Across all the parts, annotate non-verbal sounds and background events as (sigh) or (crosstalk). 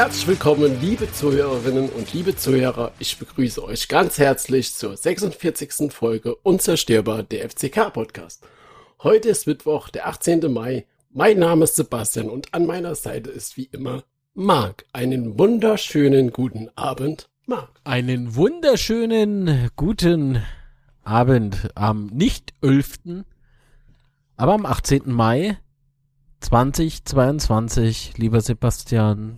Herzlich willkommen, liebe Zuhörerinnen und liebe Zuhörer. Ich begrüße euch ganz herzlich zur 46. Folge Unzerstörbar der FCK Podcast. Heute ist Mittwoch, der 18. Mai. Mein Name ist Sebastian und an meiner Seite ist wie immer Marc. Einen wunderschönen guten Abend, Marc. Einen wunderschönen guten Abend am nicht 11., aber am 18. Mai 2022, lieber Sebastian.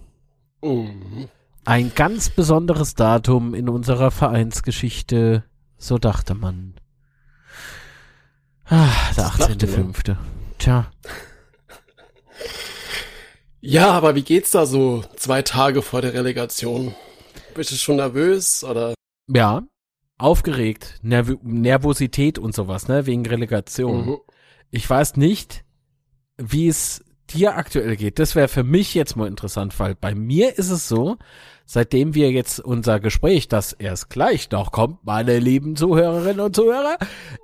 Mhm. Ein ganz besonderes Datum in unserer Vereinsgeschichte, so dachte man. Ah, der Das dachte 18.05. Tja, Ja, aber wie geht's da so zwei Tage vor der Relegation? Bist du schon nervös oder? ja, aufgeregt, Nerv Nervosität und sowas, ne, wegen Relegation. Mhm. Ich weiß nicht, wie es dir aktuell geht. Das wäre für mich jetzt mal interessant, weil bei mir ist es so, seitdem wir jetzt unser Gespräch, das erst gleich noch kommt, meine lieben Zuhörerinnen und Zuhörer,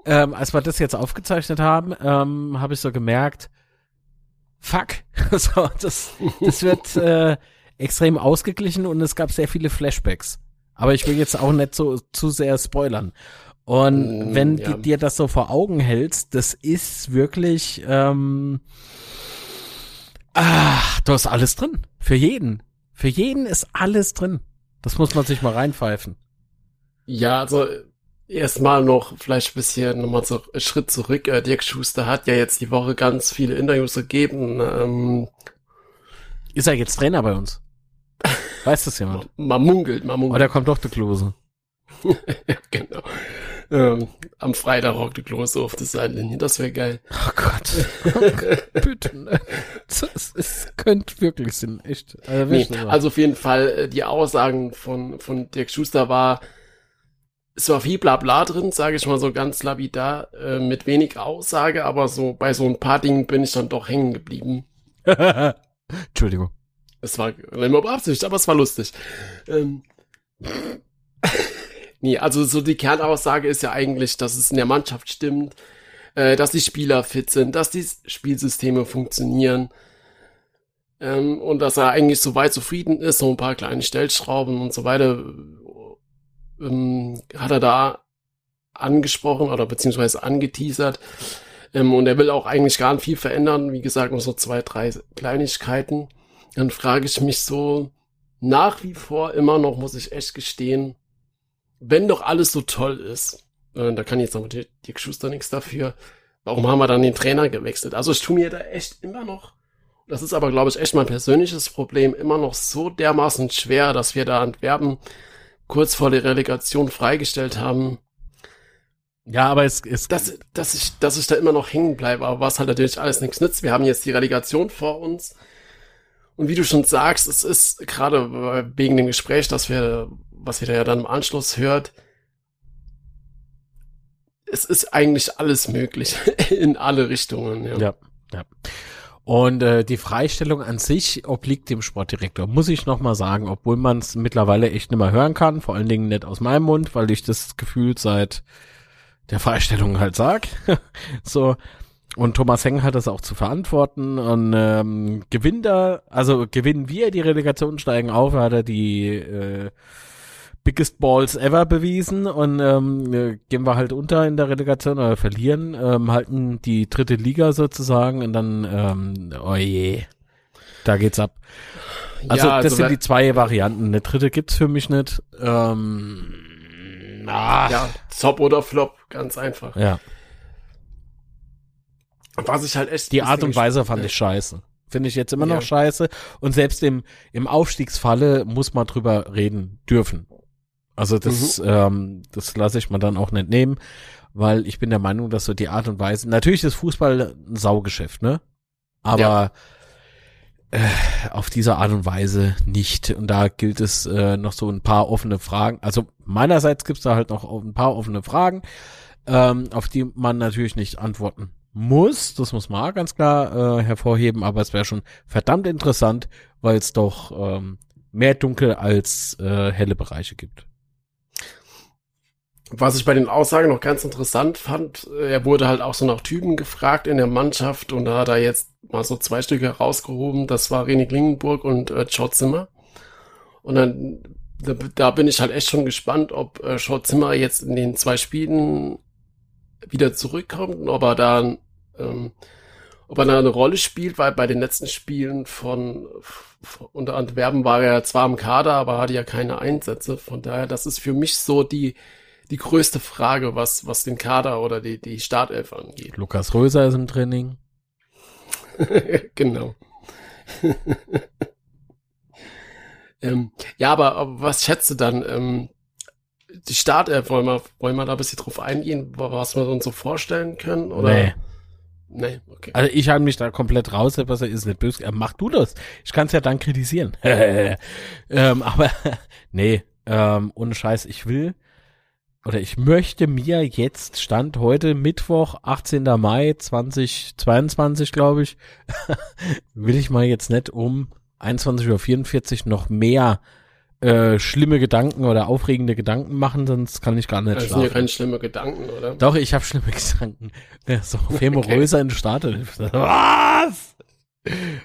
ähm, als wir das jetzt aufgezeichnet haben, ähm, habe ich so gemerkt, fuck, (laughs) so, das, das wird (laughs) äh, extrem ausgeglichen und es gab sehr viele Flashbacks. Aber ich will jetzt auch nicht so zu sehr spoilern. Und Mm, wenn ja. dir das so vor Augen hältst, das ist wirklich, ähm, ah, da ist alles drin. Für jeden. Für jeden ist alles drin. Das muss man sich mal reinpfeifen. Ja, also erstmal noch vielleicht ein bisschen nochmal so einen Schritt zurück. Äh, Dirk Schuster hat ja jetzt die Woche ganz viele Interviews gegeben. Ähm, Ist er jetzt Trainer bei uns? Weiß das jemand? man munkelt, man munkelt. Oder kommt doch der Klose? (laughs) genau. Ähm, am Freitag rockt die Klose auf der Seitenlinie. Das wäre geil. Oh Gott. Bitte. ne? Das ist, könnte wirklich sein. Echt. Also, Nee, also auf jeden Fall, äh, die Aussagen von, von Dirk Schuster war, es war viel Blabla drin, sage ich mal so ganz lapidar, äh, mit wenig Aussage, aber so bei so ein paar Dingen bin ich dann doch hängen geblieben. (laughs) Entschuldigung. Es war nicht immer beabsichtigt, aber es war lustig. Ähm, nee, also so die Kernaussage ist ja eigentlich, dass es in der Mannschaft stimmt, äh, dass die Spieler fit sind, dass die Spielsysteme funktionieren ähm, und dass er eigentlich soweit zufrieden ist, so ein paar kleine Stellschrauben und so weiter ähm, hat er da angesprochen oder beziehungsweise angeteasert. Ähm, und er will auch eigentlich gar nicht viel verändern. Wie gesagt, nur so zwei, drei Kleinigkeiten. Dann frage ich mich so nach wie vor immer noch, muss ich echt gestehen, wenn doch alles so toll ist, äh, da kann jetzt aber Dirk Schuster nichts dafür, warum haben wir dann den Trainer gewechselt? Also ich tue mir da echt immer noch, das ist aber glaube ich echt mein persönliches Problem, immer noch so dermaßen schwer, dass wir da Antwerpen kurz vor der Relegation freigestellt haben, Ja, aber es, es dass, dass ich, dass ich da immer noch hängen bleibe, aber was halt natürlich alles nichts nützt. Wir haben jetzt die Relegation vor uns. Und wie du schon sagst, es ist gerade wegen dem Gespräch, dass wir, was wir da ja dann im Anschluss hört, es ist eigentlich alles möglich (laughs) in alle Richtungen. Ja. Ja, ja. Und äh, die Freistellung an sich obliegt dem Sportdirektor, muss ich noch mal sagen, obwohl man es mittlerweile echt nicht mehr hören kann, vor allen Dingen nicht aus meinem Mund, weil ich das Gefühl seit der Freistellung halt sag. (laughs) so. Und Thomas Heng hat das auch zu verantworten und ähm, gewinnt er, also gewinnen wir die Relegation, steigen auf, hat er die äh, Biggest Balls ever bewiesen und ähm, äh, gehen wir halt unter in der Relegation oder verlieren, ähm, halten die dritte Liga sozusagen und dann, ähm, oh je, da geht's ab. Also Ja, das sind wer- die zwei Varianten. Eine dritte gibt's für mich nicht. Ähm, ah, ja, Zop oder Flop, ganz einfach. ja. Was ich halt echt Die Art und Weise fand ich scheiße. Finde ich jetzt immer Ja. noch scheiße. Und selbst im, im Aufstiegsfalle muss man drüber reden dürfen. Also Mhm. das, ähm, das lasse ich mir dann auch nicht nehmen, weil ich bin der Meinung, dass so die Art und Weise, natürlich ist Fußball ein Saugeschäft, ne? Aber Ja. äh, auf diese Art und Weise nicht. Und da gilt es äh, noch so ein paar offene Fragen. Also meinerseits gibt's da halt noch ein paar offene Fragen, ähm, auf die man natürlich nicht antworten muss. Das muss man auch ganz klar äh, hervorheben, aber es wäre schon verdammt interessant, weil es doch ähm, mehr dunkel als äh, helle Bereiche gibt. Was ich bei den Aussagen noch ganz interessant fand, äh, er wurde halt auch so nach Typen gefragt in der Mannschaft und da hat er jetzt mal so zwei Stücke herausgehoben. Das war René Klingenburg und äh, Joe Zimmer. Und dann, da, da bin ich halt echt schon gespannt, ob äh, Schau Zimmer jetzt in den zwei Spielen wieder zurückkommt und ob er da, ähm, ob er da eine Rolle spielt, weil bei den letzten Spielen von, von unter Antwerpen war er zwar im Kader, aber hatte ja keine Einsätze. Von daher, das ist für mich so die, die größte Frage, was, was den Kader oder die, die Startelf angeht. Lukas Röser ist im Training. (laughs) genau. (laughs) ähm, ja, aber, aber, was schätzt du dann? Ähm, die Startelf, wollen wir, wollen wir da ein bisschen drauf eingehen, was wir uns so vorstellen können? Oder? Nee. Nee, okay. Also ich halte mich da komplett raus, was er ist nicht böse. Äh, mach du das. Ich kann es ja dann kritisieren. (laughs) ähm, aber nee, ähm, ohne Scheiß, ich will oder ich möchte mir jetzt Stand heute Mittwoch, 18. Mai 2022, glaube ich, (laughs) will ich mal jetzt nicht um 21.44 Uhr noch mehr äh, schlimme Gedanken oder aufregende Gedanken machen, sonst kann ich gar nicht schlafen. Das sind ja keine schlimme Gedanken, oder? Doch, ich habe schlimme (laughs) Gedanken. Ja, so Femo okay. In Startelf. Was?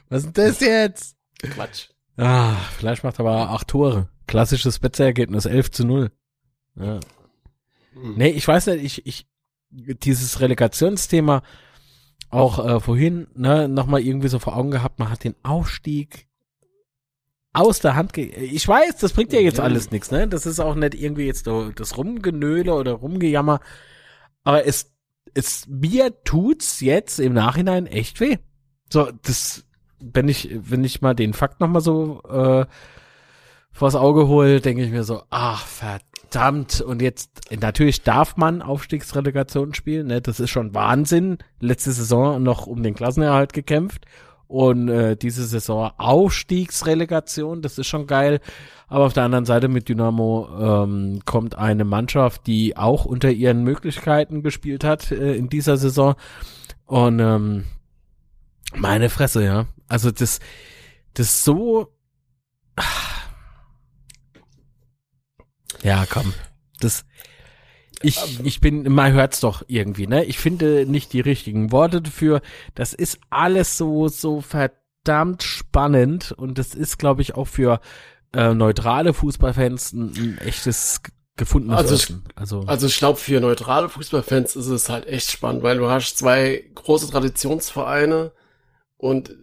Was ist das jetzt? Quatsch. Ah, vielleicht macht er aber acht Tore. Klassisches Betzeergebnis, 11 zu 0. Ja. Hm. Nee, ich weiß nicht, ich, ich, dieses Relegationsthema auch äh, vorhin, ne, nochmal irgendwie so vor Augen gehabt, man hat den Aufstieg aus der Hand ge Ich weiß, das bringt ja jetzt ja. alles nichts, ne? Das ist auch nicht irgendwie jetzt so das Rumgenöle oder Rumgejammer. Aber es, es, mir tut's jetzt im Nachhinein echt weh. So, das, wenn ich, wenn ich mal den Fakt nochmal so, äh, vors Auge hole, denke ich mir so, ach, verdammt. Und jetzt, natürlich darf man Aufstiegsrelegation spielen, ne? Das ist schon Wahnsinn. Letzte Saison noch um den Klassenerhalt gekämpft. Und äh, diese Saison Aufstiegsrelegation, das ist schon geil. Aber auf der anderen Seite mit Dynamo ähm, kommt eine Mannschaft, die auch unter ihren Möglichkeiten gespielt hat äh, in dieser Saison. Und ähm, meine Fresse, ja. Also das, das so. Ja, komm. Das, ich, ähm. ich bin, man hört's doch irgendwie, ne? Ich finde nicht die richtigen Worte dafür. Das ist alles so, so verdammt spannend und das ist, glaube ich, auch für äh, neutrale Fußballfans ein, ein echtes gefundenes also, ich, also, also ich glaube, für neutrale Fußballfans ist es halt echt spannend, weil du hast zwei große Traditionsvereine und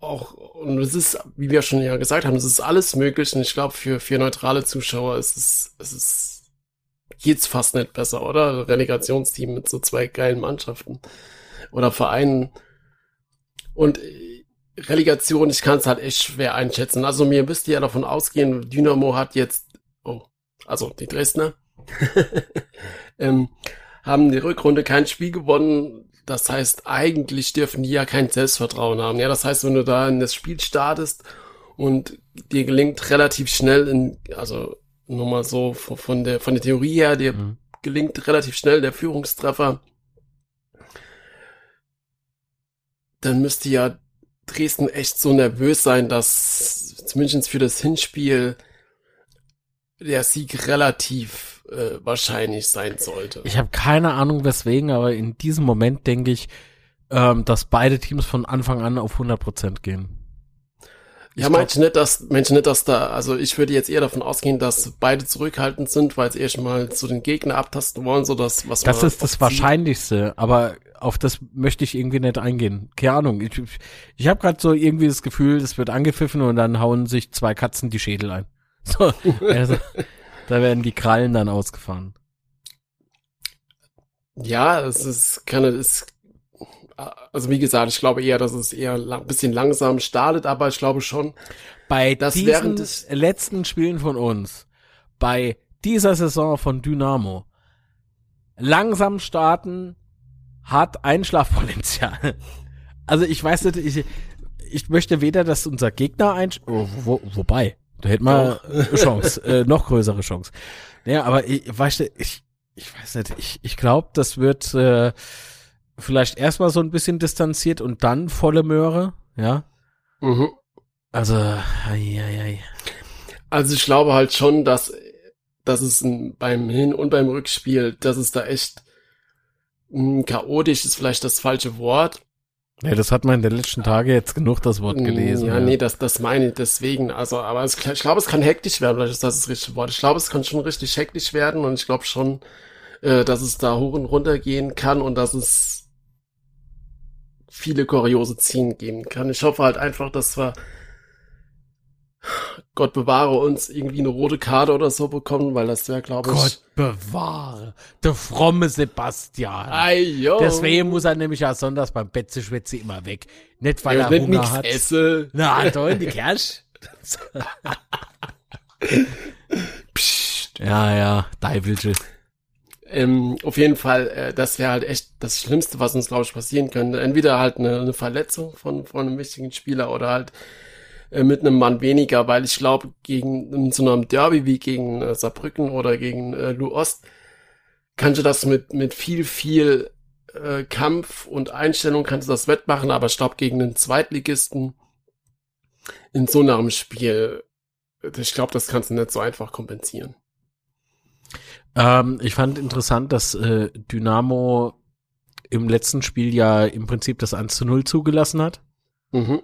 auch, und es ist, wie wir schon ja gesagt haben, es ist alles möglich und ich glaube, für, für neutrale Zuschauer ist es, es ist geht's fast nicht besser, oder? Relegationsteam mit so zwei geilen Mannschaften oder Vereinen. Und äh, Relegation, ich kann es halt echt schwer einschätzen. Also mir müsst ihr ja davon ausgehen, Dynamo hat jetzt, oh, also die Dresdner, (laughs) ähm, haben die Rückrunde kein Spiel gewonnen. Das heißt, eigentlich dürfen die ja kein Selbstvertrauen haben. Ja, das heißt, wenn du da in das Spiel startest und dir gelingt relativ schnell in, also nur mal so von der, von der Theorie her, dir mhm. gelingt relativ schnell der Führungstreffer. Dann müsste ja Dresden echt so nervös sein, dass zumindest für das Hinspiel der Sieg relativ äh, wahrscheinlich sein sollte. Ich habe keine Ahnung weswegen, aber in diesem Moment denke ich, ähm, dass beide Teams von Anfang an auf 100% gehen. Ja, meinst nicht, dass, meinst nicht, dass da, also ich würde jetzt eher davon ausgehen, dass beide zurückhaltend sind, weil sie erst mal zu den Gegner abtasten wollen, so dass, was Das ist das Wahrscheinlichste, aber auf das möchte ich irgendwie nicht eingehen. Keine Ahnung. Ich, ich habe gerade so irgendwie das Gefühl, es wird angepfiffen und dann hauen sich zwei Katzen die Schädel ein. So, (laughs) also, da werden die Krallen dann ausgefahren. Ja, es ist, kann, es also wie gesagt, ich glaube eher, dass es eher ein bisschen langsam startet, aber ich glaube schon, bei dass diesen während des letzten Spielen von uns, bei dieser Saison von Dynamo, langsam starten hat Einschlafpotenzial. Also ich weiß nicht, ich, ich möchte weder, dass unser Gegner ein, oh, wo, wobei, da hätten wir Chance, äh, noch größere Chance. Ja, aber ich, weißt du, ich, ich weiß nicht, ich, ich glaube, das wird äh, vielleicht erstmal so ein bisschen distanziert und dann volle Möhre, ja. Mhm. Also, ai, ai, ai. Also ich glaube halt schon, dass, dass es ein, beim Hin- und beim Rückspiel, dass es da echt mh, hm, chaotisch ist vielleicht das falsche Wort, Ja, das hat man in den letzten Tagen jetzt genug das Wort gelesen. Ja, ja. nee, das, das meine ich deswegen. Also, aber es, ich glaube, es kann hektisch werden, vielleicht ist das das richtige Wort. Ich glaube, es kann schon richtig hektisch werden und ich glaube schon, äh, dass es da hoch und runter gehen kann und dass es viele kuriose Ziehen geben kann. Ich hoffe halt einfach, dass wir Gott bewahre uns irgendwie eine rote Karte oder so bekommen, weil das wäre, glaube ich. Gott bewahre. Der fromme Sebastian. Ay, yo. Deswegen muss er nämlich ja sonntags beim Betzeschwätze immer weg. Nicht, weil ja, er Hunger hat. Esse. Na, toll, die Kersch. (laughs) Psst. Ja, ja, Deivelche. Ähm, auf jeden Fall, äh, das wäre halt echt das Schlimmste, was uns, glaube ich, passieren könnte. Entweder halt eine, eine Verletzung von, von einem wichtigen Spieler oder halt äh, mit einem Mann weniger, weil ich glaube, gegen so einem Derby wie gegen äh, Saarbrücken oder gegen äh, Lu Ost kannst du das mit, mit viel, viel äh, Kampf und Einstellung kannst du das wettmachen, aber ich glaube, gegen einen Zweitligisten in so einem Spiel, ich glaube, das kannst du nicht so einfach kompensieren. Ähm, ich fand interessant, dass äh, Dynamo im letzten Spiel ja im Prinzip das 1 zu 0 zugelassen hat. Mhm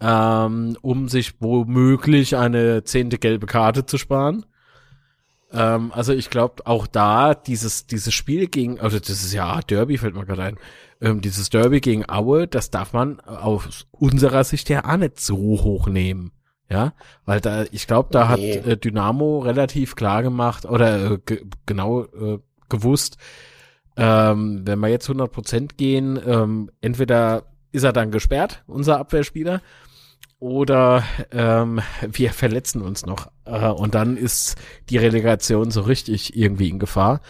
ähm, um sich womöglich eine zehnte gelbe Karte zu sparen. Ähm, also ich glaube auch da dieses dieses Spiel gegen, also das ist ja Derby fällt mir gerade ein, ähm, dieses Derby gegen Aue, das darf man aus unserer Sicht ja auch nicht so hoch nehmen. Ja, weil da, ich glaube, da hat äh, Dynamo relativ klar gemacht oder äh, ge genau äh, gewusst, ähm, wenn wir jetzt 100 Prozent gehen, ähm, entweder ist er dann gesperrt, unser Abwehrspieler, oder ähm, wir verletzen uns noch. Äh, und dann ist die Relegation so richtig irgendwie in Gefahr.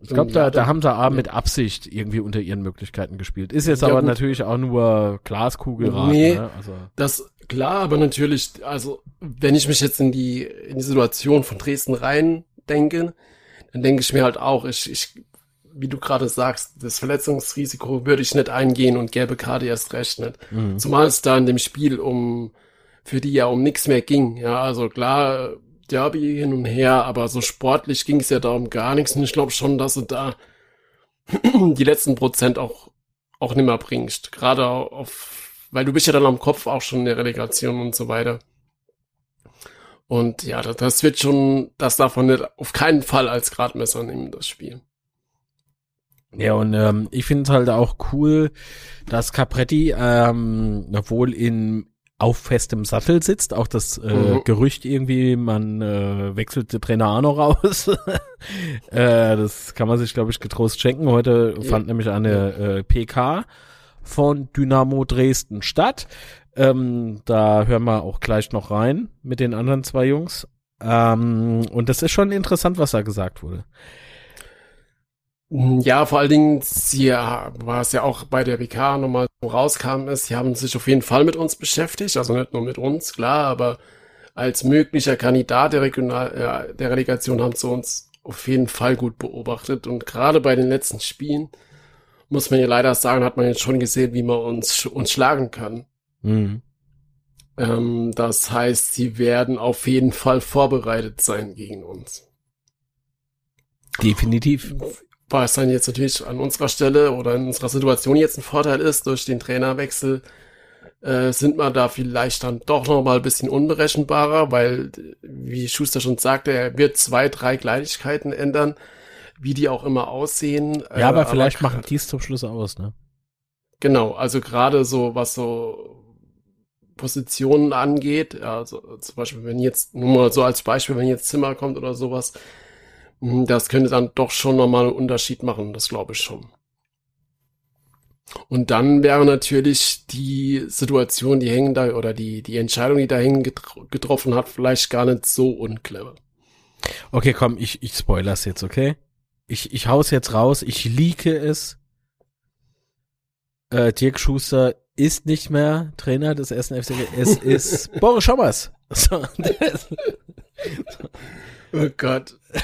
Ich glaube, da, da haben sie aber mit Absicht irgendwie unter ihren Möglichkeiten gespielt. Ist jetzt ja, aber gut. natürlich auch nur Glaskugelrat. Nee, ne? also. das klar, aber natürlich, also wenn ich mich jetzt in die in die Situation von Dresden rein denke, dann denke ich mir halt auch, ich, ich wie du gerade sagst, das Verletzungsrisiko würde ich nicht eingehen und gelbe Karte erst recht nicht. Mhm. Zumal es da in dem Spiel um, für die ja um nichts mehr ging. Ja, also klar, Derby hin und her, aber so sportlich ging es ja da um gar nichts und ich glaube schon, dass du da (clears throat) die letzten Prozent auch, auch nimmer bringst. Gerade auf, weil du bist ja dann am Kopf auch schon in der Relegation und so weiter. Und ja, das wird schon, das davon nicht auf keinen Fall als Gradmesser nehmen, das Spiel. Ja, und ähm, ich finde es halt auch cool, dass Capretti ähm, wohl in auf festem Sattel sitzt. Auch das äh, mhm. Gerücht irgendwie, man äh, wechselt den Trainer auch noch raus. (laughs) äh, das kann man sich, glaube ich, getrost schenken. Heute ja. fand nämlich eine äh, PK von Dynamo Dresden statt. Ähm, da hören wir auch gleich noch rein mit den anderen zwei Jungs. Ähm, und das ist schon interessant, was da gesagt wurde. Hm, ja, vor allen Dingen, sie war es ja auch bei der WK nochmal so rauskam ist, sie haben sich auf jeden Fall mit uns beschäftigt, also nicht nur mit uns, klar, aber als möglicher Kandidat der, Regional, äh, der Relegation haben sie uns auf jeden Fall gut beobachtet und gerade bei den letzten Spielen muss man ja leider sagen, hat man jetzt schon gesehen, wie man uns, uns schlagen kann. Mhm. Ähm, das heißt, sie werden auf jeden Fall vorbereitet sein gegen uns. Definitiv was dann jetzt natürlich an unserer Stelle oder in unserer Situation jetzt ein Vorteil ist, durch den Trainerwechsel äh, sind wir da vielleicht dann doch noch mal ein bisschen unberechenbarer, weil, wie Schuster schon sagte, er wird zwei, drei Kleinigkeiten ändern, wie die auch immer aussehen. Ja, aber äh, vielleicht aber, machen dies zum Schluss aus, ne? Genau, also gerade so, was so Positionen angeht, also zum Beispiel, wenn jetzt, nur mal so als Beispiel, wenn jetzt Zimmer kommt oder sowas, das könnte dann doch schon nochmal einen Unterschied machen, das glaube ich schon. Und dann wäre natürlich die Situation, die hängen da, oder die, die Entscheidung, die da hängen getroffen hat, vielleicht gar nicht so unclever. Okay, komm, ich, ich spoiler's jetzt, okay? Ich, ich hau's jetzt raus, ich leake es. Äh, Dirk Schuster ist nicht mehr Trainer des ersten FC. Es (laughs) ist Boris Schommers. So, (laughs) Oh Gott. (laughs)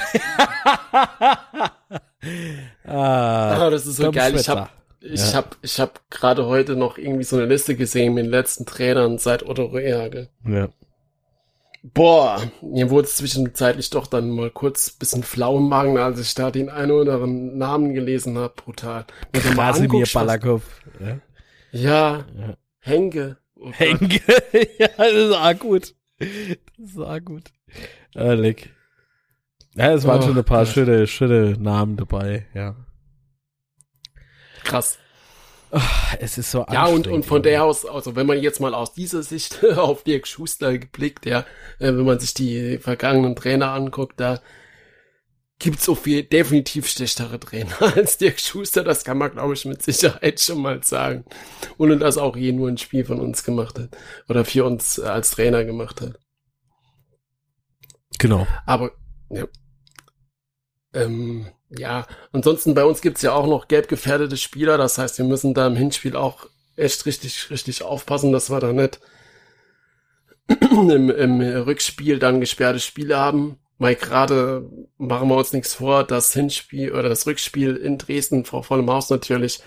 ah, oh, das ist so geil. Ich habe ich ja. hab, ich hab gerade heute noch irgendwie so eine Liste gesehen mit den letzten Trainern seit Otto Rehagel. Ja. Boah, mir wurde es zwischenzeitlich doch dann mal kurz bisschen flau im Magen, als ich da den einen oder anderen Namen gelesen habe. Brutal. Krasimir Balakov. Ja. Ja, Ja. Henke. Oh. Henke. (laughs) ja, das ist auch gut. Das ist auch gut. Ehrlich. Ja, es waren Oh schon ein paar Gott. schöne, schöne Namen dabei, ja. Krass. Es ist so Ja, und, und von der aus, also wenn man jetzt mal aus dieser Sicht (laughs) auf Dirk Schuster geblickt, ja, äh, wenn man sich die vergangenen Trainer anguckt, da gibt's so viel definitiv schlechtere Trainer (laughs) als Dirk Schuster, das kann man, glaube ich, mit Sicherheit schon mal sagen. Ohne dass auch je nur ein Spiel von uns gemacht hat. Oder für uns äh, als Trainer gemacht hat. Genau. Aber, ja. Ähm, ja, ansonsten bei uns gibt's ja auch noch gelb gefährdete Spieler. Das heißt, wir müssen da im Hinspiel auch echt richtig, richtig aufpassen, dass wir da nicht (clears throat) im, im Rückspiel dann gesperrte Spiele haben. Weil gerade machen wir uns nichts vor, das Hinspiel oder das Rückspiel in Dresden vor vollem Haus natürlich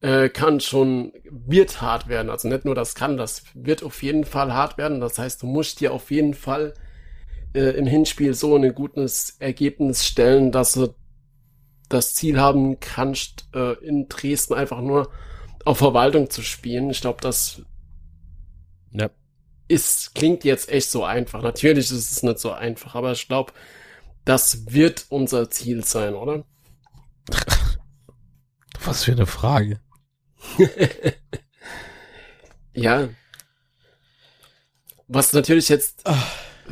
äh, kann schon, wird hart werden. Also nicht nur das kann, das wird auf jeden Fall hart werden. Das heißt, du musst dir auf jeden Fall äh, im Hinspiel so ein gutes Ergebnis stellen, dass du das Ziel haben kannst, äh, in Dresden einfach nur auf Verwaltung zu spielen. Ich glaube, das Ja. ist, klingt jetzt echt so einfach. Natürlich ist es nicht so einfach, aber ich glaube, das wird unser Ziel sein, oder? (laughs) Was für eine Frage. (laughs) Ja. Was natürlich jetzt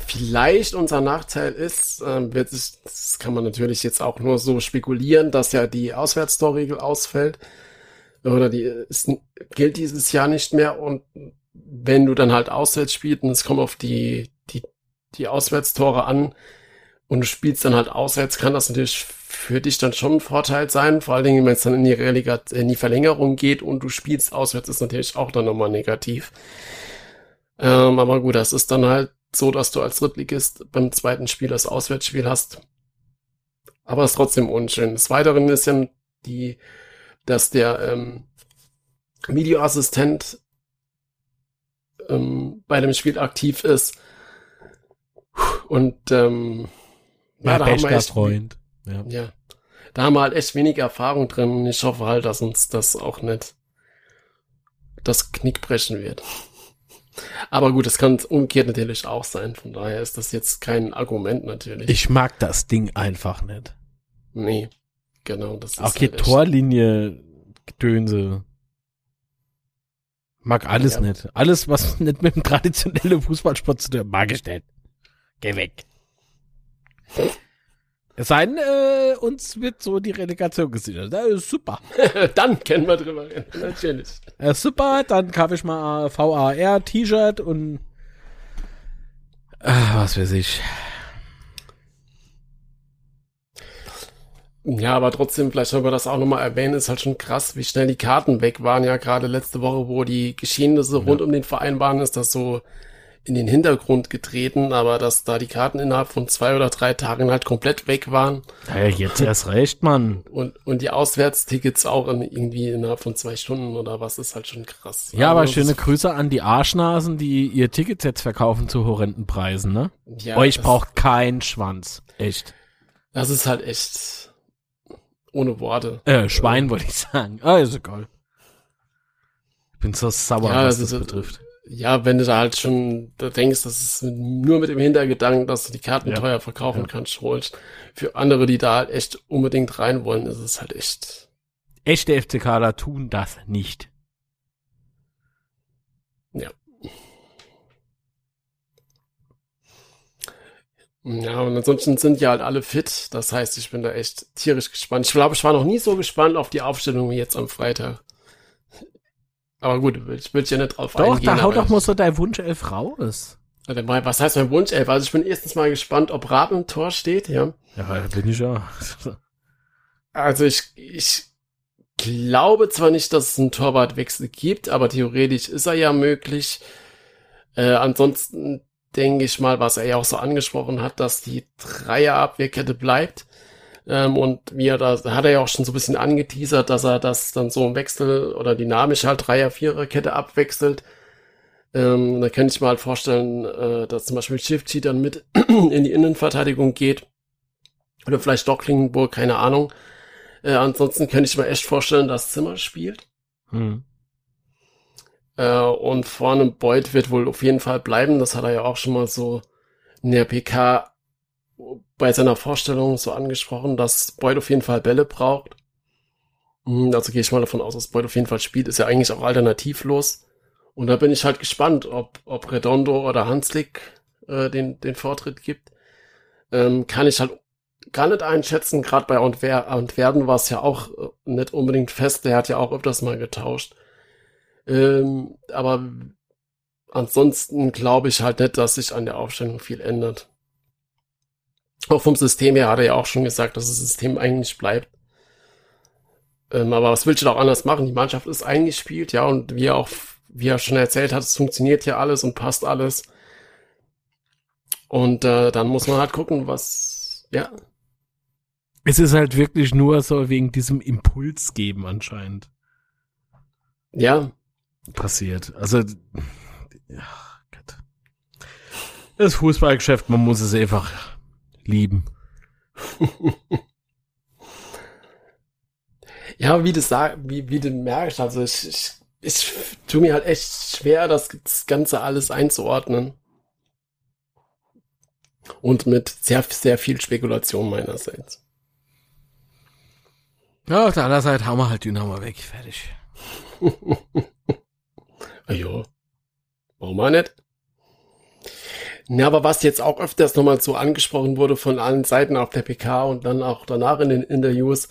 vielleicht unser Nachteil ist, ähm, wird es, das kann man natürlich jetzt auch nur so spekulieren, dass ja die Auswärtstorregel ausfällt. Oder die ist, gilt dieses Jahr nicht mehr und wenn du dann halt auswärts spielst und es kommt auf die, die, die Auswärtstore an und du spielst dann halt auswärts, kann das natürlich für dich dann schon ein Vorteil sein. Vor allen Dingen, wenn es dann in die Relegat in die Verlängerung geht und du spielst auswärts, ist natürlich auch dann nochmal negativ. Ähm, aber gut, das ist dann halt so, dass du als Drittligist beim zweiten Spiel das Auswärtsspiel hast. Aber es ist trotzdem unschön. Des Weiteren ist ja die, dass der ähm, Videoassistent ähm, bei dem Spiel aktiv ist. Und ähm, Mein da haben wir echt- Freund. Ja. ja. Da haben wir halt echt wenig Erfahrung drin ich hoffe halt, dass uns das auch nicht das Knick brechen wird. Aber gut, das kann umgekehrt natürlich auch sein. Von daher ist das jetzt kein Argument natürlich. Ich mag das Ding einfach nicht. nee, genau. Das ist Auch die halt Torlinie, Gedönse. Mag alles Ja. nicht. Alles, was (laughs) nicht mit dem traditionellen Fußballsport zu tun hat, mag ich nicht. Geh weg. Es sei denn, äh, uns wird so die Relegation gesichert. Das ist super. (laughs) Dann können wir drüber reden, natürlich. Äh, super, dann kaufe ich mal VAR T-Shirt und ah, was weiß ich. Ja, aber trotzdem, vielleicht soll man das auch nochmal erwähnen, ist halt schon krass, wie schnell die Karten weg waren. Ja, gerade letzte Woche, wo die Geschehnisse rund um den Verein waren, ist das so in den Hintergrund getreten, aber dass da die Karten innerhalb von zwei oder drei Tagen halt komplett weg waren Ja, jetzt erst recht, Mann. und, und die Auswärtstickets auch in, irgendwie innerhalb von zwei Stunden oder was, ist halt schon krass. Ja, aber Also, schöne das- Grüße an die Arschnasen, die ihr Tickets jetzt verkaufen zu horrenden Preisen, ne? Ja, Euch das- braucht keinen Schwanz. Echt. Das ist halt echt ohne Worte. Äh, Schwein wollte ich sagen. Ah, ist egal. Ich bin so sauer, Ja, was das das ist- betrifft. Ja, wenn du da halt schon da denkst, das ist nur mit dem Hintergedanken, dass du die Karten Ja. teuer verkaufen Ja. kannst, holst. Für andere, die da halt echt unbedingt rein wollen, ist es halt echt. Echte FCKler tun das nicht. Ja. Ja, und ansonsten sind ja halt alle fit. Das heißt, ich bin da echt tierisch gespannt. Ich glaube, ich war noch nie so gespannt auf die Aufstellung wie jetzt am Freitag. Aber gut, ich will ja nicht drauf Doch, eingehen. da hau aber doch mal so dein Wunschelf raus. Was heißt mein Wunschelf? Also ich bin erstens mal gespannt, ob Raben im Tor steht, ja. Ja, bin ich ja. Also ich, ich glaube zwar nicht, dass es einen Torwartwechsel gibt, aber theoretisch ist er ja möglich. Äh, ansonsten denke ich mal, was er ja auch so angesprochen hat, dass die Dreierabwehrkette bleibt. Ähm, und wie er da, hat er ja auch schon so ein bisschen angeteasert, dass er das dann so im Wechsel oder dynamisch halt Dreier-Vierer-Kette abwechselt. Ähm, da könnte ich mir halt vorstellen, äh, dass zum Beispiel Shifty dann mit (clears throat) in die Innenverteidigung geht. Oder vielleicht doch Klingenburg, keine Ahnung. Äh, ansonsten könnte ich mir echt vorstellen, dass Zimmer spielt. Hm. Äh, und vorne Boyd wird wohl auf jeden Fall bleiben. Das hat er ja auch schon mal so in der PK bei seiner Vorstellung so angesprochen, dass Boyd auf jeden Fall Bälle braucht. Hm, also gehe ich mal davon aus, dass Boyd auf jeden Fall spielt. Ist ja eigentlich auch alternativlos. Und da bin ich halt gespannt, ob, ob Redondo oder Hanslik äh, den, den Vortritt gibt. Ähm, kann ich halt gar nicht einschätzen. Gerade bei Antwer Antwerpen war es ja auch äh, nicht unbedingt fest. Der hat ja auch öfters mal getauscht. Ähm, aber ansonsten glaube ich halt nicht, dass sich an der Aufstellung viel ändert. Auch vom System her hat er ja auch schon gesagt, dass das System eigentlich bleibt. Ähm, aber was willst du da auch anders machen? Die Mannschaft ist eingespielt, ja, und wie er auch, wie er schon erzählt hat, es funktioniert ja alles und passt alles. Und äh, dann muss man halt gucken, was, ja. Es ist halt wirklich nur so wegen diesem Impuls geben anscheinend. Ja. Passiert. Also, ja, Gott. Das Fußballgeschäft, man muss es einfach lieben. (laughs) ja, wie du sag, wie, wie du merkst, also ich, ich, ich tue mir halt echt schwer, das Ganze alles einzuordnen. Und mit sehr, sehr viel Spekulation meinerseits. Ja, auf der anderen Seite haben wir halt Dynamo weg, fertig. (laughs) ja. Warum auch nicht? Ja, aber was jetzt auch öfters nochmal so angesprochen wurde von allen Seiten auf der PK und dann auch danach in den Interviews,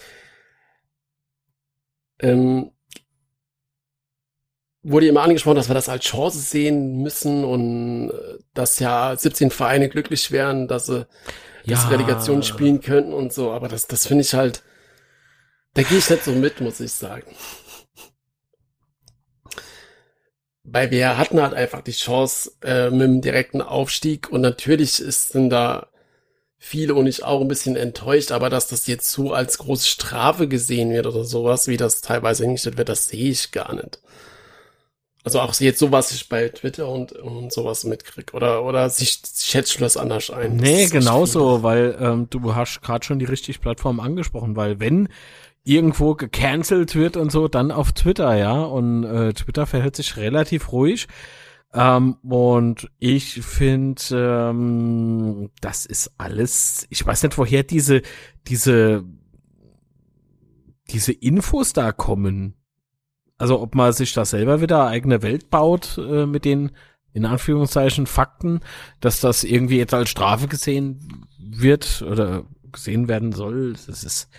ähm, wurde immer angesprochen, dass wir das als Chance sehen müssen und äh, dass ja 17 Vereine glücklich wären, dass sie ja. das Relegation spielen könnten und so. Aber das, das finde ich halt, da gehe ich nicht so mit, muss ich sagen. Weil wir hatten halt einfach die Chance äh, mit dem direkten Aufstieg und natürlich ist sind da viele und ich auch ein bisschen enttäuscht, aber dass das jetzt so als große Strafe gesehen wird oder sowas, wie das teilweise hingestellt wird, das sehe ich gar nicht. Also auch jetzt so, was ich bei Twitter und, und sowas mitkrieg. Oder, oder sich schätzt das anders ein? Nee, genauso, weil ähm, du hast gerade schon die richtige Plattform angesprochen, weil wenn irgendwo gecancelt wird und so, dann auf Twitter, ja. Und äh, Twitter verhält sich relativ ruhig. Ähm, und ich finde, ähm, das ist alles, ich weiß nicht, woher diese, diese, diese Infos da kommen. Also ob man sich da selber wieder eigene Welt baut äh, mit den in Anführungszeichen Fakten, dass das irgendwie jetzt als Strafe gesehen wird oder gesehen werden soll. Das ist,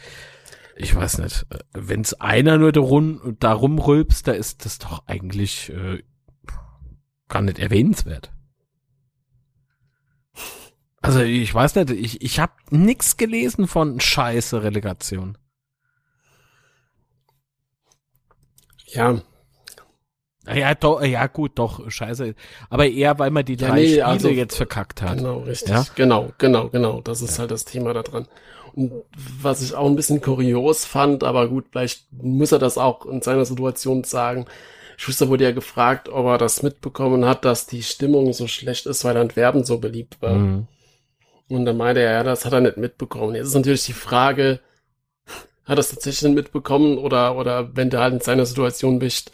ich weiß nicht, wenn es einer nur darum, darum rülpst, da ist das doch eigentlich äh, gar nicht erwähnenswert. Also ich weiß nicht, ich, ich habe nix gelesen von scheiße Relegation. Ja. Ja, doch, ja, gut, doch, scheiße. Aber eher, weil man die ja, drei nee, Spiele also, jetzt verkackt hat. Genau, richtig. Ja? Genau, genau, genau. Das ist ja. halt das Thema da dran. Was ich auch ein bisschen kurios fand, aber gut, vielleicht muss er das auch in seiner Situation sagen. Schuster wurde ja gefragt, ob er das mitbekommen hat, dass die Stimmung so schlecht ist, weil Antwerpen so beliebt war. Mhm. Und dann meinte er, ja, das hat er nicht mitbekommen. Jetzt ist natürlich die Frage, hat das tatsächlich mitbekommen oder, oder wenn du halt in seiner Situation bist,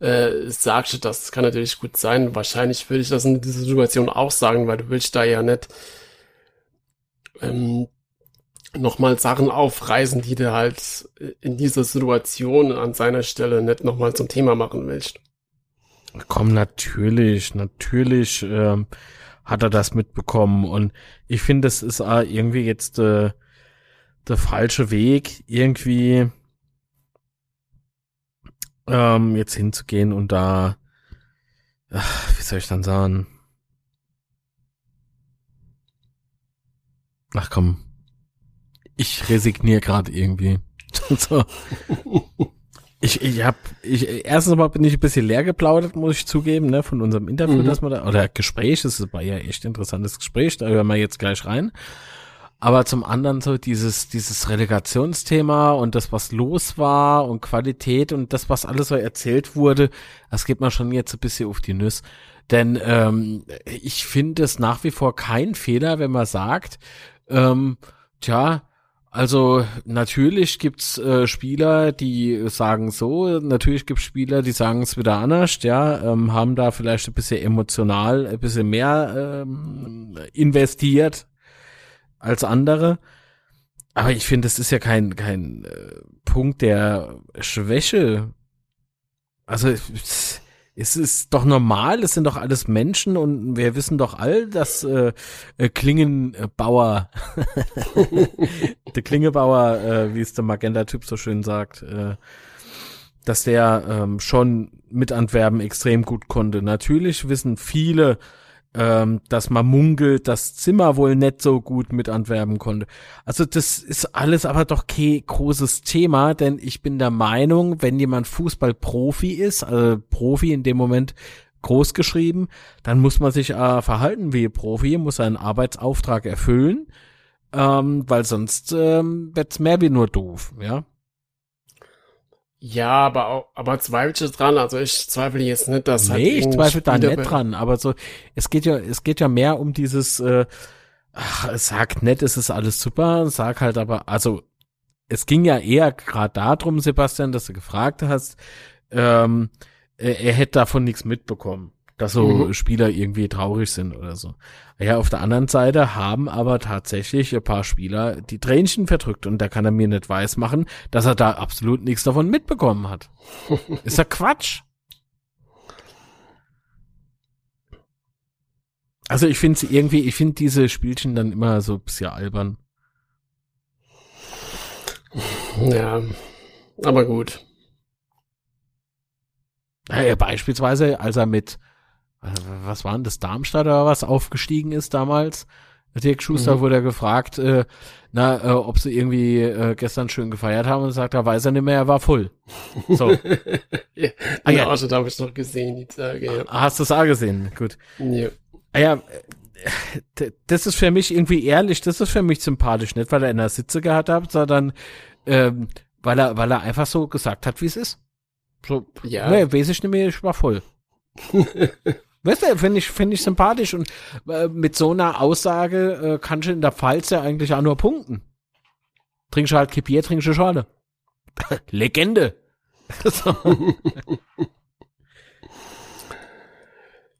äh, sagst du das. Das kann natürlich gut sein. Wahrscheinlich würde ich das in dieser Situation auch sagen, weil du willst da ja nicht ähm, nochmal Sachen aufreißen, die du halt in dieser Situation an seiner Stelle nicht nochmal zum Thema machen willst. Komm, natürlich, natürlich ähm, hat er das mitbekommen und ich finde, das ist äh, irgendwie jetzt äh, der falsche Weg, irgendwie ähm, jetzt hinzugehen und da, ach, wie soll ich dann sagen? Ach komm, ich resigniere gerade irgendwie. (laughs) so. Ich, ich hab, ich, erstens mal bin ich ein bisschen leer geplaudert, muss ich zugeben, ne, von unserem Interview, mhm. dass man da, oder Gespräch, das war ja echt interessantes Gespräch, da hören wir jetzt gleich rein. Aber zum anderen so dieses, dieses Relegationsthema und das, was los war und Qualität und das, was alles so erzählt wurde, das geht man schon jetzt ein bisschen auf die Nüsse. Denn ähm, ich finde es nach wie vor kein Fehler, wenn man sagt, ähm, tja, Also natürlich gibt's äh, Spieler, die sagen so, natürlich gibt's Spieler, die sagen es wieder anders, ja, ähm, haben da vielleicht ein bisschen emotional, ein bisschen mehr ähm, investiert als andere. Aber ich finde, das ist ja kein kein äh, Punkt der Schwäche. Also es ist doch normal, es sind doch alles Menschen und wir wissen doch all, dass äh, äh, Klingenbauer, (laughs) der Klingebauer, äh, wie es der Magenta-Typ so schön sagt, äh, dass der ähm, schon mit Antwerpen extrem gut konnte. Natürlich wissen viele, ähm, dass man munkelt, dass Zimmer wohl nicht so gut mit Antwerpen konnte. Also das ist alles aber doch kein großes Thema, denn ich bin der Meinung, wenn jemand Fußballprofi ist, also Profi in dem Moment groß geschrieben, dann muss man sich äh, verhalten wie Profi, muss seinen Arbeitsauftrag erfüllen, ähm, weil sonst ähm, wird's mehr wie nur doof, ja. Ja, aber auch, aber du dran? Also ich zweifle jetzt nicht, dass halt Nee, ich zweifle da nicht dran, aber so, es geht ja, es geht ja mehr um dieses, äh, ach, sag nett, es ist alles super, sag halt aber, also es ging ja eher gerade darum, Sebastian, dass du gefragt hast, ähm, er, er hätte davon nichts mitbekommen dass so mhm. Spieler irgendwie traurig sind oder so. Ja, auf der anderen Seite haben aber tatsächlich ein paar Spieler die Tränchen verdrückt und da kann er mir nicht weismachen, dass er da absolut nichts davon mitbekommen hat. (laughs) Ist ja Quatsch. Also ich finde irgendwie, ich finde diese Spielchen dann immer so ein bisschen albern. Ja, aber gut. Ja, beispielsweise, als er mit was waren das, Darmstadt oder was, aufgestiegen ist damals. Dirk Schuster mhm. wurde gefragt, äh, na, äh, ob sie irgendwie äh, gestern schön gefeiert haben und sagt, er weiß er nicht mehr, er war voll. So. (laughs) ja, ah, ja. Arschet habe ich noch gesehen, die Tage, ja. Ah, hast du es auch gesehen? Gut. Ja. Ah, ja, das ist für mich irgendwie ehrlich, das ist für mich sympathisch, nicht weil er in der Sitze gehabt hat, sondern ähm, weil er, weil er einfach so gesagt hat, wie es ist. So, ja. Nee, weiß ich nicht mehr, ich war voll. (laughs) Weißt du, finde ich, finde ich sympathisch und äh, mit so einer Aussage äh, kannst du in der Pfalz ja eigentlich auch nur punkten. Trinkst du halt Kipier, trinkst du Schale. (laughs) Legende. (laughs)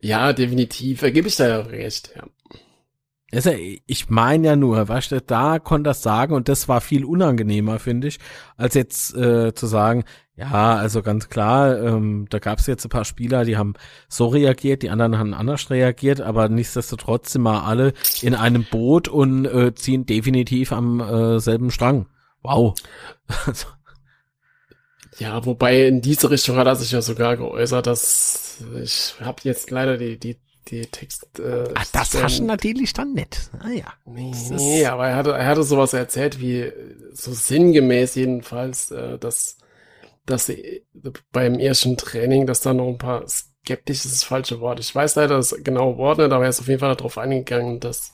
ja, definitiv. Da gebe ich da ja recht, ja. Also, ich meine ja nur, weißt du, da konnte das sagen und das war viel unangenehmer, finde ich, als jetzt äh, zu sagen, ja, also ganz klar, ähm, da gab es jetzt ein paar Spieler, die haben so reagiert, die anderen haben anders reagiert, aber nichtsdestotrotz sind wir alle in einem Boot und äh, ziehen definitiv am äh, selben Strang. Wow. (laughs) ja, wobei in diese Richtung hat er sich ja sogar geäußert, dass ich habe jetzt leider die, die die Text. Äh, Ach, das hast du natürlich dann nicht. Ah ja. Nee, nee aber er hatte, er hatte sowas erzählt, wie so sinngemäß jedenfalls, äh, dass, dass sie beim ersten Training, dass da noch ein paar skeptisch ist das falsche Wort. Ich weiß leider das genaue Wort nicht, aber er ist auf jeden Fall darauf eingegangen, dass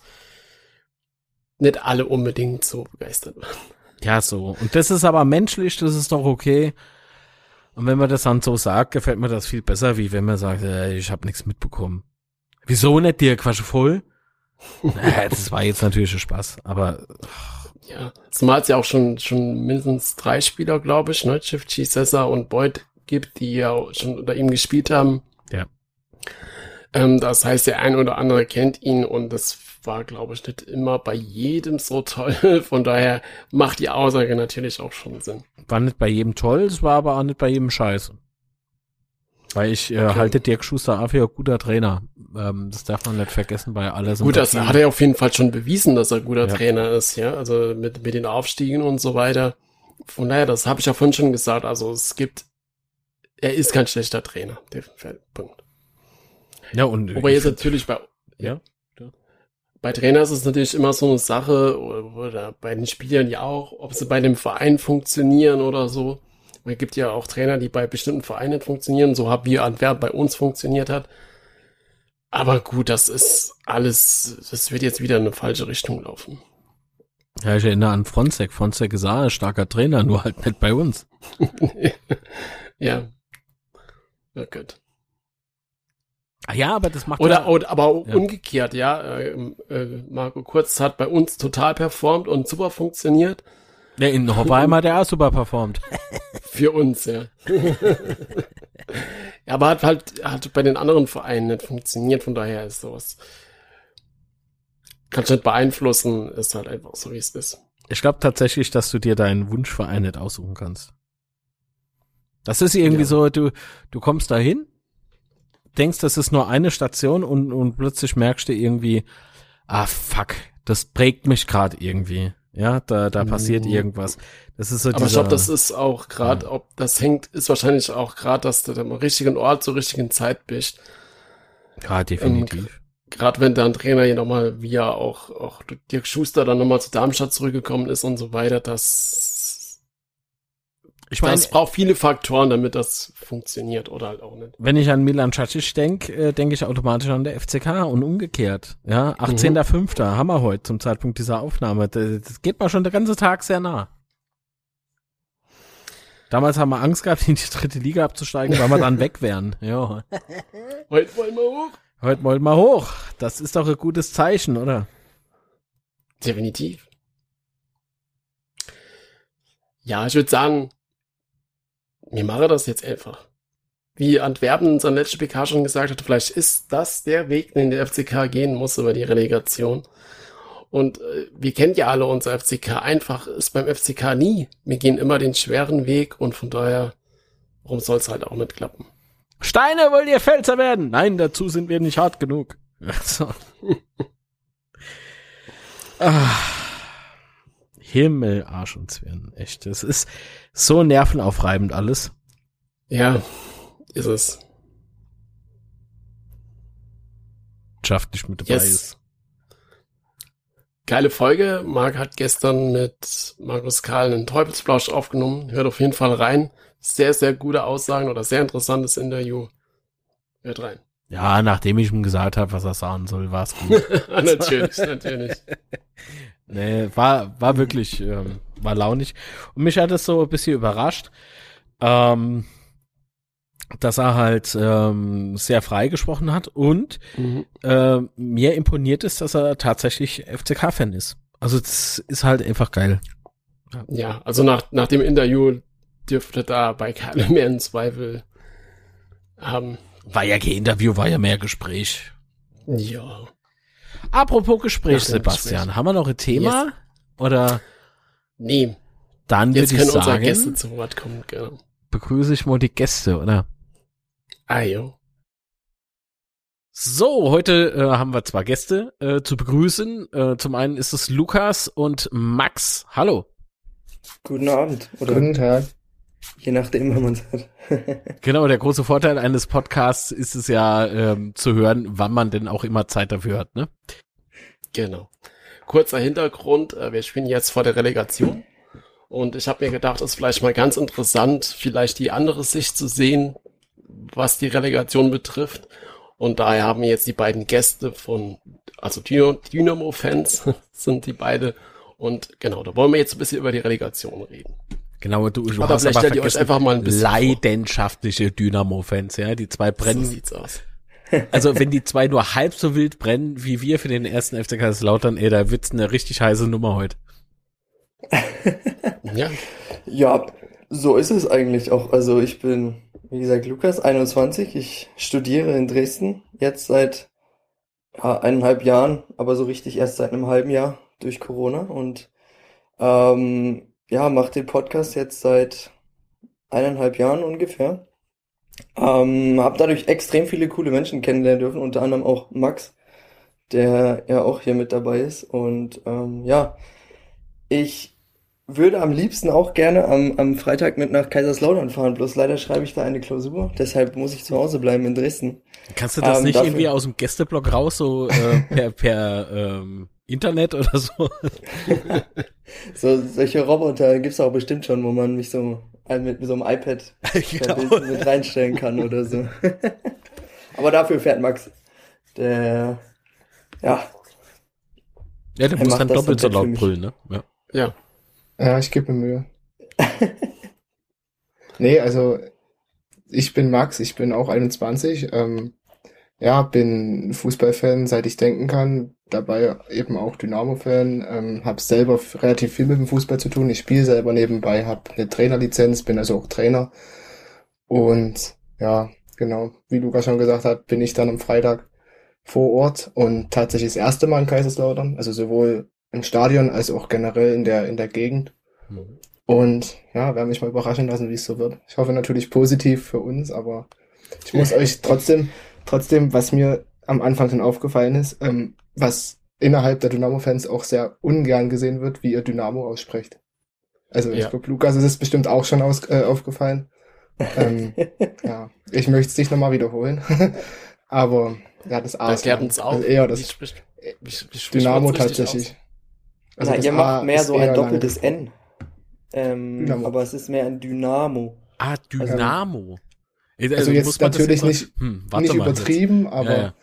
nicht alle unbedingt so begeistert waren. Ja, so. Und das ist aber menschlich, das ist doch okay. Und wenn man das dann so sagt, gefällt mir das viel besser, wie wenn man sagt, äh, ich habe nichts mitbekommen. Wieso nicht Dirk? War schon voll? naja, (laughs) das war jetzt natürlich schon Spaß, aber. Ja, zumal es ja auch schon, schon mindestens drei Spieler, glaube ich, ne? Shift, Cesar und Boyd gibt, die ja schon unter ihm gespielt haben. Ja. Ähm, das heißt, der ein oder andere kennt ihn und das war, glaube ich, nicht immer bei jedem so toll. (laughs) Von daher macht die Aussage natürlich auch schon Sinn. War nicht bei jedem toll, es war aber auch nicht bei jedem scheiße. Weil ich äh, okay. halte Dirk Schuster auch für ein guter Trainer. Ähm, das darf man nicht vergessen bei aller Gut, das hat er auf jeden Fall schon bewiesen, dass er ein guter ja. Trainer ist, ja. Also mit, mit den Aufstiegen und so weiter. Von daher, das habe ich ja vorhin schon gesagt. Also es gibt, er ist kein schlechter Trainer. Punkt. Ja, und. Wobei jetzt natürlich bei, ja. Bei Trainer ist es natürlich immer so eine Sache, oder bei den Spielern ja auch, ob sie bei dem Verein funktionieren oder so. Es gibt ja auch Trainer, die bei bestimmten Vereinen funktionieren, so wie Antwerp bei uns funktioniert hat. Aber gut, das ist alles, das wird jetzt wieder in eine falsche Richtung laufen. Ja, ich erinnere an Fronzek. Fronzek ist ein starker Trainer, nur halt nicht bei uns. (laughs) ja. Ja, gut. Ah ja, aber das macht oder, ja, oder aber ja. umgekehrt, ja. Äh, äh, Marco Kurz hat bei uns total performt und super funktioniert Ja, in Hoffenheim hat er auch super performt. (laughs) Für uns, ja. ja, aber hat halt hat bei den anderen Vereinen nicht funktioniert, von daher ist sowas. Kannst nicht beeinflussen, ist halt einfach so, wie es ist. Ich glaube tatsächlich, dass du dir deinen Wunschverein nicht aussuchen kannst. Das ist irgendwie ja. so, du, du kommst dahin, denkst, das ist nur eine Station und, und plötzlich merkst du irgendwie, ah fuck, das prägt mich gerade irgendwie. Ja, da, da passiert mhm. irgendwas. Das ist so Aber ich glaube, das ist auch gerade, ob das hängt, ist wahrscheinlich auch gerade, dass du am richtigen Ort zur richtigen Zeit bist. Ja, definitiv. Ähm, gerade wenn dein Trainer hier nochmal, wie ja auch, auch Dirk Schuster dann nochmal zu Darmstadt zurückgekommen ist und so weiter, das ich meine, es braucht viele Faktoren, damit das funktioniert oder halt auch nicht. Wenn ich an Milan Cacic denke, äh, denke ich automatisch an der FCK und umgekehrt. Ja, 18.05. Mhm. haben wir heute zum Zeitpunkt dieser Aufnahme. Das, das geht mal schon der ganze Tag sehr nah. Damals haben wir Angst gehabt, in die dritte Liga abzusteigen, weil wir dann weg wären. (laughs) Ja. Heute wollen wir hoch. Heute wollen wir hoch. Das ist doch ein gutes Zeichen, oder? Definitiv. Ja, ich würde sagen, wir machen das jetzt einfach. Wie Antwerpen in seinem letzten PK schon gesagt hat, vielleicht ist das der Weg, den der FCK gehen muss über die Relegation. Und äh, wir kennen ja alle unser FCK. Einfach ist beim FCK nie. Wir gehen immer den schweren Weg und von daher, warum soll es halt auch nicht klappen? Steine wollt ihr Pfälzer werden? Nein, dazu sind wir nicht hart genug. (laughs) Also. (laughs) ah. Himmel, Arsch und Zwirn. Echt. Es ist so nervenaufreibend alles. Ja, ist es. Schafft nicht mit dabei yes. ist. Geile Folge. Marc hat gestern mit Markus Karl einen Teufelsplausch aufgenommen. Hört auf jeden Fall rein. Sehr, sehr gute Aussagen oder sehr interessantes Interview. Hört rein. Ja, nachdem ich ihm gesagt habe, was er sagen soll, war es gut. (laughs) natürlich, natürlich. (laughs) Nee, war, war wirklich, ähm, war launig. Und mich hat es so ein bisschen überrascht, ähm, dass er halt ähm, sehr frei gesprochen hat und mhm. äh, mir imponiert ist, dass er tatsächlich FCK-Fan ist. Also das ist halt einfach geil. Ja, also nach, nach dem Interview dürfte da bei keinem (laughs) mehr einen Zweifel haben. War ja kein Interview, war ja mehr Gespräch. Ja. Apropos Gespräch, Sebastian, Gespräch. haben wir noch ein Thema? Yes. Oder? Nee. Dann würde ich sagen, unsere Gäste zu Wort kommen, genau. begrüße ich mal die Gäste, oder? Ah, jo. So, heute äh, haben wir zwei Gäste äh, zu begrüßen. Äh, zum einen ist es Lukas und Max. Hallo. Guten Abend. Oder Guten Tag. Je nachdem, wann man es hat. (laughs) genau, der große Vorteil eines Podcasts ist es ja ähm, zu hören, wann man denn auch immer Zeit dafür hat, ne? Genau. Kurzer Hintergrund, äh, wir spielen jetzt vor der Relegation und ich habe mir gedacht, es ist vielleicht mal ganz interessant, vielleicht die andere Sicht zu sehen, was die Relegation betrifft. Und daher haben wir jetzt die beiden Gäste von, also Dynamo-Fans (laughs) sind die beide. Und genau, da wollen wir jetzt ein bisschen über die Relegation reden. Genau, du, du aber hast aber vergessen, euch einfach mal ein bisschen leidenschaftliche Dynamo-Fans, ja, die zwei brennen. So sieht's aus. (laughs) Also wenn die zwei nur halb so wild brennen wie wir für den ersten FC Kaiserslautern, ey, da wird's eine richtig heiße Nummer heute. (laughs) ja. Ja, so ist es eigentlich auch. Also ich bin, wie gesagt, Lukas, 21. Ich studiere in Dresden jetzt seit ja, eineinhalb Jahren, aber so richtig erst seit einem halben Jahr durch Corona und ähm, ja, mache den Podcast jetzt seit eineinhalb Jahren ungefähr. Ähm, habe dadurch extrem viele coole Menschen kennenlernen dürfen, unter anderem auch Max, der ja auch hier mit dabei ist. Und ähm, ja, ich würde am liebsten auch gerne am, am Freitag mit nach Kaiserslautern fahren, bloß leider schreibe ich da eine Klausur, deshalb muss ich zu Hause bleiben in Dresden. Kannst du das ähm, nicht dafür... irgendwie aus dem Gästeblock raus, so äh, per, per ähm, Internet oder so? (laughs) so solche Roboter gibt's auch bestimmt schon, wo man mich so mit, mit so einem iPad (laughs) genau. mit reinstellen kann oder so. (laughs) Aber dafür fährt Max. Der, ja. Ja, der muss dann doppelt so laut brüllen, ne? Ja. Ja. Ja, ich gebe mir Mühe. nee, also ich bin Max, ich bin auch 21. Ähm, ja, bin Fußballfan, seit ich denken kann dabei eben auch Dynamo-Fan, ähm, habe selber relativ viel mit dem Fußball zu tun. Ich spiele selber nebenbei, habe eine Trainerlizenz, bin also auch Trainer. Und ja, genau, wie Lukas schon gesagt hat, bin ich dann am Freitag vor Ort und tatsächlich das erste Mal in Kaiserslautern, also sowohl im Stadion als auch generell in der, in der Gegend. Mhm. Und ja, werde mich mal überraschen lassen, wie es so wird. Ich hoffe natürlich positiv für uns, aber ich muss (laughs) euch trotzdem, trotzdem, was mir am Anfang schon aufgefallen ist, ähm, was innerhalb der Dynamo-Fans auch sehr ungern gesehen wird, wie ihr Dynamo aussprecht. Also ich Ja. glaube, Lukas ist es bestimmt auch schon aus, äh, aufgefallen. ähm, (laughs) ja, ich möchte es nicht nochmal wiederholen. (laughs) aber ja, das A ist Erklärt uns auch. Also eher wie das spricht, wie, wie spricht Dynamo tatsächlich. Also Na, das ihr A macht mehr so ein doppeltes. N. Ähm, Dynamo. aber es ist mehr ein Dynamo. Ah, Dynamo. Also jetzt muss man das natürlich nicht- hm, Nicht mal, jetzt- übertrieben, aber ja, ja.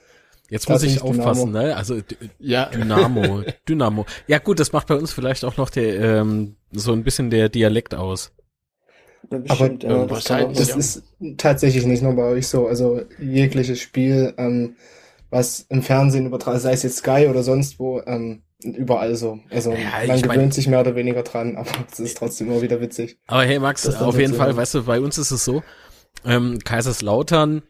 Jetzt muss ich aufpassen, Dynamo. ne? Also Ja, Dynamo, (laughs) Dynamo. Ja gut, das macht bei uns vielleicht auch noch der, ähm, so ein bisschen der Dialekt aus. Ja, bestimmt, ähm, ja, das auch Das ist tatsächlich nicht nur bei euch so. Also jegliches Spiel, ähm, was im Fernsehen übertragen, sei es jetzt Sky oder sonst wo, ähm, überall so. Also Ja, man ich mein- gewöhnt sich mehr oder weniger dran, (laughs) aber es ist trotzdem immer wieder witzig. Aber hey Max, auf jeden Fall, weißt du, bei uns ist es so, ähm, Kaiserslautern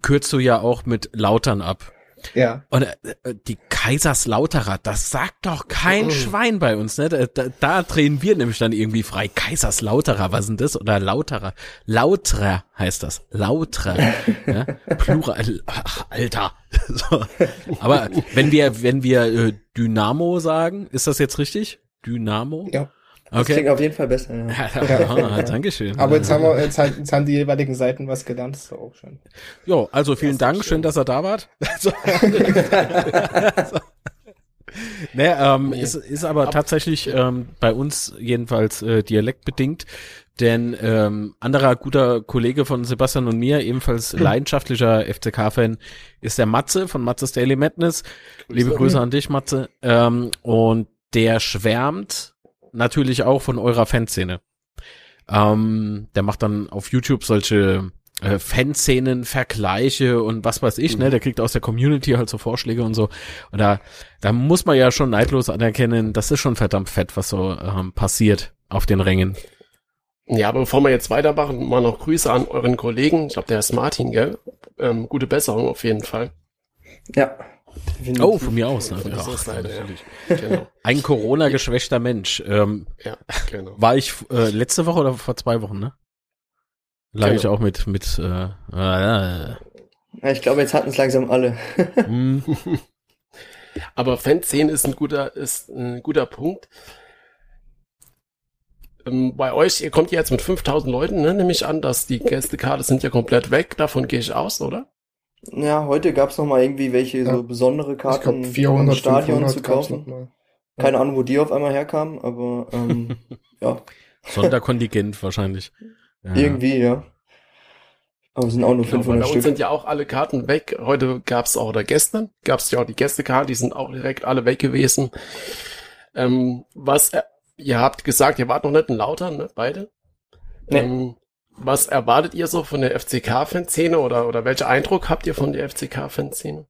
kürzt du ja auch mit Lautern ab. Ja. Und äh, äh, die Kaiserslauterer, das sagt doch kein Oh. Schwein bei uns, ne? Da, da, drehen wir nämlich dann irgendwie frei. Kaiserslauterer, was denn das? Oder Lauterer. Lauterer heißt das. Lauterer. ja? (laughs) Plural. Ach, Alter. (laughs) So. Aber wenn wir, wenn wir äh, Dynamo sagen, ist das jetzt richtig? Dynamo? Ja. Das klingt Okay. auf jeden Fall besser, ja. (laughs) Ja, (laughs) Dankeschön. Aber jetzt haben wir, jetzt, halt, jetzt haben die jeweiligen Seiten was gelernt, das ist doch auch schön. Jo, also vielen Dank, schön. schön, dass ihr da wart. (laughs) So. ne, ähm, Nee. ist, ist aber tatsächlich ähm, bei uns jedenfalls äh, dialektbedingt, denn ähm, anderer guter Kollege von Sebastian und mir, ebenfalls leidenschaftlicher FCK-Fan, ist der Matze von Matze's Daily Madness. Liebe Grüße an dich, Matze. Ähm, und der schwärmt natürlich auch von eurer Fanszene. Ähm, der macht dann auf YouTube solche äh, Fanszenen, Vergleiche und was weiß ich, ne? Der kriegt aus der Community halt so Vorschläge und so. Und da, da muss man ja schon neidlos anerkennen, das ist schon verdammt fett, was so ähm, passiert auf den Rängen. Ja, aber bevor wir jetzt weitermachen, mal noch Grüße an euren Kollegen. Ich glaube, der ist Martin, gell? Ähm, gute Besserung auf jeden Fall. Ja. Definitiv. Oh, von mir aus. Ne? Unserer Ach, ja. natürlich. Genau. (laughs) Ein Corona-geschwächter Mensch. Ähm, Ja, genau. war ich äh, letzte Woche oder vor zwei Wochen, ne? Lag Genau. ich auch mit, mit äh, äh, Ja, ich glaube, jetzt hatten es langsam alle. (laughs) hm. Aber Fanszene ist ein guter, ist ein guter Punkt. Ähm, bei euch, ihr kommt jetzt mit 5000 Leuten, ne? Nehme ich an, dass die Gästekarte sind ja komplett weg. Davon gehe ich aus, oder? Ja, heute gab es noch mal irgendwie welche Ja. so besondere Ich Karten glaube im 400, Stadion 500 zu kaufen. noch mal. Keine Ahnung, wo die auf einmal herkamen, aber ähm, (laughs) ja, Sonderkontingent wahrscheinlich. Ja. (laughs) irgendwie, ja. Aber es sind auch nur Genau, weil 500 bei uns Stück. sind ja auch alle Karten weg. Heute gab's auch, oder gestern gab's ja auch die Gästekarten, die sind auch direkt alle weg gewesen. Ähm, was, äh, ihr habt gesagt, ihr wart noch nicht in Lautern, ne? Beide? Nee. Ähm, was erwartet ihr so von der FCK-Fanszene oder, oder welchen Eindruck habt ihr von der FCK-Fanszene?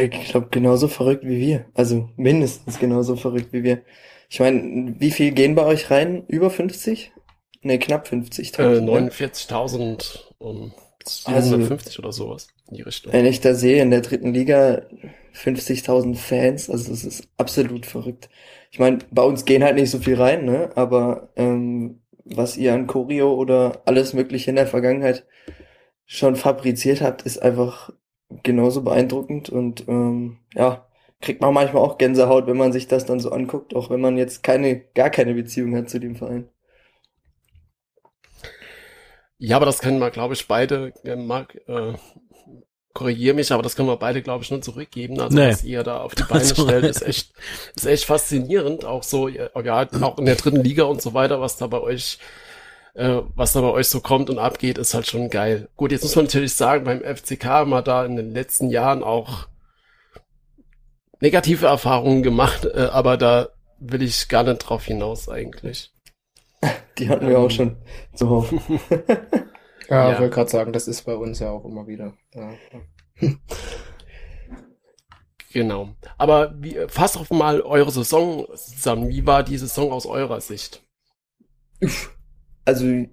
Ich glaube, genauso verrückt wie wir. Also mindestens genauso verrückt wie wir. Ich meine, wie viel gehen bei euch rein? Über 50? Ne, knapp 50.000. Äh, ne? 49.000 um Also- 750 oder sowas in die Richtung. Wenn ich da sehe, in der dritten Liga 50.000 Fans, also das ist absolut verrückt. Ich meine, bei uns gehen halt nicht so viel rein, ne? Aber ähm, was ihr an Choreo oder alles Mögliche in der Vergangenheit schon fabriziert habt, ist einfach genauso beeindruckend und ähm, ja, kriegt man manchmal auch Gänsehaut, wenn man sich das dann so anguckt, auch wenn man jetzt keine, gar keine Beziehung hat zu dem Verein. Ja, aber das können wir, glaube ich, beide, äh, Marc, äh, korrigiere mich, aber das können wir beide, glaube ich, nur zurückgeben. Also, Nee. was ihr da auf die Beine Also- stellt, ist (laughs) echt, ist echt faszinierend. Auch so, ja, auch in der dritten Liga und so weiter, was da bei euch, äh, was da bei euch so kommt und abgeht, ist halt schon geil. Gut, jetzt muss man natürlich sagen, beim FCK haben wir da in den letzten Jahren auch negative Erfahrungen gemacht, äh, aber da will ich gar nicht drauf hinaus eigentlich. Die hatten wir auch schon zuhauf. (laughs) Ja, Ja. ich wollte gerade sagen, das ist bei uns ja auch immer wieder. Ja. Genau. Aber wie, fasst doch mal eure Saison zusammen. Wie war die Saison aus eurer Sicht? Also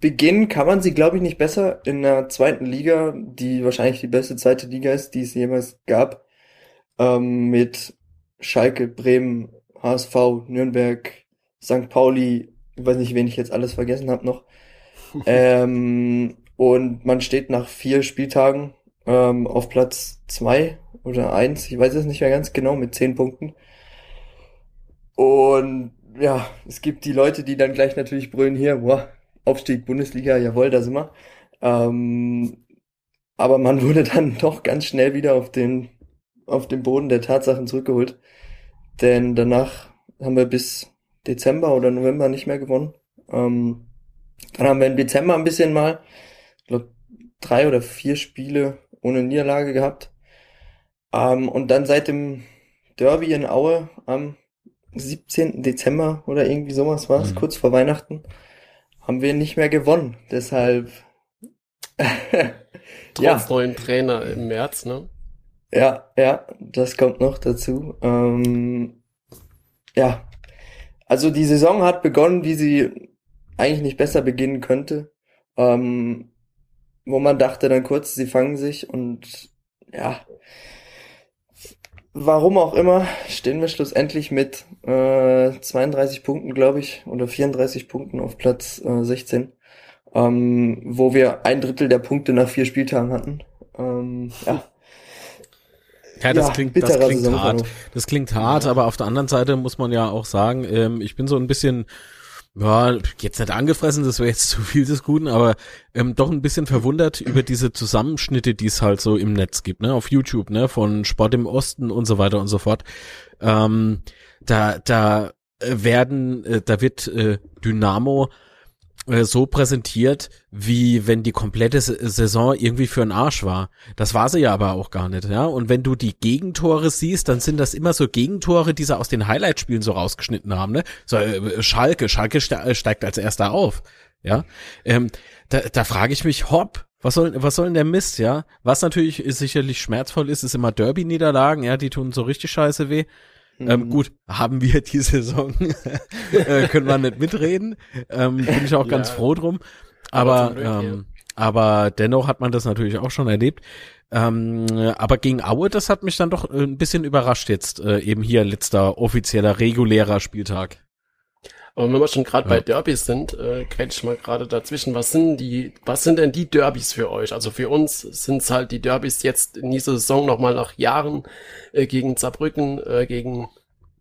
beginnen kann man sie, glaube ich, nicht besser in der zweiten Liga, die wahrscheinlich die beste zweite Liga ist, die es jemals gab, ähm, mit Schalke, Bremen, HSV, Nürnberg, St. Pauli, ich weiß nicht, wen ich jetzt alles vergessen habe noch. (laughs) ähm, und man steht nach vier Spieltagen ähm, auf Platz zwei oder eins, ich weiß es nicht mehr ganz genau, mit zehn Punkten. Und ja, es gibt die Leute, die dann gleich natürlich brüllen hier, boah, Aufstieg Bundesliga, jawohl, da sind wir. Ähm, aber man (laughs) wurde dann doch ganz schnell wieder auf den, auf den Boden der Tatsachen zurückgeholt. Denn danach haben wir bis Dezember oder November nicht mehr gewonnen. Ähm, dann haben wir im Dezember ein bisschen mal, ich glaube, drei oder vier Spiele ohne Niederlage gehabt. Ähm, und dann seit dem Derby in Aue am 17. Dezember oder irgendwie sowas war es, mhm. kurz vor Weihnachten, haben wir nicht mehr gewonnen. Deshalb. (laughs) Trotz ja. neuen Trainer im März, ne? Ja, ja, das kommt noch dazu. Ähm, ja, also die Saison hat begonnen, wie sie eigentlich nicht besser beginnen könnte. Ähm, wo man dachte dann kurz, sie fangen sich und ja, warum auch immer, stehen wir schlussendlich mit äh, 32 Punkten, glaube ich, oder 34 Punkten auf Platz äh, 16, ähm, wo wir ein Drittel der Punkte nach vier Spieltagen hatten. Ähm, ja. Ja, das ja, klingt, das klingt hart. Das klingt hart, aber auf der anderen Seite muss man ja auch sagen, ähm, ich bin so ein bisschen ja, jetzt nicht angefressen, das wäre jetzt (laughs) zu viel des Guten, aber ähm, doch ein bisschen verwundert über diese Zusammenschnitte, die es halt so im Netz gibt, ne, auf YouTube, ne, von Sport im Osten und so weiter und so fort. Ähm, da, da werden, äh, da wird äh, Dynamo äh, so präsentiert, wie wenn die komplette Saison irgendwie für einen Arsch war. Das war sie ja aber auch gar nicht, ja. Und wenn du die Gegentore siehst, dann sind das immer so Gegentore, die sie aus den Highlight-Spielen so rausgeschnitten haben, ne? So, äh, Schalke, Schalke äh, steigt als erster auf, ja. Ähm, da, da frage ich mich, hopp, was soll, was soll denn der Mist, ja? Was natürlich sicherlich schmerzvoll ist, ist immer Derby-Niederlagen, ja, die tun so richtig scheiße weh. Ähm, mhm. gut, haben wir die Saison, (laughs) äh, können wir nicht mitreden. Ähm, bin ich auch ganz ja. froh drum. Aber, aber, Glück, ähm, ja. aber dennoch hat man das natürlich auch schon erlebt. Ähm, aber gegen Aue, das hat mich dann doch äh, ein bisschen überrascht jetzt, äh, eben hier letzter offizieller, regulärer Spieltag. Aber wenn wir schon gerade ja. bei Derbys sind, äh, quetsch mal gerade dazwischen. Was sind die, was sind denn die Derbys für euch? Also für uns sind es halt die Derbys jetzt in dieser Saison nochmal nach Jahren äh, gegen Saarbrücken, äh, gegen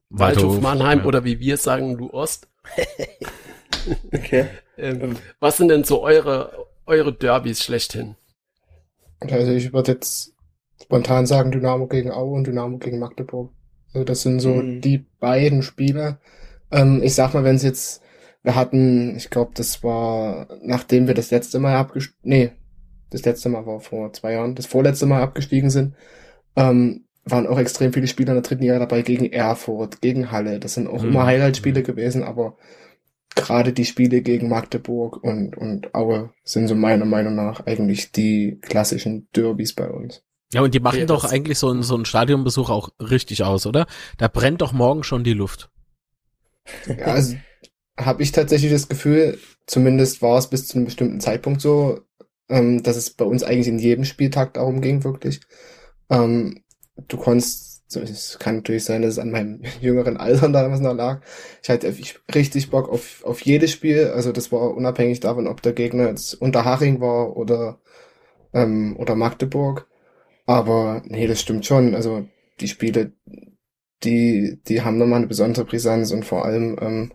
Waldhof Mannheim ja. oder wie wir sagen, du Ost. (laughs) okay. (laughs) ähm, was sind denn so eure, eure Derbys schlechthin? Also ich würde jetzt spontan sagen Dynamo gegen Aue und Dynamo gegen Magdeburg. Also das sind so mhm. die beiden Spiele, ähm, ich sag mal, wenn es jetzt, wir hatten, ich glaube, das war, nachdem wir das letzte Mal abgestiegen, nee, das letzte Mal war vor zwei Jahren, das vorletzte Mal abgestiegen sind, ähm, waren auch extrem viele Spieler in der dritten Jahr dabei gegen Erfurt, gegen Halle. Das sind auch mhm. immer Highlight-Spiele mhm. gewesen, aber gerade die Spiele gegen Magdeburg und, und Aue sind so meiner Meinung nach eigentlich die klassischen Derbys bei uns. Ja, und die machen okay, doch eigentlich so, so einen Stadionbesuch auch richtig aus, oder? Da brennt doch morgen schon die Luft. Ja, also habe ich tatsächlich das Gefühl, zumindest war es bis zu einem bestimmten Zeitpunkt so, ähm, dass es bei uns eigentlich in jedem Spieltag darum ging, wirklich. Ähm, du konntest, es kann natürlich sein, dass es an meinem (laughs) jüngeren Alter damals noch lag. Ich hatte richtig Bock auf, auf jedes Spiel. Also das war unabhängig davon, ob der Gegner jetzt Unterhaching war oder, ähm, oder Magdeburg. Aber nee, das stimmt schon. Also die Spiele, die, die haben nochmal eine besondere Brisanz und vor allem, ähm,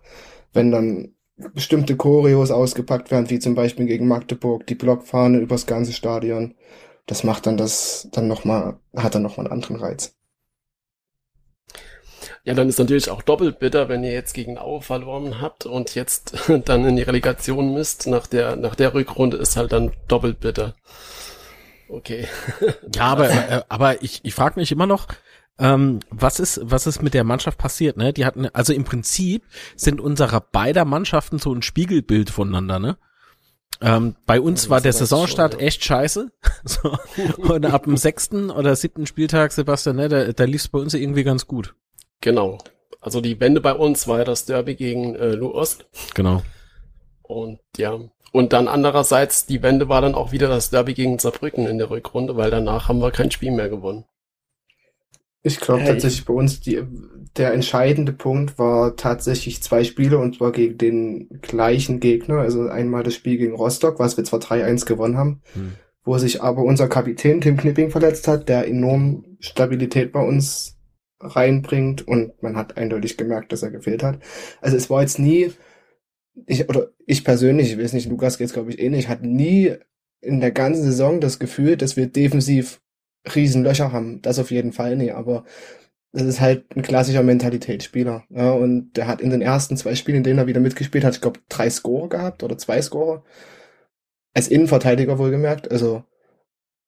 wenn dann bestimmte Choreos ausgepackt werden, wie zum Beispiel gegen Magdeburg, die Blockfahne übers ganze Stadion, das macht dann das dann nochmal, hat dann nochmal einen anderen Reiz. Ja, dann ist natürlich auch doppelt bitter, wenn ihr jetzt gegen Aue verloren habt und jetzt (laughs) dann in die Relegation müsst. Nach der, nach der Rückrunde ist halt dann doppelt bitter. Okay. ja, aber, (laughs) äh, aber ich, ich frage mich immer noch, ähm, was ist, was ist mit der Mannschaft passiert, ne? Die hatten, also im Prinzip sind unsere beider Mannschaften so ein Spiegelbild voneinander, ne? Ähm, bei uns Ja, war der Saisonstart schon, ja. echt scheiße. (laughs) so. Und ab dem sechsten oder siebten Spieltag, Sebastian, ne, da, da lief's bei uns irgendwie ganz gut. Genau. Also die Wende bei uns war ja das Derby gegen äh, Lu Ost. Genau. Und ja. Und dann andererseits, die Wende war dann auch wieder das Derby gegen Saarbrücken in der Rückrunde, weil danach haben wir kein Spiel mehr gewonnen. Ich glaube Hey. tatsächlich bei uns die, der entscheidende Punkt war tatsächlich zwei Spiele und zwar gegen den gleichen Gegner. Also einmal das Spiel gegen Rostock, was wir zwar 3-1 gewonnen haben, Hm. wo sich aber unser Kapitän Tim Knipping verletzt hat, der enorm Stabilität bei uns reinbringt und man hat eindeutig gemerkt, dass er gefehlt hat. Also es war jetzt nie, ich, oder ich persönlich, ich weiß nicht, Lukas geht's glaube ich ähnlich, hatte nie in der ganzen Saison das Gefühl, dass wir defensiv Riesenlöcher haben. Das auf jeden Fall, nee, aber das ist halt ein klassischer Mentalitätsspieler. Ja, und der hat in den ersten zwei Spielen, in denen er wieder mitgespielt hat, ich glaube, drei Scorer gehabt oder zwei Scorer. Als Innenverteidiger wohlgemerkt. Also,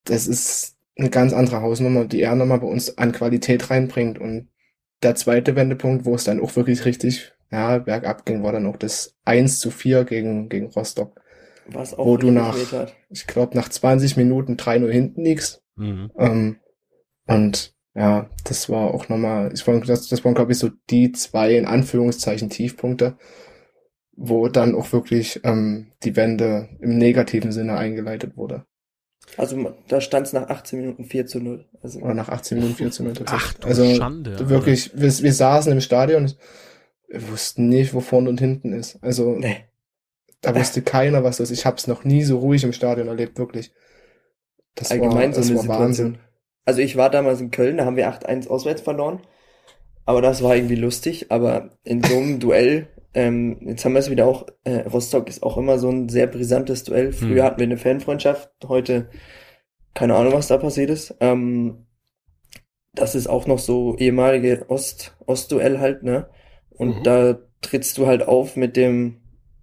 das ist eine ganz andere Hausnummer, die er nochmal bei uns an Qualität reinbringt. Und der zweite Wendepunkt, wo es dann auch wirklich richtig, ja, bergab ging, war dann auch das 1 zu 4 gegen, gegen Rostock. Was auch Wo du nach-. Ich glaube, nach 20 Minuten 3-0 hinten liegst. Mhm. Ähm, und ja, das war auch nochmal, ich war, das, das waren, glaube ich, so die zwei in Anführungszeichen Tiefpunkte, wo dann auch wirklich ähm, die Wende im negativen Sinne eingeleitet wurde. Also da stand es nach 18 Minuten 4 zu 0. Also, Oder nach 18 Minuten 4 zu 0 Ach du Also Schande. wirklich, wir, wir saßen im Stadion, und wir wussten nicht, wo vorne und hinten ist. Also nee. da wusste keiner, was das ist. Ich habe es noch nie so ruhig im Stadion erlebt, wirklich. Das allgemein war, so eine Situation. Wahnsinn. Also ich war damals in Köln, da haben wir 8-1 auswärts verloren. Aber das war irgendwie lustig. Aber in so einem (laughs) Duell, ähm, jetzt haben wir es wieder auch, äh, Rostock ist auch immer so ein sehr brisantes Duell. Früher Hm. hatten wir eine Fanfreundschaft, heute keine Ahnung, was da passiert ist. Ähm, das ist auch noch so ehemalige Ost, Ostduell halt, ne? Und Mhm. da trittst du halt auf mit dem,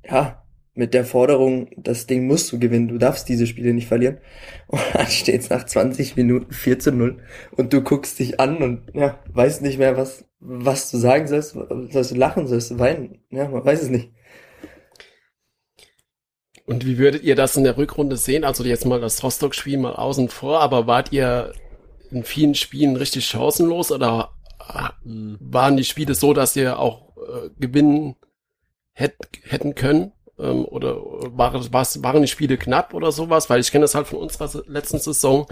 ja, mit der Forderung, das Ding musst du gewinnen, du darfst diese Spiele nicht verlieren. (laughs) Und dann steht's nach 20 Minuten 4 zu 0 und du guckst dich an und ja, weißt nicht mehr, was, was du sagen sollst, sollst du lachen, sollst du weinen, ja, man weiß es nicht. Und wie würdet ihr das in der Rückrunde sehen? Also jetzt mal das Rostock-Spiel mal außen vor, aber wart ihr in vielen Spielen richtig chancenlos oder äh, waren die Spiele so, dass ihr auch äh, gewinnen hätt, hätten können? Ähm, oder waren, waren die Spiele knapp oder sowas? Weil ich kenne das halt von unserer se- letzten Saison.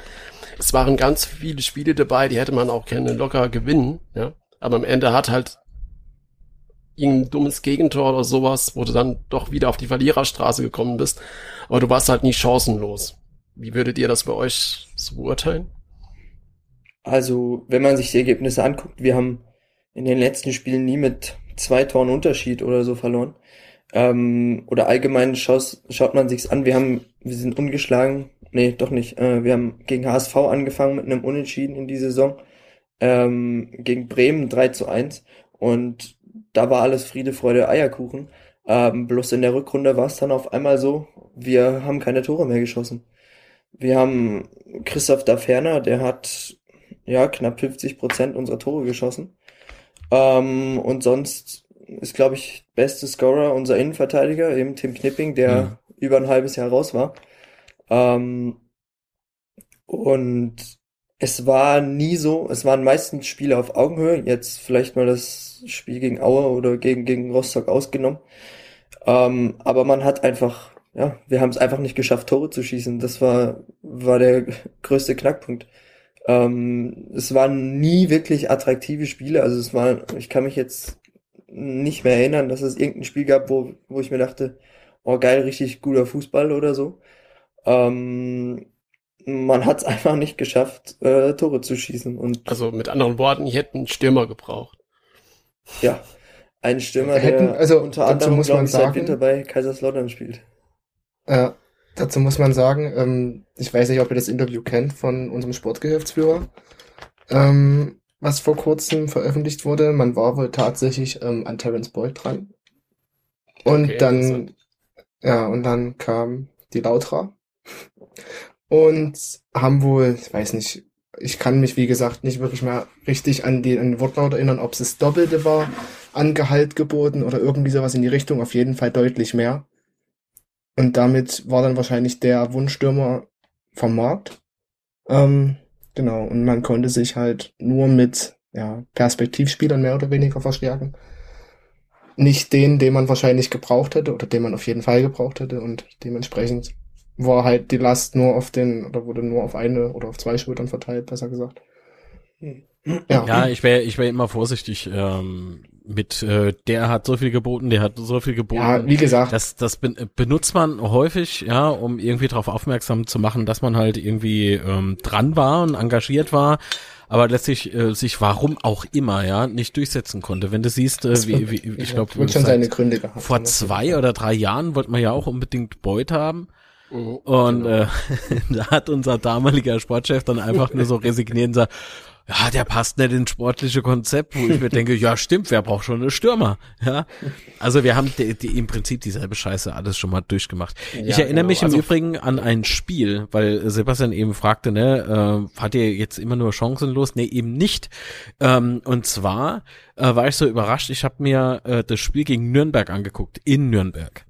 Es waren ganz viele Spiele dabei, die hätte man auch gerne locker gewinnen, ja. Aber am Ende hat halt irgendein dummes Gegentor oder sowas, wo du dann doch wieder auf die Verliererstraße gekommen bist. Aber du warst halt nie chancenlos. Wie würdet ihr das bei euch so beurteilen? Also, wenn man sich die Ergebnisse anguckt, wir haben in den letzten Spielen nie mit zwei Toren Unterschied oder so verloren. Ähm, oder allgemein schaus, schaut man sich's an, wir haben, wir sind ungeschlagen. Nee, doch nicht. Äh, wir haben gegen HSV angefangen mit einem Unentschieden in die Saison. Ähm, gegen Bremen 3 zu 1. Und da war alles Friede, Freude, Eierkuchen. Ähm, bloß in der Rückrunde war es dann auf einmal so, wir haben keine Tore mehr geschossen. Wir haben Christoph Daferner, der hat ja knapp 50 Prozent unserer Tore geschossen. Ähm, und sonst ist, glaube ich, beste Scorer unser Innenverteidiger, eben Tim Knipping, der Mhm. über ein halbes Jahr raus war. Ähm, und es war nie so, es waren meistens Spiele auf Augenhöhe, jetzt vielleicht mal das Spiel gegen Aue oder gegen, gegen Rostock ausgenommen. Ähm, aber man hat einfach, ja, wir haben es einfach nicht geschafft, Tore zu schießen. Das war, war der (laughs) größte Knackpunkt. Ähm, es waren nie wirklich attraktive Spiele. Also es war, ich kann mich jetzt nicht mehr erinnern, dass es irgendein Spiel gab, wo, wo ich mir dachte, oh geil, richtig guter Fußball oder so. Ähm, man hat es (laughs) einfach nicht geschafft, äh, Tore zu schießen. Und Also mit anderen Worten, ihr hätten einen Stürmer gebraucht. ja, ein Stürmer, Hätten- der also unter dazu anderem, muss man ich, seit sagen- Winter bei Kaiserslautern spielt. Äh, dazu muss man sagen, ähm, ich weiß nicht, ob ihr das Interview kennt von unserem Sportgeschäftsführer, ähm, was vor kurzem veröffentlicht wurde. Man war wohl tatsächlich ähm, an Terence Boyd dran. Und Okay, dann, ja, und dann kam die Lautra und haben wohl, ich weiß nicht, ich kann mich, wie gesagt, nicht wirklich mehr richtig an, die, an den Wortlaut erinnern, ob es das Doppelte war, an Gehalt geboten oder irgendwie sowas in die Richtung, auf jeden Fall deutlich mehr. Und damit war dann wahrscheinlich der Wunschstürmer vom Markt. Ähm, genau, und man konnte sich halt nur mit ja, Perspektivspielern mehr oder weniger verstärken. Nicht den, den man wahrscheinlich gebraucht hätte oder den man auf jeden Fall gebraucht hätte und dementsprechend war halt die Last nur auf den oder wurde nur auf eine oder auf zwei Schultern verteilt, besser gesagt. Ja, ja ich wäre ich wär immer vorsichtig ähm, mit, äh, der hat so viel geboten, der hat so viel geboten. Ja, wie gesagt. Das, das benutzt man häufig, ja, um irgendwie darauf aufmerksam zu machen, dass man halt irgendwie ähm, dran war und engagiert war aber letztlich äh, sich warum auch immer ja nicht durchsetzen konnte. Wenn du siehst, äh, wie, wie ich glaube, schon seine Gründe gehabt. Vor zwei oder drei Jahren wollte man ja auch unbedingt Beut haben. Mhm, und genau. äh, (laughs) da hat unser damaliger Sportchef dann einfach nur so (laughs) resigniert und gesagt, ja, der passt nicht ins sportliche Konzept, wo ich mir denke, ja, stimmt, wer braucht schon eine Stürmer? Ja. Also wir haben die, die, im Prinzip dieselbe Scheiße alles schon mal durchgemacht. Ja, ich erinnere genau. mich im also, Übrigen an ein Spiel, weil Sebastian eben fragte, ne, äh, hat ihr jetzt immer nur chancenlos? Nee, eben nicht. Ähm, und zwar äh, war ich so überrascht, ich habe mir äh, das Spiel gegen Nürnberg angeguckt, in Nürnberg.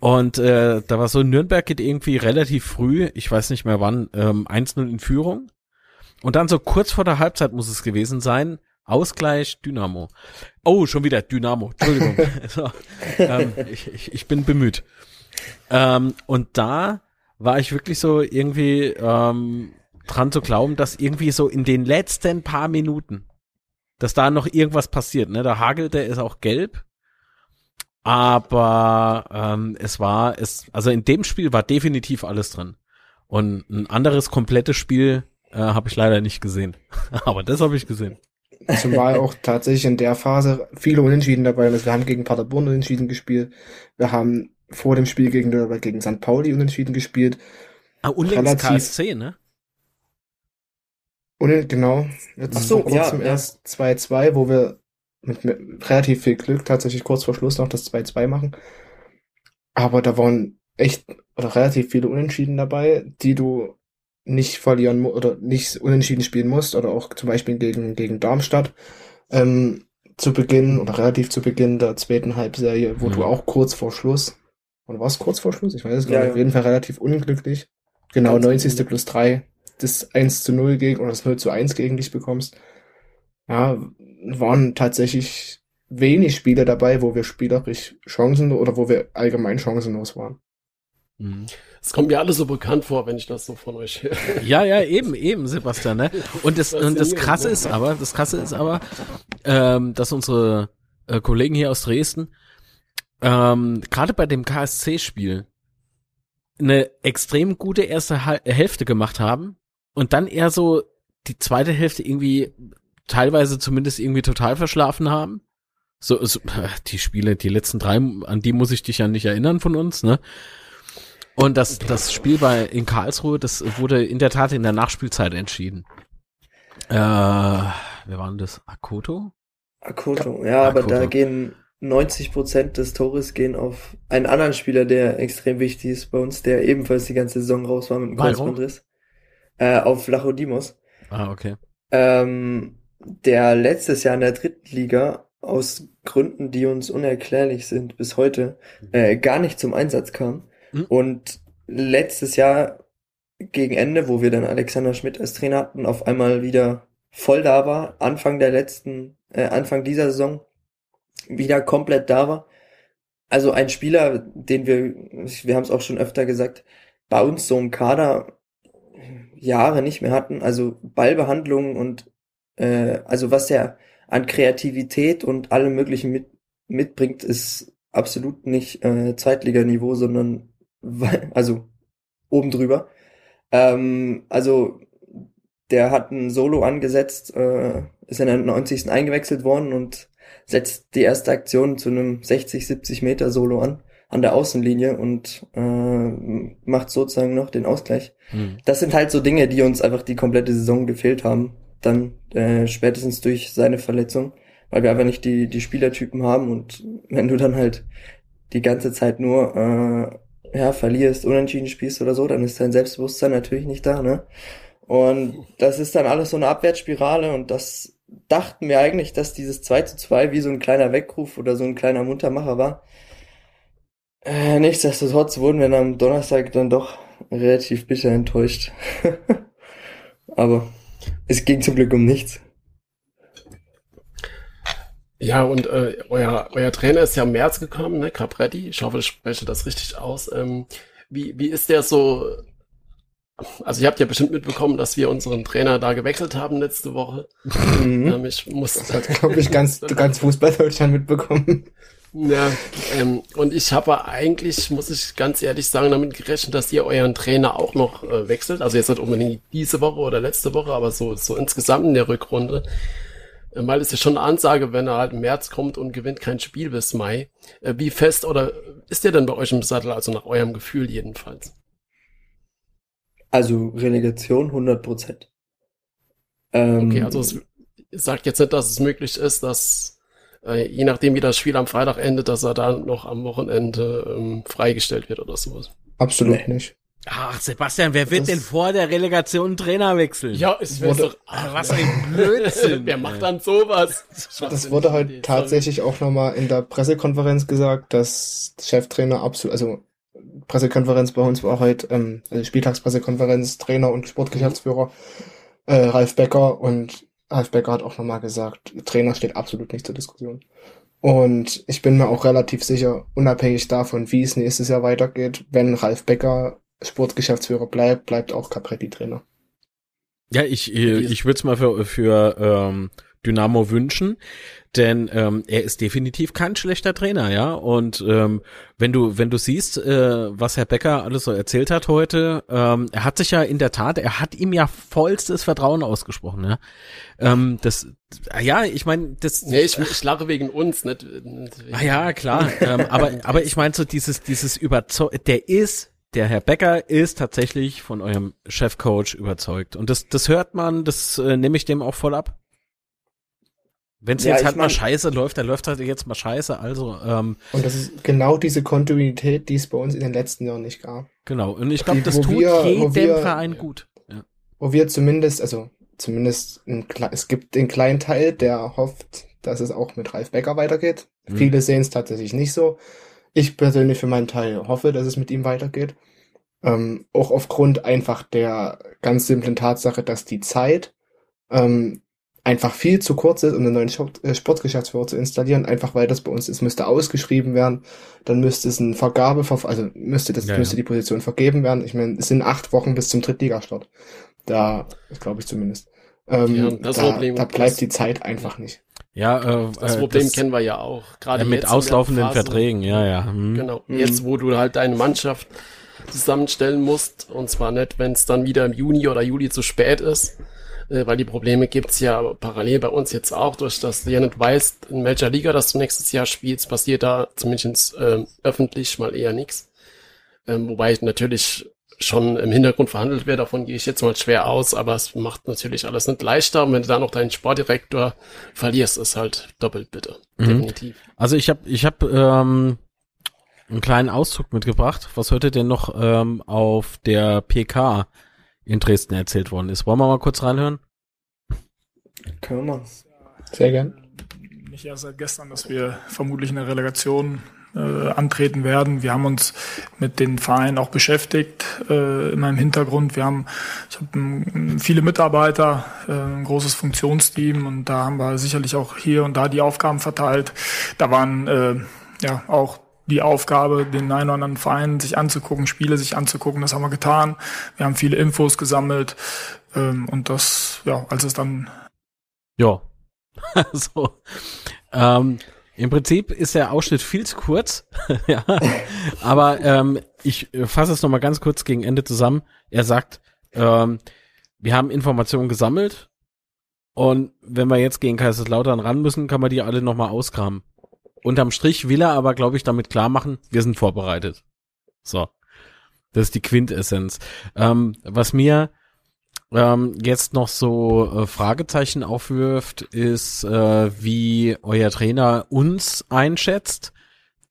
Und äh, da war so, Nürnberg geht irgendwie relativ früh, ich weiß nicht mehr wann, ähm, 1-0 in Führung. Und dann so kurz vor der Halbzeit muss es gewesen sein. Ausgleich Dynamo. Oh, schon wieder Dynamo. Entschuldigung. (laughs) so, ähm, ich, ich, ich bin bemüht. Ähm, und da war ich wirklich so irgendwie ähm, dran zu glauben, dass irgendwie so in den letzten paar Minuten, dass da noch irgendwas passiert. Ne? Der Hagel, der ist auch gelb. Aber ähm, es war, es, also in dem Spiel war definitiv alles drin. Und ein anderes komplettes Spiel äh, habe ich leider nicht gesehen. (laughs) Aber das habe ich gesehen. Zumal auch tatsächlich in der Phase viele Unentschieden dabei sind. Wir haben gegen Paderborn Unentschieden gespielt. Wir haben vor dem Spiel gegen, gegen St. Pauli Unentschieden gespielt. Ah, unlängst KSC, ne? Und genau. Jetzt Ach so, vor kurzem ja, erst 2-2, wo wir mit, mit relativ viel Glück tatsächlich kurz vor Schluss noch das 2-2 machen. Aber da waren echt oder relativ viele Unentschieden dabei, die du nicht verlieren oder nicht unentschieden spielen musst oder auch zum Beispiel gegen, gegen Darmstadt ähm, zu Beginn oder relativ zu Beginn der zweiten Halbserie, wo mhm. du auch kurz vor Schluss, oder war es kurz vor Schluss? Ich weiß es gar nicht, auf jeden Fall relativ unglücklich. Genau, Ganz 90. Gut. plus 3, das 1 zu 0 gegen oder das 0 zu 1 gegen dich bekommst. Ja, waren tatsächlich wenig Spiele dabei, wo wir spielerisch Chancen oder wo wir allgemein chancenlos waren. Mhm. Es kommt mir alles so bekannt vor, wenn ich das so von euch höre. Ja, ja, eben, eben, Sebastian. Ne? Und das, und das Krasse ist aber, das Krasse ist aber, ähm, dass unsere äh, Kollegen hier aus Dresden ähm, gerade bei dem KSC-Spiel eine extrem gute erste Hälfte gemacht haben und dann eher so die zweite Hälfte irgendwie teilweise zumindest irgendwie total verschlafen haben. So, so die Spiele, die letzten drei, an die muss ich dich ja nicht erinnern von uns, ne? Und das, das Spiel bei in Karlsruhe, das wurde in der Tat in der Nachspielzeit entschieden. Äh, wer war denn das? Akoto? Akoto, ja, Akoto. aber da gehen 90 Prozent des Tores gehen auf einen anderen Spieler, der extrem wichtig ist bei uns, der ebenfalls die ganze Saison raus war mit dem Kreuzbandriss. Äh, auf Lachodimos. Ah, okay. Ähm, der letztes Jahr in der dritten Liga aus Gründen, die uns unerklärlich sind bis heute, äh, gar nicht zum Einsatz kam. Mhm. Und letztes Jahr gegen Ende, wo wir dann Alexander Schmidt als Trainer hatten, auf einmal wieder voll da war, Anfang der letzten, äh, Anfang dieser Saison wieder komplett da war. Also ein Spieler, den wir, wir haben es auch schon öfter gesagt, bei uns so im Kader Jahre nicht mehr hatten. Also Ballbehandlungen und äh, also was er an Kreativität und allem möglichen mit, mitbringt, ist absolut nicht äh, Zweitliganiveau, sondern also oben drüber. Ähm, also der hat ein Solo angesetzt, äh, ist in der 90. eingewechselt worden und setzt die erste Aktion zu einem 60, 70 Meter Solo an, an der Außenlinie und äh, macht sozusagen noch den Ausgleich. Mhm. Das sind halt so Dinge, die uns einfach die komplette Saison gefehlt haben. Dann äh, spätestens durch seine Verletzung, weil wir einfach nicht die, die Spielertypen haben und wenn du dann halt die ganze Zeit nur äh, ja, verlierst, unentschieden spielst oder so, dann ist dein Selbstbewusstsein natürlich nicht da, ne? Und das ist dann alles so eine Abwärtsspirale und das dachten wir eigentlich, dass dieses 2 zu 2 wie so ein kleiner Weckruf oder so ein kleiner Muntermacher war. Äh, nichtsdestotrotz wurden wir am Donnerstag dann doch relativ bitter enttäuscht. (laughs) Aber es ging zum Glück um nichts. Ja, und äh, euer, euer Trainer ist ja im März gekommen, ne, Capretti. Ich hoffe, ich spreche das richtig aus. Ähm, wie, wie ist der so? Also ihr habt ja bestimmt mitbekommen, dass wir unseren Trainer da gewechselt haben letzte Woche. Mhm. Ähm, ich muss, Das hat, glaube ich, ganz, (laughs) ganz Fußball-Deutschland mitbekommen. Ja, ähm, und ich habe eigentlich, muss ich ganz ehrlich sagen, damit gerechnet, dass ihr euren Trainer auch noch äh, wechselt. Also jetzt nicht unbedingt diese Woche oder letzte Woche, aber so, so insgesamt in der Rückrunde. Weil es ja schon eine Ansage, wenn er halt im März kommt und gewinnt kein Spiel bis Mai. Äh, wie fest oder ist der denn bei euch im Sattel, also nach eurem Gefühl jedenfalls? Also Relegation 100 Prozent. Ähm, Okay, also es sagt jetzt nicht, dass es möglich ist, dass äh, je nachdem, wie das Spiel am Freitag endet, dass er dann noch am Wochenende ähm, freigestellt wird oder sowas. Absolut Nee. nicht. Ach, Sebastian, wer wird Das- denn vor der Relegation einen Trainer wechseln? Ja, es wäre wäre doch- doch. was ein Blödsinn. (laughs) Wer macht dann sowas? Das wurde halt Idee, sorry. tatsächlich auch nochmal in der Pressekonferenz gesagt, dass Cheftrainer absolut, also Pressekonferenz bei uns war heute, ähm, also Spieltagspressekonferenz, Trainer und Sportgeschäftsführer, äh, Ralf Becker und Ralf Becker hat auch nochmal gesagt, Trainer steht absolut nicht zur Diskussion. Und ich bin mir auch relativ sicher, unabhängig davon, wie es nächstes Jahr weitergeht, wenn Ralf Becker Sportgeschäftsführer bleibt, bleibt auch Capretti Trainer. Ja, ich, äh, ich würde es mal für, für ähm, Dynamo wünschen, denn ähm, er ist definitiv kein schlechter Trainer, ja. Und ähm, wenn du wenn du siehst, äh, was Herr Becker alles so erzählt hat heute, ähm, er hat sich ja in der Tat, er hat ihm ja vollstes Vertrauen ausgesprochen, ja. Ähm, das, ja, ich meine, das. Nee, ich, ich lache wegen uns, nicht, nicht wegen Ah ja, klar. (laughs) ähm, aber aber ich meine so dieses dieses Überzeug, der ist der Herr Becker ist tatsächlich von eurem Chefcoach überzeugt und das das hört man, das äh, nehme ich dem auch voll ab. Wenn es Ja, jetzt halt mal scheiße läuft, dann läuft halt jetzt mal scheiße. Also ähm, Und das ist genau diese Kontinuität, die es bei uns in den letzten Jahren nicht gab. genau. Und ich glaube, das tut wir- jedem wir- Verein gut. Ja. wo wir zumindest, also zumindest ein, es gibt den kleinen Teil, der hofft, dass es auch mit Ralf Becker weitergeht. Mhm. Viele sehen es tatsächlich nicht so. Ich persönlich für meinen Teil hoffe, dass es mit ihm weitergeht. Ähm, auch aufgrund einfach der ganz simplen Tatsache, dass die Zeit ähm, einfach viel zu kurz ist, um einen neuen äh, Sportgeschäftsführer zu installieren, einfach weil das bei uns, es müsste ausgeschrieben werden, dann müsste es ein Vergabeverfahren, also müsste das, Ja, müsste ja. die Position vergeben werden. Ich meine, es sind acht Wochen bis zum Drittligastart. Da, glaube ich zumindest. Ähm, Ja, das da, Problem- da bleibt das- die Zeit einfach nicht. Ja, äh, Das äh, Problem das- kennen wir ja auch. Gerade ja, mit auslaufenden Phase. Verträgen. Ja, ja. hm. Genau. Mhm. Jetzt, wo du halt deine Mannschaft zusammenstellen musst, und zwar nicht, wenn es dann wieder im Juni oder Juli zu spät ist, äh, weil die Probleme gibt's ja parallel bei uns jetzt auch, durch dass du ja nicht weißt, in welcher Liga das du nächstes Jahr spielst, passiert da zumindest ähm, öffentlich mal eher nichts. Ähm, wobei natürlich schon im Hintergrund verhandelt wird, davon gehe ich jetzt mal schwer aus, aber es macht natürlich alles nicht leichter. Und wenn du dann noch deinen Sportdirektor verlierst, ist halt doppelt bitter. Mhm. Definitiv. Also ich habe ich hab, ähm, einen kleinen Auszug mitgebracht, was heute denn noch ähm, auf der PK in Dresden erzählt worden ist. Wollen wir mal kurz reinhören? Können wir machen. Sehr gern. Nicht erst seit gestern, dass wir vermutlich in der Relegation äh, antreten werden. Wir haben uns mit den Vereinen auch beschäftigt, äh, immer im Hintergrund. Wir haben, ich habe ähm, viele Mitarbeiter, äh, ein großes Funktionsteam und da haben wir sicherlich auch hier und da die Aufgaben verteilt. Da waren äh, ja auch die Aufgabe, den einen oder anderen Verein sich anzugucken, Spiele sich anzugucken. Das haben wir getan. Wir haben viele Infos gesammelt ähm, und das, ja, als es dann Ja. (laughs) so. Ähm, Im Prinzip ist der Ausschnitt viel zu kurz. (laughs) ja. Aber ähm, ich äh, fasse es nochmal ganz kurz gegen Ende zusammen. Er sagt, ähm, wir haben Informationen gesammelt und wenn wir jetzt gegen Kaiserslautern ran müssen, kann man die alle nochmal auskramen. Unterm Strich will er aber, glaube ich, damit klar machen, wir sind vorbereitet. So. Das ist die Quintessenz. Ähm, was mir ähm, jetzt noch so äh, Fragezeichen aufwirft, ist, äh, wie euer Trainer uns einschätzt.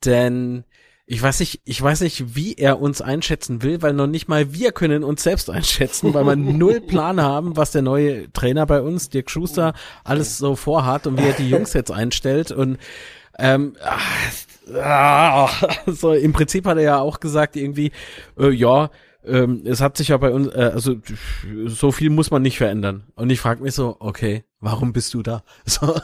Denn ich weiß nicht, ich weiß nicht, wie er uns einschätzen will, weil noch nicht mal wir können uns selbst einschätzen, weil wir (laughs) null Plan haben, was der neue Trainer bei uns, Dirk Schuster, alles so vorhat und wie er die Jungs jetzt einstellt. Und ähm, ah, ah, so im Prinzip hat er ja auch gesagt irgendwie, äh, ja, ähm, es hat sich ja bei uns, äh, also so viel muss man nicht verändern. Und ich frage mich so, okay, warum bist du da? (laughs) So,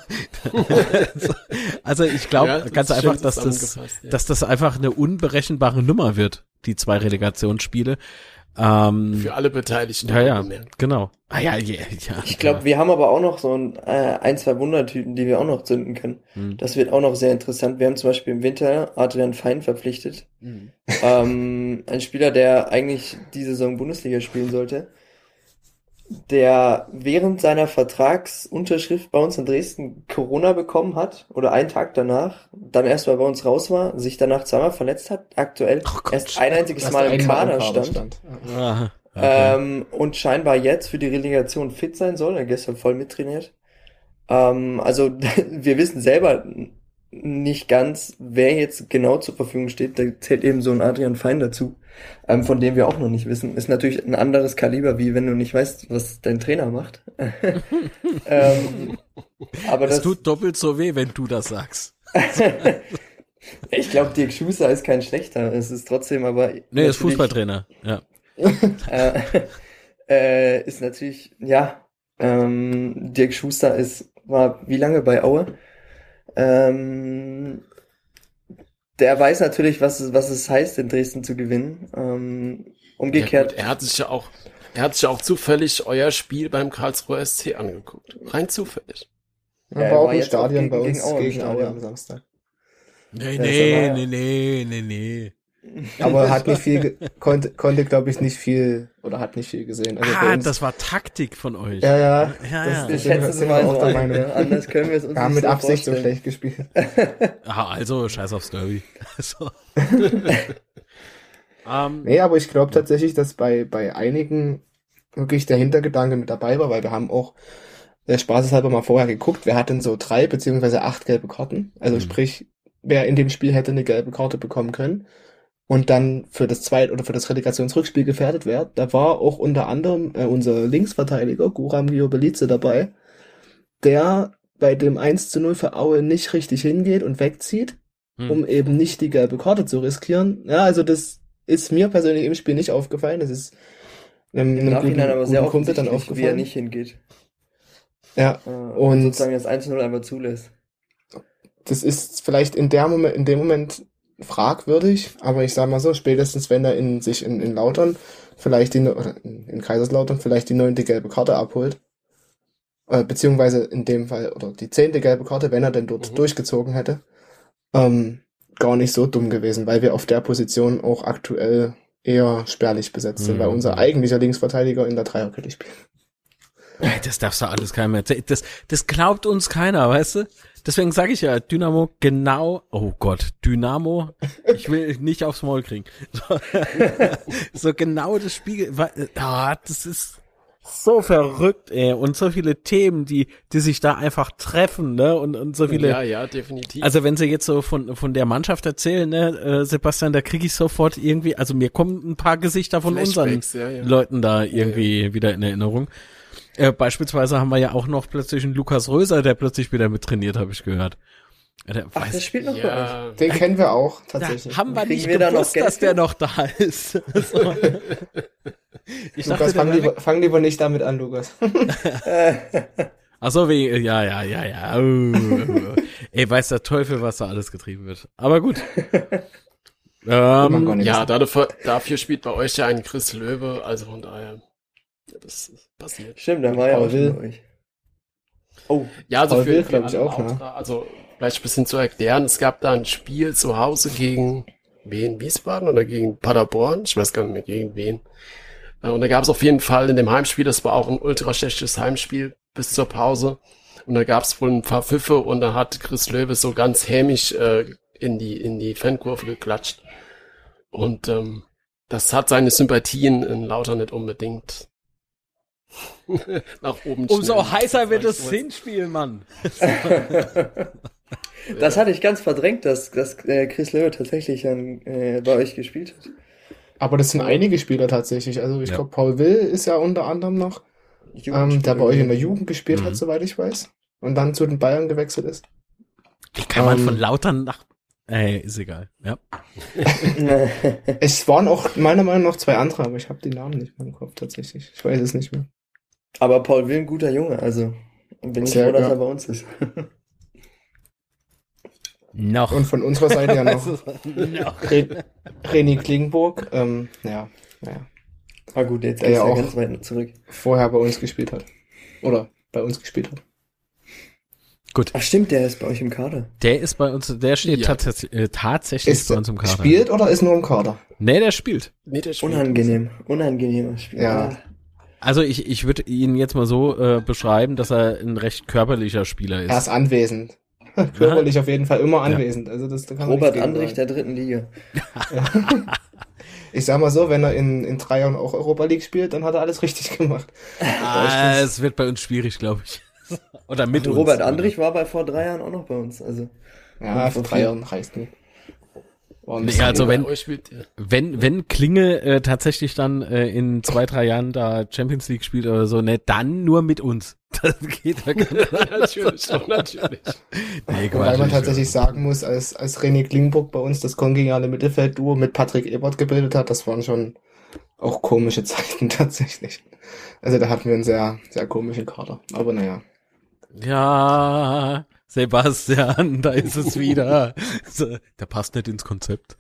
also ich glaube Ja, ganz einfach, dass das, ja. dass das einfach eine unberechenbare Nummer wird, die zwei Relegationsspiele. Ähm, Für alle Beteiligten. ja, ja, genau. Ah ja, ja, ja. Ich glaube, wir haben aber auch noch so ein, äh, ein, zwei Wundertüten, die wir auch noch zünden können. Hm. Das wird auch noch sehr interessant. Wir haben zum Beispiel im Winter Adrian Fein verpflichtet. Hm. ähm, ein Spieler, der eigentlich die Saison Bundesliga spielen sollte, der während seiner Vertragsunterschrift bei uns in Dresden Corona bekommen hat oder einen Tag danach, dann erst mal bei uns raus war, sich danach zweimal verletzt hat, aktuell Oh Gott. erst ein einziges Mal im Kader stand. Ja. Ah, okay. Ähm, und scheinbar jetzt für die Relegation fit sein soll. Er gestern voll mittrainiert. Ähm, also (laughs) wir wissen selber nicht ganz, wer jetzt genau zur Verfügung steht. Da zählt eben so ein Adrian Fein dazu, ähm, von dem wir auch noch nicht wissen. Ist natürlich ein anderes Kaliber, wie wenn du nicht weißt, was dein Trainer macht. (laughs) ähm, aber es das, tut doppelt so weh, wenn du das sagst. (laughs) ich glaube, Dirk Schuster ist kein schlechter. Es ist trotzdem aber Nee, ist natürlich- Fußballtrainer. Ja. (laughs) äh, äh, ist natürlich, ja, ähm, Dirk Schuster ist, war wie lange bei Aue? Ähm, der weiß natürlich, was es, was es heißt, in Dresden zu gewinnen. Ähm, Ja, umgekehrt, gut, er hat sich ja auch, er hat sich ja auch zufällig euer Spiel beim Karlsruher SC angeguckt. Rein zufällig. Er Ja, war er auch war im auch Stadion gegen- bei uns gegen im gegen Aue Stadion. am Samstag. Nee, Ja, nee, nee, nee, nee, nee. Aber hat nicht viel, (laughs) konnte, konnte glaube ich nicht viel, oder hat nicht viel gesehen. Also Ah, uns, das war Taktik von euch. ja, ja. Ja, das, ja. schätzen sind es mal auch so der ein. Meinung. Ne? Anders können wir es uns Wir haben nicht mit Absicht so vorstellen. schlecht gespielt. (laughs) Aha, also scheiß aufs Derby. (laughs) so. ähm, Nee, aber ich glaube tatsächlich, dass bei, bei einigen wirklich der Hintergedanke mit dabei war, weil wir haben auch äh, spaßeshalber mal vorher geguckt, wer hat denn so drei beziehungsweise acht gelbe Karten? Also Mhm. sprich, wer in dem Spiel hätte eine gelbe Karte bekommen können und dann für das Zweit- oder für das Relegationsrückspiel gefährdet wäre. Da war auch unter anderem äh, unser Linksverteidiger Guram Giobelice dabei, der bei dem 1 zu 0 für Aue nicht richtig hingeht und wegzieht hm. um eben nicht die gelbe Karte zu riskieren. Ja, also das ist mir persönlich im Spiel nicht aufgefallen. Das ist ähm, Im einem Nachhinein guten, aber sehr guten Kumpel dann offensichtlich, wie er aufgefallen. nicht hingeht. Ja, Äh, Und- sozusagen das 1-0 einfach zulässt. das ist vielleicht in der Moment, in dem Moment fragwürdig, aber ich sag mal so, spätestens wenn er in sich in, in Lautern vielleicht die, oder in, in Kaiserslautern vielleicht die neunte gelbe Karte abholt, äh, beziehungsweise in dem Fall, oder die zehnte gelbe Karte, wenn er denn dort Mhm. durchgezogen hätte, ähm, gar nicht so dumm gewesen, weil wir auf der Position auch aktuell eher spärlich besetzt sind, Mhm. weil unser eigentlicher Linksverteidiger in der Dreierkette spielt. Das darfst du alles keinem erzählen. Das, das glaubt uns keiner, weißt du? Deswegen sage ich ja, Dynamo genau, oh Gott, Dynamo, ich will nicht aufs Maul kriegen. So, (laughs) so genau das Spiegel, ah, das ist so verrückt, ey, und so viele Themen, die, die sich da einfach treffen, ne, und, und so viele, Ja, ja, definitiv. also wenn sie jetzt so von, von der Mannschaft erzählen, ne, äh, Sebastian, da kriege ich sofort irgendwie, also mir kommen ein paar Gesichter von unseren ja, ja. Leuten da irgendwie wieder in Erinnerung. Äh, beispielsweise haben wir ja auch noch plötzlich einen Lukas Röser, der plötzlich wieder mit trainiert, habe ich gehört. Ja, Der Ach, weiß, das spielt noch bei euch. ja, Den kennen wir auch, da tatsächlich. haben wir nicht wir da noch gewusst, Geld dass der noch da ist. (laughs) so. Ich dachte, Lukas, der fang lieber, fang lieber nicht damit an, Lukas. (laughs) Ach so, wie, ja, ja, ja, ja. Oh. Ey, weiß der Teufel, was da alles getrieben wird. Aber gut. ähm, ja dafür, dafür spielt bei euch ja ein Chris Löwe, also von daher, ja, das ist passiert. Stimmt, da war ja auch Will. euch. Oh, Ja, also Paul für, Will, für glaub ich, auch, ne? Lauterer, also vielleicht ein bisschen zu erklären, es gab da ein Spiel zu Hause gegen wen, Wiesbaden oder gegen Paderborn, ich weiß gar nicht mehr gegen wen. Äh, Und da gab es auf jeden Fall in dem Heimspiel, das war auch ein ultra schlechtes Heimspiel bis zur Pause. Und da gab es wohl ein paar Pfiffe und da hat Chris Löwe so ganz hämisch äh, in die in die Fankurve geklatscht. Und ähm, das hat seine Sympathien in Lauter nicht unbedingt nach oben. umso schnellen, heißer wird das ich. Hinspiel, Mann. (laughs) das hatte ich ganz verdrängt, dass, dass äh, Chris Löwe tatsächlich an, äh, bei euch gespielt hat. Aber das sind einige Spieler tatsächlich. Also ich Ja. glaube, Paul Will ist ja unter anderem noch, ähm, der bei euch in der Jugend gespielt Mhm. hat, soweit ich weiß. Und dann zu den Bayern gewechselt ist. Wie kann man Ähm, von Lautern nach Ey, ist egal. Ja. (laughs) es waren auch meiner Meinung nach zwei andere, aber ich habe die Namen nicht mehr im Kopf tatsächlich. Ich weiß es nicht mehr. Aber Paul Will, ein guter Junge, also bin ich froh, dass er bei uns ist. Noch. Und von unserer Seite ja noch (laughs) noch. Re René Klingburg, ähm, ja, naja, Ah gut, jetzt Der ist ja er auch- ganz weit zurück. vorher bei uns gespielt hat. Oder bei uns gespielt hat. Gut. Ach stimmt, der ist bei euch im Kader. Der ist bei uns, der steht Ja. tats äh, tatsächlich Ist bei uns im Kader. spielt oder ist nur im Kader? Nee, der spielt. Nee, der spielt. Unangenehm, unangenehmes Spiel. Ja. Also ich, ich würde ihn jetzt mal so äh, beschreiben, dass er ein recht körperlicher Spieler ist. Er ist anwesend. (laughs) Körperlich auf jeden Fall immer anwesend. Also das da kann man Robert Andrich der dritten Liga. (laughs) Ich sag mal so, wenn er in, in drei Jahren auch Europa League spielt, dann hat er alles richtig gemacht. ah, es wird bei uns schwierig, glaube ich. (laughs) Oder mit Und uns. Robert Andrich war bei vor drei Jahren auch noch bei uns. Also Ja, vor drei. Jahren reicht nicht. Nee, also wenn- spielt der. Wenn, wenn Klinge äh, tatsächlich dann äh, in zwei, drei Jahren da Champions League spielt oder so, ne, dann nur mit uns. (laughs) Das geht ja gar nicht. (laughs) natürlich, doch, natürlich. Nee, Wobei man Quatsch. tatsächlich sagen muss, als, als René Klingburg bei uns das kongeniale Mittelfeldduo mit Patrick Ebert gebildet hat, das waren schon auch komische (laughs) Zeiten tatsächlich. Also da hatten wir einen sehr, sehr komischen Kader. Aber naja. Ja, Sebastian, da ist es wieder. (laughs) Der passt nicht ins Konzept.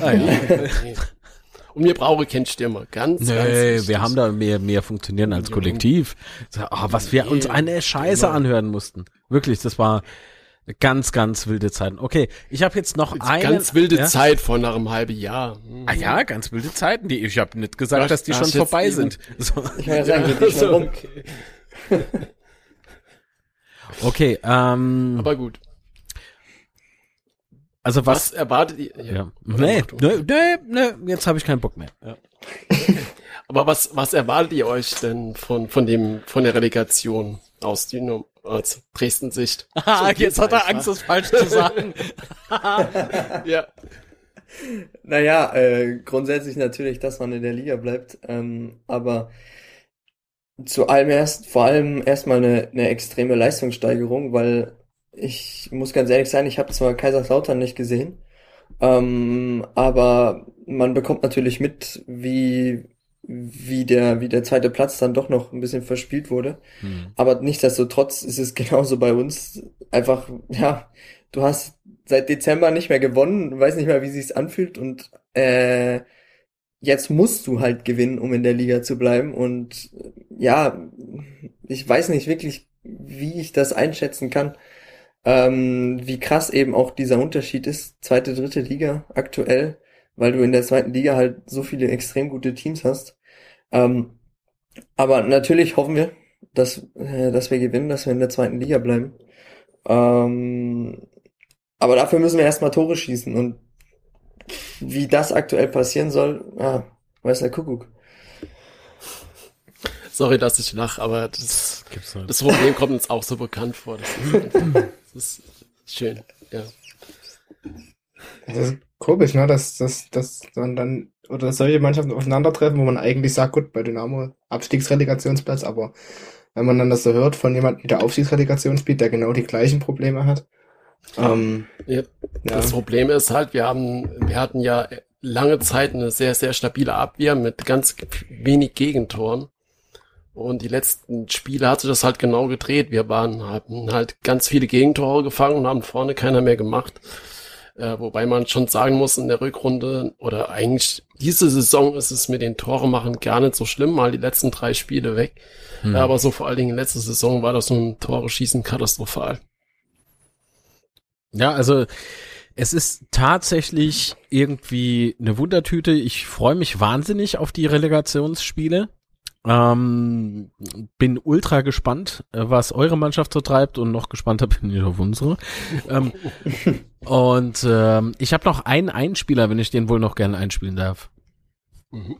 Ah, ja. (laughs) Und wir brauchen keinen Stürmer. Ganz, ganz Nee, wichtig. wir haben da mehr, mehr funktionieren als. Kollektiv. So, ah, was wir uns eine Scheiße anhören mussten. Wirklich, das war ganz, ganz wilde Zeiten. Okay, ich habe jetzt noch eine Ganz wilde ja? Zeit vor nach einem halben Jahr. Hm. Ah ja, ganz wilde Zeiten. Die, ich habe nicht gesagt, Ach, dass die ach, schon vorbei sind. So. ich kann ja sagen, (laughs) so, okay. Okay, ähm, Aber gut. also Was was? erwartet ihr? Ja. Oder Nee, nee, nee, nee, jetzt habe ich keinen Bock mehr. Ja. (laughs) Aber was, was erwartet ihr euch denn von, von dem, von der Relegation aus Dynamo, aus Dresden-Sicht? (laughs) Ah, So jetzt hat er Angst, das falsch zu sagen. (laughs) Ja. Naja, äh, grundsätzlich natürlich, dass man in der Liga bleibt. Ähm, aber zu allem erst, vor allem erstmal eine, eine extreme Leistungssteigerung, weil ich muss ganz ehrlich sein, ich habe zwar Kaiserslautern nicht gesehen, ähm, aber man bekommt natürlich mit, wie, wie der, wie der zweite Platz dann doch noch ein bisschen verspielt wurde. Hm. Aber nichtsdestotrotz ist es (laughs) genauso bei uns. Einfach, ja, du hast seit Dezember nicht mehr gewonnen, weiß nicht mehr, wie sich's anfühlt und äh, jetzt musst du halt gewinnen, um in der Liga zu bleiben. Und äh, ja, ich weiß nicht wirklich, wie ich das einschätzen kann, ähm, wie krass eben auch dieser Unterschied ist, zweite, dritte Liga aktuell, weil du in der zweiten Liga halt so viele extrem gute Teams hast. Ähm, aber natürlich hoffen wir, dass, äh, dass wir gewinnen, dass wir in der zweiten Liga bleiben. Ähm, aber dafür müssen wir erstmal Tore schießen und wie das aktuell passieren soll, ja, weiß der Kuckuck. Sorry, dass ich lache, aber das, Gibt's nicht. das Problem kommt uns auch so bekannt vor. Das ist, das ist schön, ja. Das ist komisch, ne, dass, dass, dass dann, dann, oder dass solche Mannschaften aufeinandertreffen, wo man eigentlich sagt, gut, bei Dynamo Abstiegsrelegationsplatz, aber wenn man dann das so hört von jemandem, der Aufstiegsrelegation spielt, der genau die gleichen Probleme hat, ähm, Ja, ja, Das Problem ist halt, wir haben, wir hatten ja lange Zeit eine sehr, sehr stabile Abwehr mit ganz wenig Gegentoren. Und die letzten Spiele hat sich das halt genau gedreht. Wir waren, hatten halt ganz viele Gegentore gefangen und haben vorne keiner mehr gemacht. Äh, wobei man schon sagen muss, in der Rückrunde oder eigentlich diese Saison ist es mit den Tore machen gar nicht so schlimm, mal die letzten drei Spiele weg. Hm. Aber so vor allen Dingen letzte Saison war das so ein Tore schießen katastrophal. Ja, also es ist tatsächlich irgendwie eine Wundertüte. Ich freue mich wahnsinnig auf die Relegationsspiele. Ähm, bin ultra gespannt, äh, was eure Mannschaft so treibt und noch gespannter (laughs) bin ich auf unsere. Ähm, (laughs) und ähm, ich habe noch einen Einspieler, wenn ich den wohl noch gerne einspielen darf. Mhm.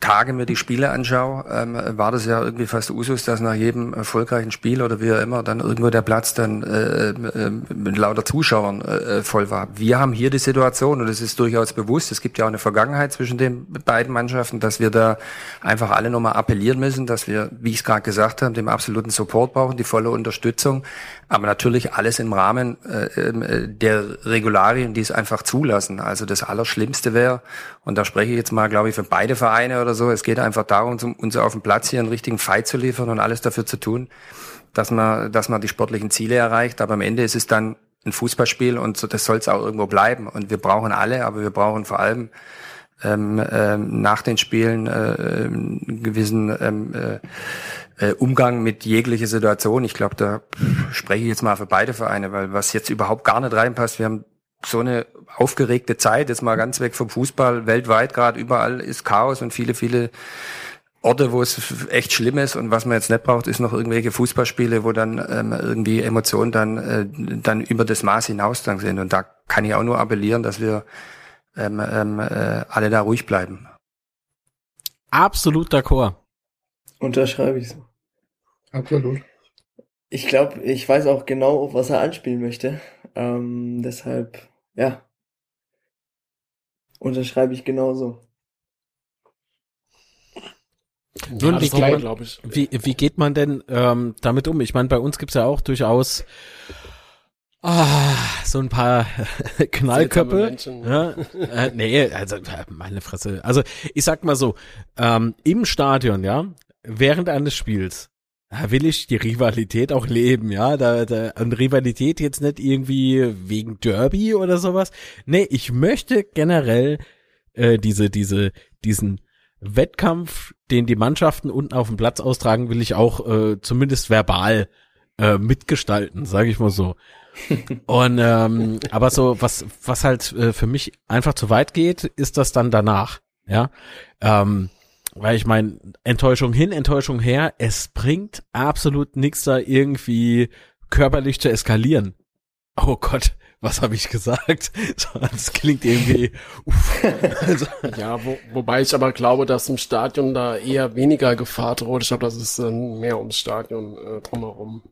Tage mir die Spiele anschaue, ähm, war das ja irgendwie fast Usus, dass nach jedem erfolgreichen Spiel oder wie auch immer dann irgendwo der Platz dann äh, äh, mit lauter Zuschauern äh, voll war. Wir haben hier die Situation, und es ist durchaus bewusst, es gibt ja auch eine Vergangenheit zwischen den beiden Mannschaften, dass wir da einfach alle nochmal appellieren müssen, dass wir, wie ich es gerade gesagt habe, dem absoluten Support brauchen, die volle Unterstützung, aber natürlich alles im Rahmen äh, äh der Regularien, die es einfach zulassen. Also das Allerschlimmste wäre, und da spreche ich jetzt mal, glaube ich, für beide Vereine oder so. Es geht einfach darum, uns auf dem Platz hier einen richtigen Fight zu liefern und alles dafür zu tun, dass man, dass man die sportlichen Ziele erreicht. Aber am Ende ist es dann ein Fußballspiel und so, das soll es auch irgendwo bleiben. Und wir brauchen alle, aber wir brauchen vor allem ähm, ähm, nach den Spielen äh, einen gewissen ähm, äh, äh, Umgang mit jeglicher Situation. Ich glaube, da spreche ich jetzt mal für beide Vereine, weil was jetzt überhaupt gar nicht reinpasst, wir haben so eine aufgeregte Zeit, jetzt mal ganz weg vom Fußball, weltweit gerade überall ist Chaos und viele, viele Orte, wo es echt schlimm ist und was man jetzt nicht braucht, ist noch irgendwelche Fußballspiele, wo dann ähm, irgendwie Emotionen dann, äh, dann über das Maß hinaus dann sind. Und da kann ich auch nur appellieren, dass wir ähm, ähm, äh, alle da ruhig bleiben. Absolut d'accord. Unterschreibe ich so. Absolut. Ich glaube, ich weiß auch genau, auf was er anspielen möchte. Ähm, deshalb, ja, unterschreibe ich genauso. Nun, ja, wie, geht, man, wie, wie geht man denn ähm, damit um? Ich meine, bei uns gibt's ja auch durchaus ah, so ein paar (laughs) Knallköpfe. Ja, äh, nee, also äh, meine Fresse. Also ich sag mal so, ähm, im Stadion, ja, während eines Spiels da will ich die Rivalität auch leben, ja. Da, da, und Rivalität jetzt nicht irgendwie wegen Derby oder sowas. Nee, ich möchte generell äh, diese, diese, diesen Wettkampf, den die Mannschaften unten auf dem Platz austragen, will ich auch äh, zumindest verbal äh, mitgestalten, sage ich mal so. (laughs) Und ähm, aber so was was halt äh, für mich einfach zu weit geht, ist das dann danach, ja. Ähm, weil ich meine, Enttäuschung hin, Enttäuschung her, es bringt absolut nichts da irgendwie körperlich zu eskalieren. Oh Gott, was habe ich gesagt? (laughs) Das klingt irgendwie. Uff. Also. (laughs) Ja, wo, wobei ich aber glaube, dass im Stadion da eher weniger Gefahr droht. Ich glaube, das ist äh, mehr ums Stadion äh, drumherum.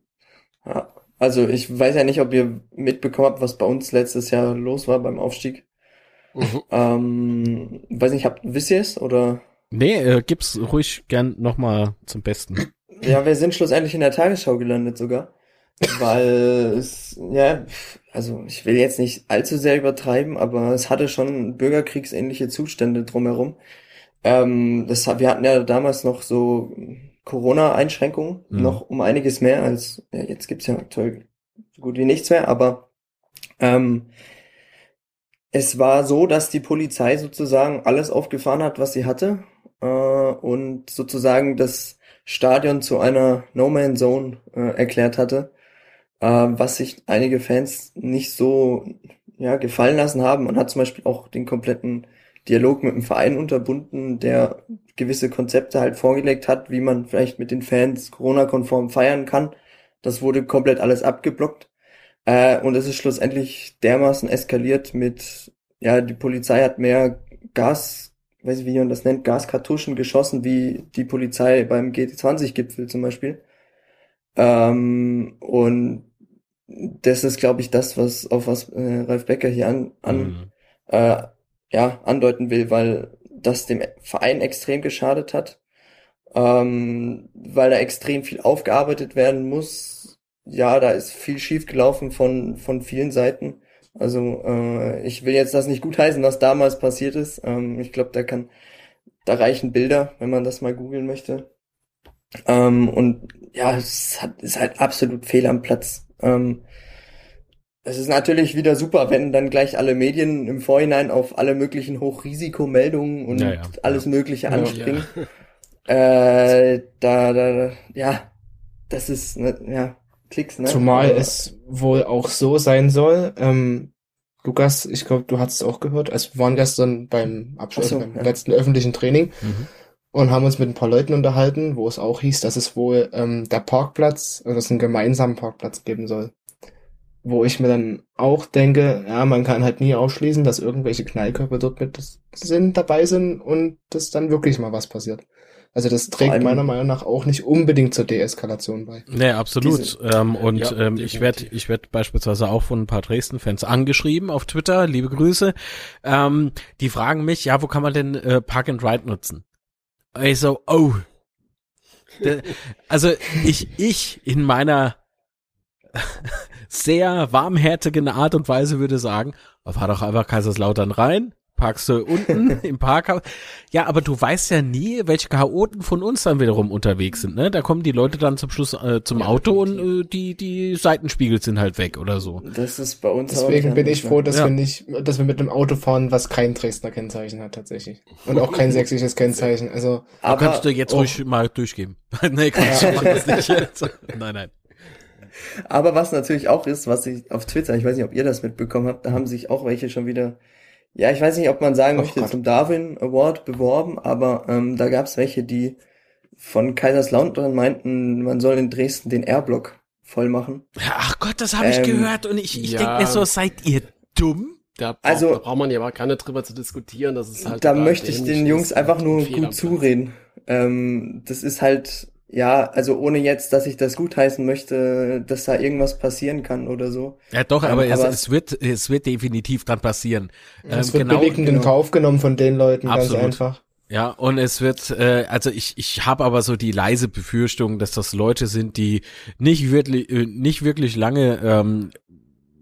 Ja, also ich weiß ja nicht, ob ihr mitbekommen habt, was bei uns letztes Jahr los war beim Aufstieg. Mhm. Ähm, weiß nicht, habt, wisst ihr es oder? Nee, äh, gib's ruhig gern nochmal zum Besten. Ja, wir sind schlussendlich in der Tagesschau gelandet sogar. Weil (laughs) es, ja, also ich will jetzt nicht allzu sehr übertreiben, aber es hatte schon bürgerkriegsähnliche Zustände drumherum. Ähm, das, wir hatten ja damals noch so Corona-Einschränkungen, mhm. noch um einiges mehr als, ja, jetzt gibt's ja aktuell so gut wie nichts mehr, aber ähm, es war so, dass die Polizei sozusagen alles aufgefahren hat, was sie hatte äh, und sozusagen das Stadion zu einer No-Man-Zone äh, erklärt hatte, äh, was sich einige Fans nicht so ja, gefallen lassen haben. Man hat zum Beispiel auch den kompletten Dialog mit dem Verein unterbunden, der gewisse Konzepte halt vorgelegt hat, wie man vielleicht mit den Fans Corona-konform feiern kann. Das wurde komplett alles abgeblockt. Äh, und es ist schlussendlich dermaßen eskaliert mit, ja, die Polizei hat mehr Gas weiß ich, wie man das nennt, Gaskartuschen geschossen, wie die Polizei beim G20-Gipfel zum Beispiel. Ähm, und das ist, glaube ich, das, was auf was äh, Ralf Becker hier an, an mhm. äh, ja, andeuten will, weil das dem Verein extrem geschadet hat, ähm, weil da extrem viel aufgearbeitet werden muss. Ja, da ist viel schief gelaufen von, von vielen Seiten. Also äh, ich will jetzt das nicht gutheißen, was damals passiert ist. Ähm, ich glaube, da kann, da reichen Bilder, wenn man das mal googeln möchte. Ähm, und ja, es hat, ist halt absolut fehl am Platz. Ähm, es ist natürlich wieder super, wenn dann gleich alle Medien im Vorhinein auf alle möglichen Hochrisikomeldungen und ja, ja, alles ja. Mögliche anspringen. Äh, da, da, ja, das ist, ne, ja, Klicks, ne? Zumal Aber, es wohl auch so sein soll. Ähm, Lukas, ich glaube, du hast es auch gehört. Also wir waren gestern beim Abschluss, so, beim ja. letzten öffentlichen Training mhm. und haben uns mit ein paar Leuten unterhalten, wo es auch hieß, dass es wohl ähm, der Parkplatz, also es einen gemeinsamen Parkplatz geben soll. wo ich mir dann auch denke, ja, man kann halt nie ausschließen, dass irgendwelche Knallkörper dort mit sind, dabei sind und dass dann wirklich mal was passiert. Also das trägt meiner Meinung nach auch nicht unbedingt zur Deeskalation bei. Nee, absolut. Diese- ähm, und Ja, ähm, ich werde ich werd beispielsweise auch von ein paar Dresden-Fans angeschrieben auf Twitter, liebe Grüße. Ähm, die fragen mich, ja, wo kann man denn äh, Park and Ride nutzen? Ich so, oh. De- also ich, ich in meiner (laughs) sehr warmherzigen Art und Weise würde sagen, fahr doch einfach Kaiserslautern rein, parkst du unten (laughs) im Parkhaus. Ja, aber du weißt ja nie, welche Chaoten von uns dann wiederum unterwegs sind. Ne? Da kommen die Leute dann zum Schluss äh, zum Auto und äh, die, die Seitenspiegel sind halt weg oder so. Das ist bei uns Deswegen bin ich froh, dass Ja. wir nicht, dass wir mit einem Auto fahren, was kein Dresdner Kennzeichen hat tatsächlich. Und auch kein sächsisches Kennzeichen. Also Da Aber kannst du jetzt oh. ruhig mal durchgeben. (laughs) nee, Quatsch, mach das nicht. (laughs) nein, nein. Aber was natürlich auch ist, was ich auf Twitter, ich weiß nicht, ob ihr das mitbekommen habt, da haben sich auch welche schon wieder, ja, ich weiß nicht, ob man sagen Ach möchte, Gott. zum Darwin Award beworben, aber ähm, da gab es welche, die von Kaiserslautern meinten, man soll in Dresden den R-Block voll machen. Ach Gott, das habe ich Ähm, gehört und ich, ich ja. denk mir so, seid ihr dumm? Da, braucht, Also- da braucht man ja aber gar nicht drüber zu diskutieren, das ist halt da möchte ich den Jungs einfach und nur gut zureden. Ähm, das ist halt, ja, also ohne jetzt, dass ich das gutheißen möchte, dass da irgendwas passieren kann oder so. Ja, doch, Ähm, aber, es, aber- es wird, es wird definitiv dann passieren. es Ähm, wird genau, billigend in genau. Kauf genommen von den Leuten, Absolut. ganz einfach. Ja, und es wird, äh, also ich, ich habe aber so die leise Befürchtung, dass das Leute sind, die nicht wirklich, äh, nicht wirklich lange ähm,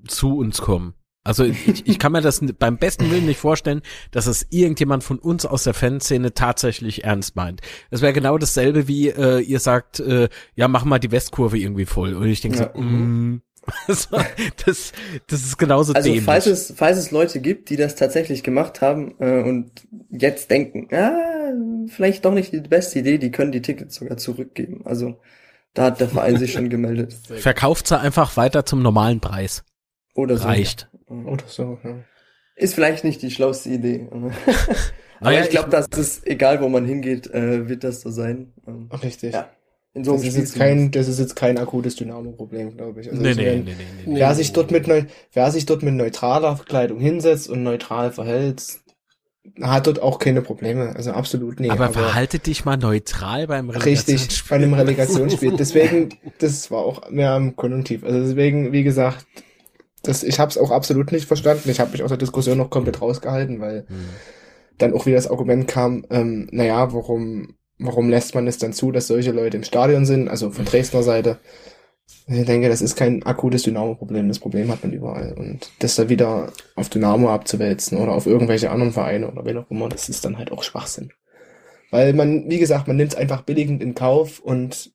zu uns kommen. Also ich, ich kann mir das beim besten Willen nicht vorstellen, dass es irgendjemand von uns aus der Fanszene tatsächlich ernst meint. Das wäre genau dasselbe wie äh, ihr sagt, äh, ja mach mal die Westkurve irgendwie voll. Und ich denke Ja. so, mm, (laughs) also, das, das ist genauso Also dämlich. falls es, falls es Leute gibt, die das tatsächlich gemacht haben äh, und jetzt denken, ah, vielleicht doch nicht die beste Idee, die können die Tickets sogar zurückgeben. Also da hat der Verein sich schon gemeldet. Verkauft sie einfach weiter zum normalen Preis. Oder so. Reicht. Oder so, ja. Ist vielleicht nicht die schlauste Idee. (laughs) Aber Naja, ich glaube, ich- das ist, egal wo man hingeht, äh, wird das so sein. Ähm, Richtig. Ja. in so einem Das ist jetzt kein, das ist jetzt kein akutes Dynamo-Problem, glaube ich. Also Nee, es nee, nee. Wer sich dort mit neu, wer sich dort mit neutraler Kleidung hinsetzt und neutral verhält, hat dort auch keine Probleme. Also absolut nicht. aber, verhalte dich mal neutral beim Richtig, Relegationsspiel. bei einem Relegationsspiel. (laughs) Deswegen, das war auch mehr am Konjunktiv. Also deswegen, wie gesagt, das, ich habe es auch absolut nicht verstanden. Ich habe mich aus der Diskussion noch komplett rausgehalten, weil Hm. dann auch wieder das Argument kam, ähm, naja, warum, warum lässt man es dann zu, dass solche Leute im Stadion sind, also von Dresdner Seite. Ich denke, das ist kein akutes Dynamo-Problem. Das Problem hat man überall. Und das da wieder auf Dynamo abzuwälzen oder auf irgendwelche anderen Vereine oder wen auch immer, das ist dann halt auch Schwachsinn. Weil man, wie gesagt, man nimmt es einfach billigend in Kauf und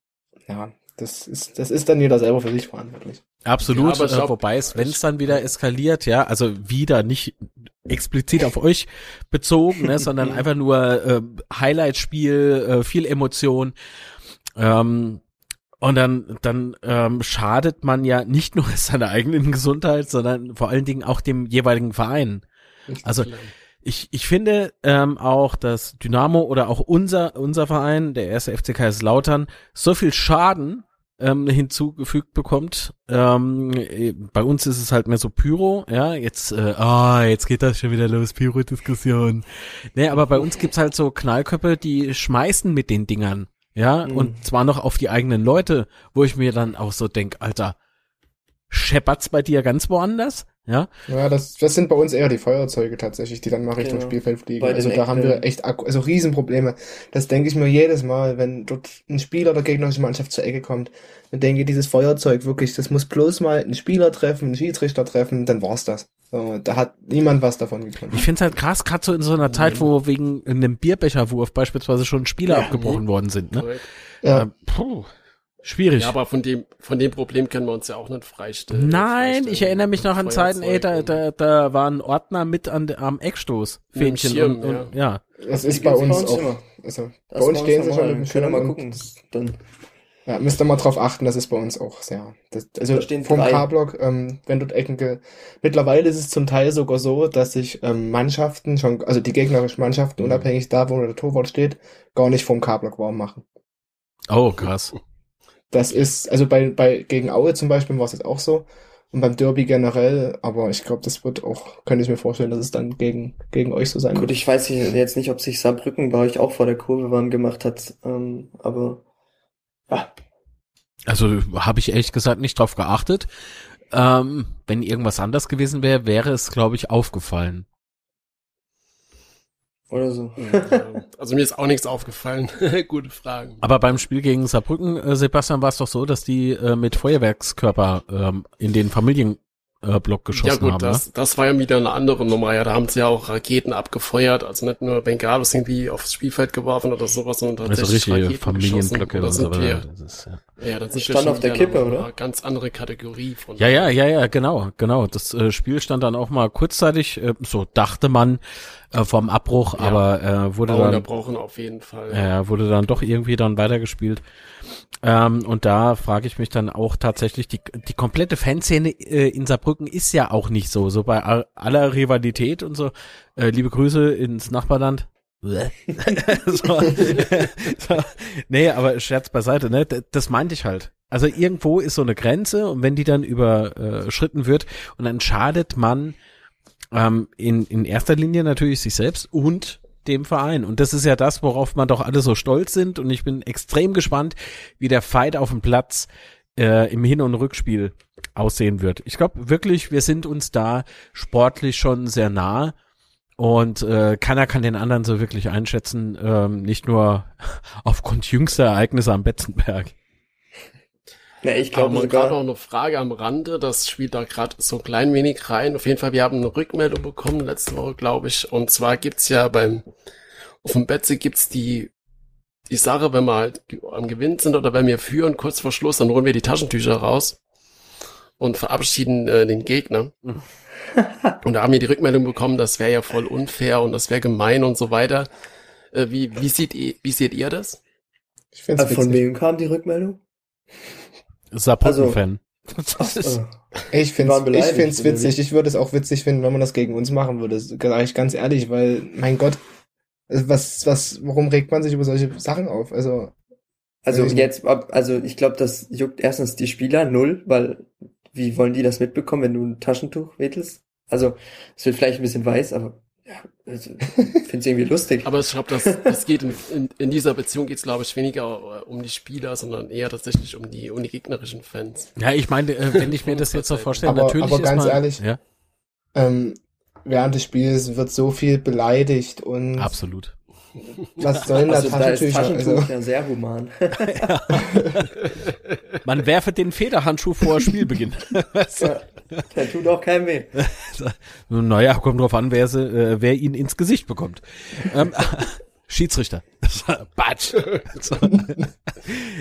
ja, das ist, das ist dann jeder selber für sich verantwortlich. Absolut, Ja, äh, wobei es, wenn es dann wieder eskaliert, ja, also wieder nicht explizit auf euch bezogen, ne, sondern (laughs) einfach nur äh, Highlight-Spiel, äh, viel Emotion. Ähm, und dann, dann ähm, schadet man ja nicht nur (laughs) seiner eigenen Gesundheit, sondern vor allen Dingen auch dem jeweiligen Verein. Also ich, ich finde ähm, auch, dass Dynamo oder auch unser, unser Verein, der erste FC Kaiserslautern, so viel Schaden ähm, hinzugefügt bekommt. Ähm, äh, bei uns ist es halt mehr so Pyro, ja, jetzt, äh, ah, jetzt geht das schon wieder los, Pyro-Diskussion. Nee, aber bei uns gibt's halt so Knallköpfe, die schmeißen mit den Dingern, ja, Mhm. und zwar noch auf die eigenen Leute, wo ich mir dann auch so denk, Alter, scheppert's bei dir ganz woanders? Ja, Ja, das, das sind bei uns eher die Feuerzeuge tatsächlich, die dann mal Richtung Genau. Spielfeld fliegen. Bei Also da haben wir echt akku- also Riesenprobleme. Das denke ich mir jedes Mal, wenn dort ein Spieler der gegnerischen Mannschaft zur Ecke kommt. Dann denke ich, dieses Feuerzeug wirklich, das muss bloß mal einen Spieler treffen, einen Schiedsrichter treffen, dann war's das. So, da hat niemand was davon gekonnt. Ich find's halt krass, gerade so in so einer Zeit, wo wegen einem Bierbecherwurf beispielsweise schon Spieler Ja. abgebrochen worden sind. Ne? Ja, Ähm, puh, schwierig. Ja, aber von dem, von dem Problem können wir uns ja auch nicht freistellen. Nein, freistellen. ich erinnere mich noch an Zeiten, ey, da, da, da war ein Ordner mit an, am Eckstoß. Fähnchen Schirm, und, und, ja. ja. das ist bei uns bei uns auch. immer. Also, Das bei uns stehen sie schon Können wir mal gucken. Dann Ja, müsst ihr mal drauf achten, das ist bei uns auch sehr. Das, also Da stehen vom. K-Block, ähm, wenn dort Ecken Mittlerweile ist es zum Teil sogar so, dass sich ähm, Mannschaften schon, also die gegnerischen Mannschaften, Mhm. unabhängig da, wo der Torwart steht, gar nicht vom K-Block warm machen. Oh, krass. Das ist, also bei, bei gegen Aue zum Beispiel war es jetzt auch so. und beim Derby generell, aber ich glaube, das wird auch, könnte ich mir vorstellen, dass es dann gegen, gegen euch so sein Gut, wird. ich weiß jetzt nicht, ob sich Saarbrücken bei euch auch vor der Kurve warm gemacht hat, ähm, aber ja, Also habe ich ehrlich gesagt nicht drauf geachtet. Ähm, wenn irgendwas anders gewesen wäre, wäre es, glaube ich, aufgefallen. Oder so. Also mir ist auch nichts aufgefallen. (laughs) Gute Fragen. Aber beim Spiel gegen Saarbrücken, äh, Sebastian, war es doch so, dass die äh, mit Feuerwerkskörper ähm, in den Familienblock äh, geschossen ja gut, haben. das, das war ja wieder eine andere Nummer. Ja, da haben sie ja auch Raketen abgefeuert, also nicht nur Bengalos irgendwie aufs Spielfeld geworfen oder sowas, sondern ne? Also tatsächlich richtige Raketen Familienblöcke geschossen. und Oder so sind weiter. wir, Das ist, ja. Ja, das sind Stand auf der Kippe, oder? Ganz andere Kategorie von. Ja, ja, ja, ja, genau, genau. Das äh, Spiel stand dann auch mal kurzzeitig, äh, so dachte man, äh, vom Abbruch, Ja. aber äh, wurde War dann unterbrochen auf jeden Fall. äh, wurde dann doch irgendwie dann weitergespielt. Ähm, und da frage ich mich dann auch tatsächlich, die, die komplette Fanszene äh, in Saarbrücken ist ja auch nicht so, so bei all- aller Rivalität und so. Äh, liebe Grüße ins Nachbarland. (laughs) so, (laughs) so. Nee, aber Scherz beiseite, ne? Das meinte ich halt. Also irgendwo ist so eine Grenze und wenn die dann überschritten wird und dann schadet man ähm, in, in erster Linie natürlich sich selbst und dem Verein. Und das ist ja das, worauf man doch alle so stolz sind. Und ich bin extrem gespannt, wie der Fight auf dem Platz äh, im Hin- und Rückspiel aussehen wird. Ich glaube wirklich, wir sind uns da sportlich schon sehr nah. Und äh, keiner kann den anderen so wirklich einschätzen, ähm, nicht nur (laughs) aufgrund jüngster Ereignisse am Betzenberg. Ja, ich glaube man gerade noch eine Frage am Rande, das spielt da gerade so ein klein wenig rein. Auf jeden Fall, wir haben eine Rückmeldung bekommen letzte Woche, glaube ich. Und zwar gibt's ja beim, auf dem Betze gibt's die, die Sache, wenn wir halt am Gewinn sind oder wenn wir führen, kurz vor Schluss, dann holen wir die Taschentücher raus und verabschieden äh, den Gegner. (laughs) und da haben wir die Rückmeldung bekommen, das wäre ja voll unfair und das wäre gemein und so weiter. Äh, wie, wie, seht ihr, wie seht ihr das? Ich find's äh, von wem kam die Rückmeldung? Saarbrücken-Fan. Äh, Ich find's, waren ich find's witzig. Ich würde es auch witzig finden, wenn man das gegen uns machen würde. Sag ich ganz ehrlich, weil, mein Gott, was, was, warum regt man sich über solche Sachen auf? Also, Also jetzt, also ich glaube, das juckt erstens die Spieler null, weil wie wollen die das mitbekommen, wenn du ein Taschentuch wedelst? Also es wird vielleicht ein bisschen weiß, aber ja, also, finde es irgendwie lustig. (laughs) Aber ich glaube, das, das geht in, in, in dieser Beziehung geht's glaube ich, weniger äh, um die Spieler, sondern eher tatsächlich um die, um die gegnerischen Fans. Ja, ich meine, äh, wenn ich mir das jetzt so vorstelle, Aber- natürlich aber ist ganz man, ehrlich, ja, ähm, während des Spiels wird so viel beleidigt und absolut. (laughs) was sollen da Also da ist Taschentücher? Taschentuch Also, ja sehr human. (laughs) (laughs) Man werfe den Federhandschuh vor Spielbeginn. Ja, Der tut auch keinem weh. naja, kommt drauf an, wer, sie, äh, wer ihn ins Gesicht bekommt. Ähm, Schiedsrichter. (laughs) Batsch. (laughs) So.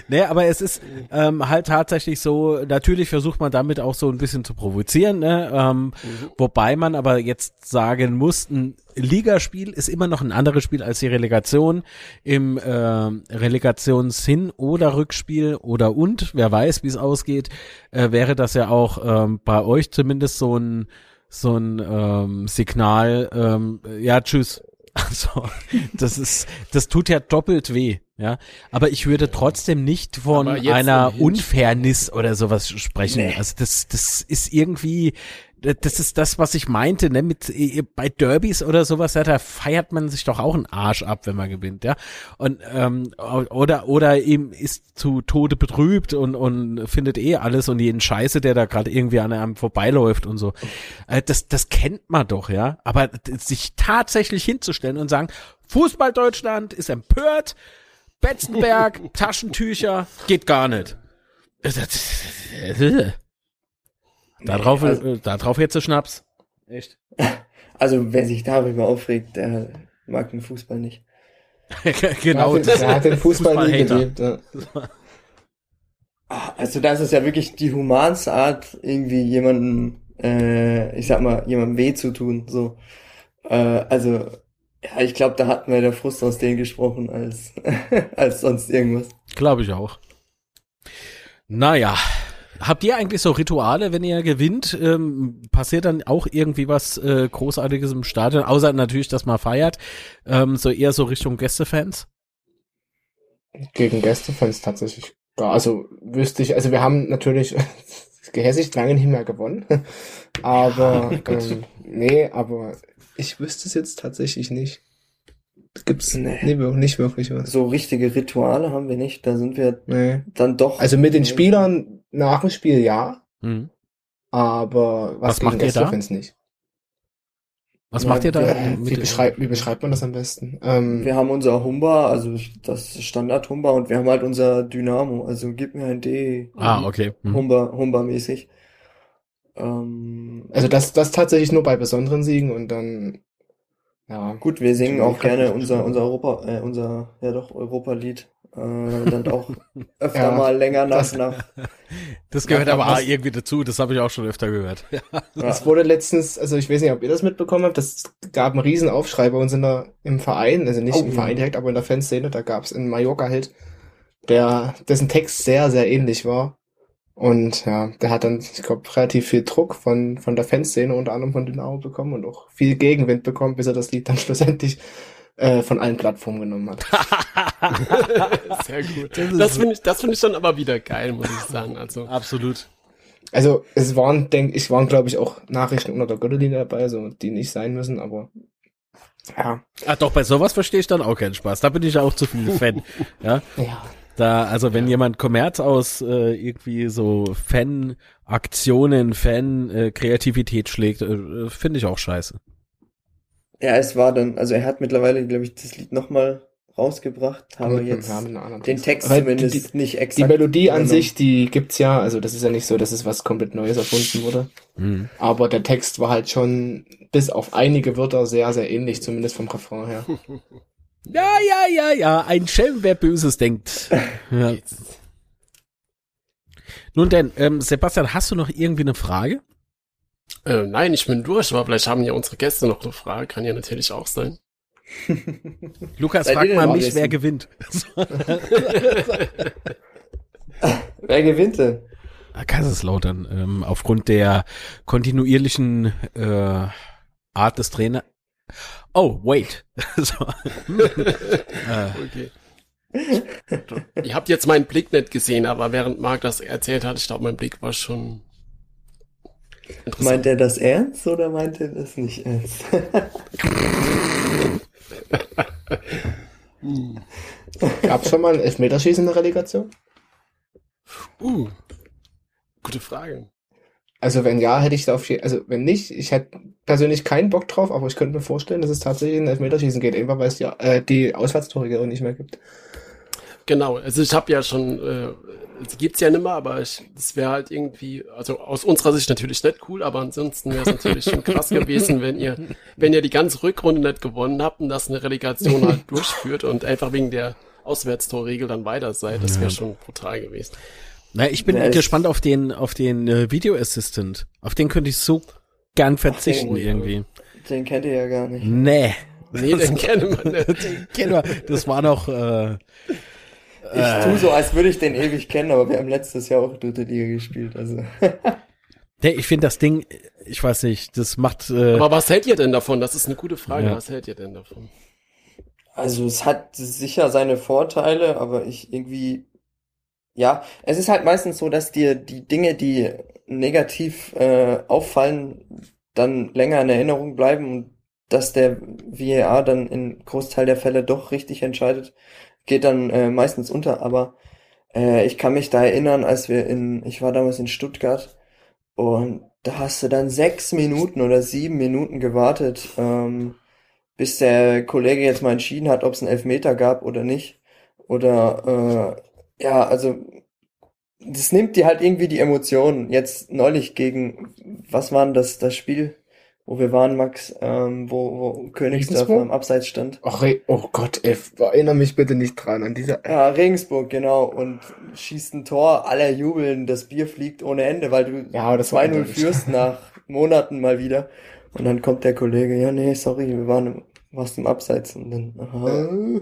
nee, aber es ist ähm, halt tatsächlich so, natürlich versucht man damit auch so ein bisschen zu provozieren, ne? ähm, wobei man aber jetzt sagen muss, ein Ligaspiel ist immer noch ein anderes Spiel als die Relegation. Im ähm, Relegationshin- oder Rückspiel oder und, wer weiß, wie es ausgeht, äh, wäre das ja auch ähm, bei euch zumindest so ein so ein ähm, Signal, ähm, ja, tschüss. Also, das ist, das tut ja doppelt weh, ja. Aber ich würde trotzdem nicht von einer Unfairness oder sowas sprechen. Nee. Also das, das ist irgendwie, das ist das, was ich meinte, ne, mit äh, bei Derbys oder sowas, ja, da feiert man sich doch auch einen Arsch ab, wenn man gewinnt, ja. Und ähm, oder oder eben ist zu Tode betrübt und und findet eh alles und jeden Scheiße, der da gerade irgendwie an einem vorbeiläuft und so. Äh, das das kennt man doch, ja. Aber sich tatsächlich hinzustellen und sagen, Fußball Deutschland ist empört, Betzenberg, (laughs) Taschentücher, geht gar nicht. Darauf, also- äh, darauf jetzt Schnaps. Echt? (laughs) Also wer sich darüber aufregt, der mag den Fußball nicht. (laughs) genau. er, hat, den- hat den Fußball nie Fußballhater. gelebt. Ja. (laughs) Ah, Also das ist ja wirklich die humanste Art, irgendwie jemanden, äh, ich sag mal, jemandem weh zu tun. So. Äh, also, ja, ich glaube, da hat mehr der Frust aus denen gesprochen als, als sonst irgendwas. Glaube ich auch. Naja. Habt ihr eigentlich so Rituale, wenn ihr gewinnt? Ähm, passiert dann auch irgendwie was äh, Großartiges im Stadion? Außer natürlich, dass man feiert. Ähm, so eher so Richtung Gästefans? Gegen Gästefans tatsächlich. Ja, also wüsste ich, also wir haben natürlich, (laughs) gehässig lange nicht mehr gewonnen. (laughs) aber, ähm, nee, aber ich wüsste es jetzt tatsächlich nicht. Gibt's Nee. nee. nicht wirklich was. So richtige Rituale haben wir nicht. Da sind wir Nee. dann doch. Also mit den Spielern nach dem Spiel ja, Hm. aber was, Was macht ihr da? Nicht. Was Ja, macht ihr da? mit Wie, den- beschreib, wie beschreibt man das am besten? Ähm, Wir haben unser Humba, also das Standard Humba und wir haben halt unser Dynamo, also gib mir ein D. ah, okay. Hm. Humba, Humba mäßig. Ähm, also das, das tatsächlich nur bei besonderen Siegen und dann, ja. gut, wir singen auch gerne unser, unser Europa, äh, unser, ja doch, Europa-Lied, äh, dann auch (laughs) öfter Ja, mal länger nach, das- nach, Das gehört Ja, aber was- irgendwie dazu, das habe ich auch schon öfter gehört. (laughs) Ja. Es wurde letztens, also ich weiß nicht, ob ihr das mitbekommen habt, das gab einen riesen Aufschrei bei uns in der, im Verein, also nicht Oh, im. Verein direkt, aber in der Fanszene, da gab es einen Mallorca-Held, der, dessen Text sehr, sehr ähnlich war. Und ja, der hat dann, ich glaube, relativ viel Druck von, von der Fanszene, unter anderem von Dynamo bekommen und auch viel Gegenwind bekommen, bis er das Lied dann (laughs) schlussendlich äh, von allen Plattformen genommen hat. (laughs) Sehr gut. Das finde ich, das finde ich dann aber wieder geil, muss ich sagen. Also, Absolut. Also es waren, denke ich, waren, glaube ich, auch Nachrichten unter der Gürtellinie dabei, so die nicht sein müssen, aber ja. Ah, doch, bei sowas verstehe ich dann auch keinen Spaß. Da bin ich auch zu viel (laughs) Fan. Ja, Ja. da, also wenn jemand Kommerz aus äh, irgendwie so Fan-Aktionen, Fan-Kreativität schlägt, äh, finde ich auch scheiße. Ja, es war dann, also er hat mittlerweile, glaube ich, das Lied nochmal rausgebracht, aber Mit- jetzt den Text. Aber die- zumindest die, nicht Die exakt. Melodie an sich, die gibt's ja, also das ist ja nicht so, dass es was komplett Neues erfunden wurde. Mhm. Aber der Text war halt schon bis auf einige Wörter sehr, sehr ähnlich, zumindest vom Refrain her. (laughs) Ja, ja, ja, ja, ein Schelm, wer Böses denkt. (laughs) Ja. Nun denn, ähm, Sebastian, hast du noch irgendwie eine Frage? Äh, nein, ich bin durch, aber vielleicht haben ja unsere Gäste noch eine Frage, kann ja natürlich auch sein. (laughs) Lukas, Seid frag mal mich, wer gewinnt. (laughs) Wer gewinnt denn? Ah, Kaiserslautern, ähm, aufgrund der kontinuierlichen äh, Art des Trainer. Oh, wait. (laughs) so. Äh, Okay. Ihr habt jetzt meinen Blick nicht gesehen, aber während Marc das erzählt hat, ich glaube, mein Blick war schon. Meint er das ernst oder meint er das nicht ernst? Gab's schon mal ein Elfmeterschießen in der Relegation? Uh, gute Frage. Also wenn ja, hätte ich da auf jeden also wenn nicht, ich hätte persönlich keinen Bock drauf, aber ich könnte mir vorstellen, dass es tatsächlich ein Elfmeterschießen geht, einfach weil es ja äh, die Auswärtstore nicht mehr gibt. Genau, also ich habe ja schon, äh, es gibt's ja nimmer, aber ich, das wäre halt irgendwie, also aus unserer Sicht natürlich nicht cool, aber ansonsten wäre es natürlich schon krass gewesen, wenn ihr, wenn ihr die ganze Rückrunde nicht gewonnen habt und das eine Relegation halt (laughs) durchführt und einfach wegen der Auswärtstorregel dann weiter seid, das wäre schon brutal gewesen. na, ich bin ist- gespannt auf den, auf den äh, Video Assistant. Auf den könnte ich so gern verzichten den- irgendwie. Den kennt ihr ja gar nicht. Nee. Nee, den (laughs) kennen wir nicht. Kennen wir. Das war noch, äh, Ich tu so, als würde ich den ewig kennen, aber wir haben letztes Jahr auch dritte Liga gespielt, also. (laughs) nee, ich finde das Ding, ich weiß nicht, das macht, äh, Aber was hält ihr denn davon? Das ist eine gute Frage. Ja. Was hält ihr denn davon? Also es hat sicher seine Vorteile, aber ich irgendwie, ja, es ist halt meistens so, dass dir die Dinge, die negativ äh, auffallen, dann länger in Erinnerung bleiben und dass der VAR dann in Großteil der Fälle doch richtig entscheidet, geht dann äh, meistens unter. Aber äh, ich kann mich da erinnern, als wir in, ich war damals in Stuttgart und da hast du dann sechs Minuten oder sieben Minuten gewartet, ähm, bis der Kollege jetzt mal entschieden hat, ob es einen Elfmeter gab oder nicht. Oder äh, ja, also das nimmt dir halt irgendwie die Emotionen. Jetzt neulich gegen, was war denn das, das Spiel, wo wir waren, Max, ähm, wo, wo Königsdorf am Abseits stand. Ach, oh Gott, ey, erinnere mich bitte nicht dran an diese. Ja, Regensburg, genau, und schießt ein Tor, alle jubeln, das Bier fliegt ohne Ende, weil du Ja, aber das war 2-0 eindeutig. führst (laughs) nach Monaten mal wieder. Und dann kommt der Kollege, ja, nee, sorry, wir waren im, warst im Abseits. Und dann, aha.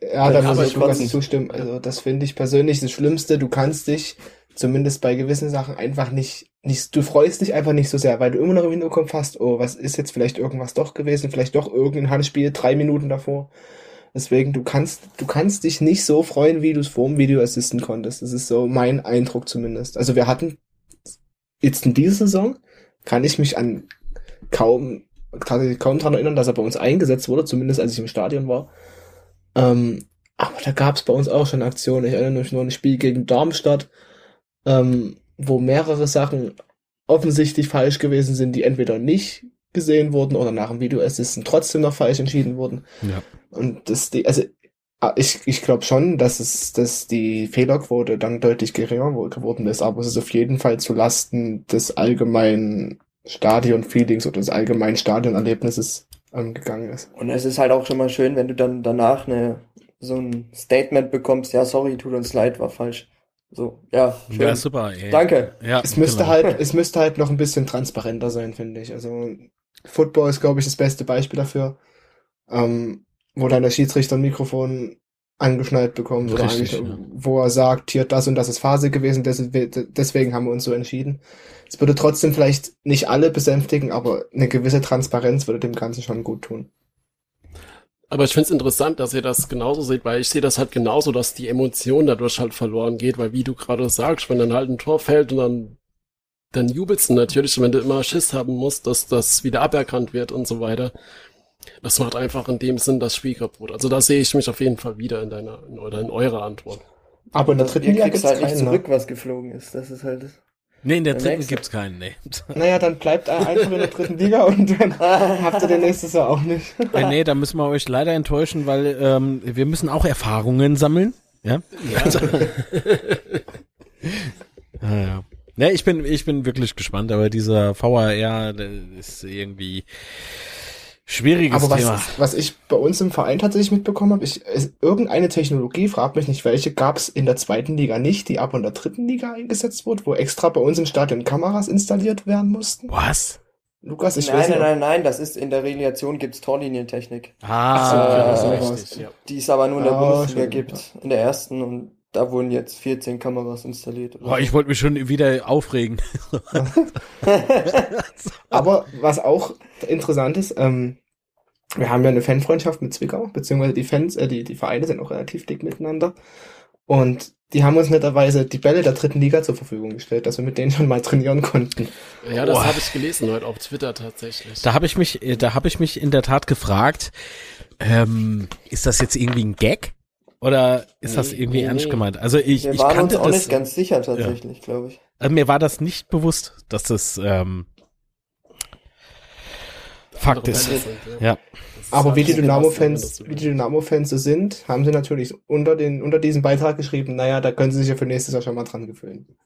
Ja, da muss ich Lukas trotzdem- zustimmen. Also das finde ich persönlich das Schlimmste. Du kannst dich zumindest bei gewissen Sachen einfach nicht, nicht, du freust dich einfach nicht so sehr, weil du immer noch im Hinterkopf hast, oh, was ist jetzt vielleicht irgendwas doch gewesen, vielleicht doch irgendein Handspiel drei Minuten davor. Deswegen, du kannst, du kannst dich nicht so freuen, wie du es vor dem Video assisten konntest. Das ist so mein Eindruck zumindest. Also wir hatten jetzt in dieser Saison kann ich mich an kaum, tatsächlich kaum dran erinnern, dass er bei uns eingesetzt wurde, zumindest als ich im Stadion war. Ähm, aber da gab es bei uns auch schon Aktionen. Ich erinnere mich nur an ein Spiel gegen Darmstadt, ähm, wo mehrere Sachen offensichtlich falsch gewesen sind, die entweder nicht gesehen wurden oder nach dem Videoassisten trotzdem noch falsch entschieden wurden. Ja. Und das, die, also ah, ich, ich glaube schon, dass es, dass die Fehlerquote dann deutlich geringer geworden ist, aber es ist auf jeden Fall zu Lasten des allgemeinen Stadion-Feelings oder des allgemeinen Stadionerlebnisses ähm, gegangen ist. Und es ist halt auch schon mal schön, wenn du dann danach eine, so ein Statement bekommst, ja, sorry, tut uns leid, war falsch. So, ja, schön. Ja, super. Ey. Danke. Ja, Es müsste genau. halt, es müsste halt noch ein bisschen transparenter sein, finde ich. Also Football ist, glaube ich, das beste Beispiel dafür, ähm, wo dann der Schiedsrichter ein Mikrofon angeschnallt bekommt oder ja. wo er sagt, hier das und das ist Phase gewesen, des- deswegen haben wir uns so entschieden. Es würde trotzdem vielleicht nicht alle besänftigen, aber eine gewisse Transparenz würde dem Ganzen schon gut tun. Aber ich finde es interessant, dass ihr das genauso seht, weil ich sehe das halt genauso, dass die Emotion dadurch halt verloren geht, weil wie du gerade sagst, wenn dann halt ein Tor fällt und dann, dann jubelst du natürlich, wenn du immer Schiss haben musst, dass das wieder aberkannt wird und so weiter. Das macht einfach in dem Sinn das Spiel kaputt. Also da sehe ich mich auf jeden Fall wieder in deiner in, oder in eurer Antwort. Aber in der dritten ihr Liga kriegst gibt's halt nicht zurück, Ne? was geflogen ist. Das ist halt das. Nee, in der Der dritten nächste. gibt's keinen, nee. (laughs) Naja, dann bleibt er einfach in der dritten Liga und dann (laughs) habt ihr den nächstes Jahr auch nicht. äh, nee, da müssen wir euch leider enttäuschen, weil ähm, wir müssen auch Erfahrungen sammeln. Ja. Also, ja, (laughs) ja. Nee, ich bin, ich bin wirklich gespannt, aber dieser VAR ist irgendwie schwieriges Aber was, Thema. was ich bei uns im Verein tatsächlich mitbekommen habe, ich, es, irgendeine Technologie, frag mich nicht welche, gab es in der zweiten Liga nicht, die aber in der dritten Liga eingesetzt wurde, wo extra bei uns im Stadion Kameras installiert werden mussten. Was? Lukas, ich nein, weiß nein, nein, nein, das ist in der Relegation gibt's Torlinientechnik, Ah, so, ja, das so ist richtig, ja. die es aber nur in der Ah, Bundesliga gibt, in der ersten und da wurden jetzt 14 Kameras installiert. oder Boah, so. ich wollte mich schon wieder aufregen. (laughs) (laughs) Aber was auch interessant ist, ähm, wir haben ja eine Fanfreundschaft mit Zwickau, beziehungsweise die Fans, äh, die, die Vereine sind auch relativ dick miteinander. Und die haben uns netterweise die Bälle der dritten Liga zur Verfügung gestellt, dass wir mit denen schon mal trainieren konnten. Ja, das Boah. habe ich gelesen heute auf Twitter tatsächlich. Da habe ich mich, äh, da habe ich mich in der Tat gefragt, ähm, ist das jetzt irgendwie ein Gag? Oder ist das Nee, irgendwie nee, ernst nee. gemeint? Also ich, Wir ich waren uns kannte auch das, nicht ganz sicher tatsächlich, glaube ich. also mir war das nicht bewusst, dass das ähm, Fakt ist. Bälle sind, Ja. Das ist Aber halt wie die Dynamo-Fans, wie das die Dynamo-Fans so sind, haben sie natürlich unter den, unter diesem Beitrag geschrieben, naja, da können sie sich ja für nächstes Jahr schon mal dran gewöhnen.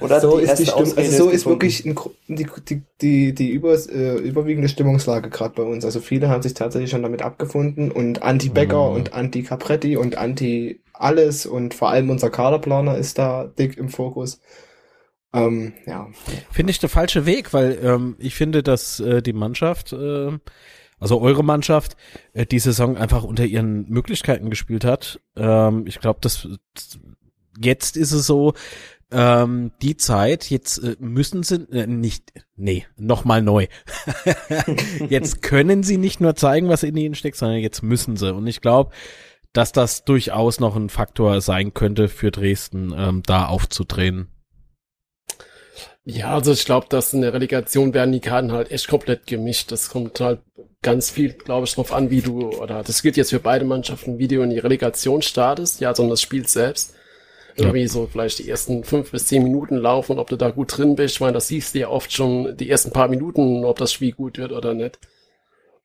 Oder so die ist die Stimmung, also so ist wirklich ein, die, die, die, die über, äh, überwiegende Stimmungslage gerade bei uns. Also viele haben sich tatsächlich schon damit abgefunden und Anti-Becker Mhm. und Anti-Capretti und Anti-alles und vor allem unser Kaderplaner ist da dick im Fokus. Ähm, ja. Finde ich der falsche Weg, weil ähm, ich finde, dass äh, die Mannschaft, äh, also eure Mannschaft, äh, die Saison einfach unter ihren Möglichkeiten gespielt hat. Ähm, ich glaube, das jetzt ist es so, ähm, die Zeit, jetzt äh, müssen sie äh, nicht, nee, nochmal neu. (laughs) jetzt können sie nicht nur zeigen, was in ihnen steckt, sondern jetzt müssen sie. Und ich glaube, dass das durchaus noch ein Faktor sein könnte für Dresden, ähm, da aufzudrehen. Ja, also ich glaube, dass in der Relegation werden die Karten halt echt komplett gemischt. Das kommt halt ganz viel, glaube ich, drauf an, wie du, oder das gilt jetzt für beide Mannschaften, wie du in die Relegation startest, ja, sondern das Spiel selbst. Ja. Irgendwie so vielleicht die ersten fünf bis zehn Minuten laufen und ob du da gut drin bist. Ich meine, das siehst du ja oft schon die ersten paar Minuten, ob das Spiel gut wird oder nicht.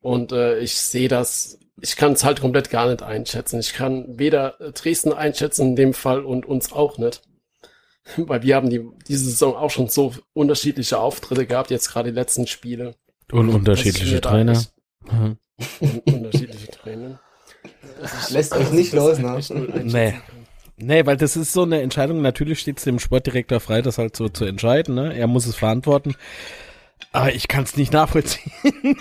Und äh, ich sehe das, ich kann es halt komplett gar nicht einschätzen. Ich kann weder äh, Dresden einschätzen in dem Fall und uns auch nicht. (laughs) Weil wir haben die, diese Saison auch schon so unterschiedliche Auftritte gehabt, jetzt gerade die letzten Spiele. Und unterschiedliche Trainer. Mhm. (laughs) und unterschiedliche Trainer. Lässt euch nicht los, ne? Nee. Nee, weil das ist so eine Entscheidung. Natürlich steht es dem Sportdirektor frei, das halt so zu entscheiden. Ne? Er muss es verantworten. Aber ich kann es nicht nachvollziehen. (laughs)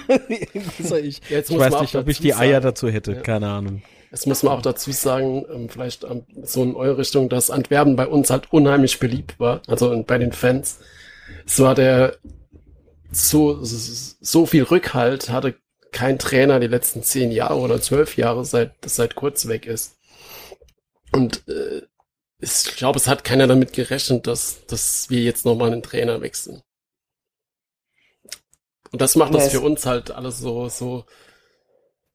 Ich Jetzt ich weiß nicht, ob ich die Eier sagen- dazu hätte. Ja. Keine Ahnung. Jetzt muss man auch dazu sagen, ähm, vielleicht ähm, so in eure Richtung, dass Antwerpen bei uns halt unheimlich beliebt war, also bei den Fans. So hat er so, so viel Rückhalt hatte kein Trainer die letzten zehn Jahre oder zwölf Jahre, seit, seit kurz weg ist. Und äh, ich glaube, es hat keiner damit gerechnet, dass, dass wir jetzt nochmal einen Trainer wechseln. Und das macht das für uns halt alles so, so,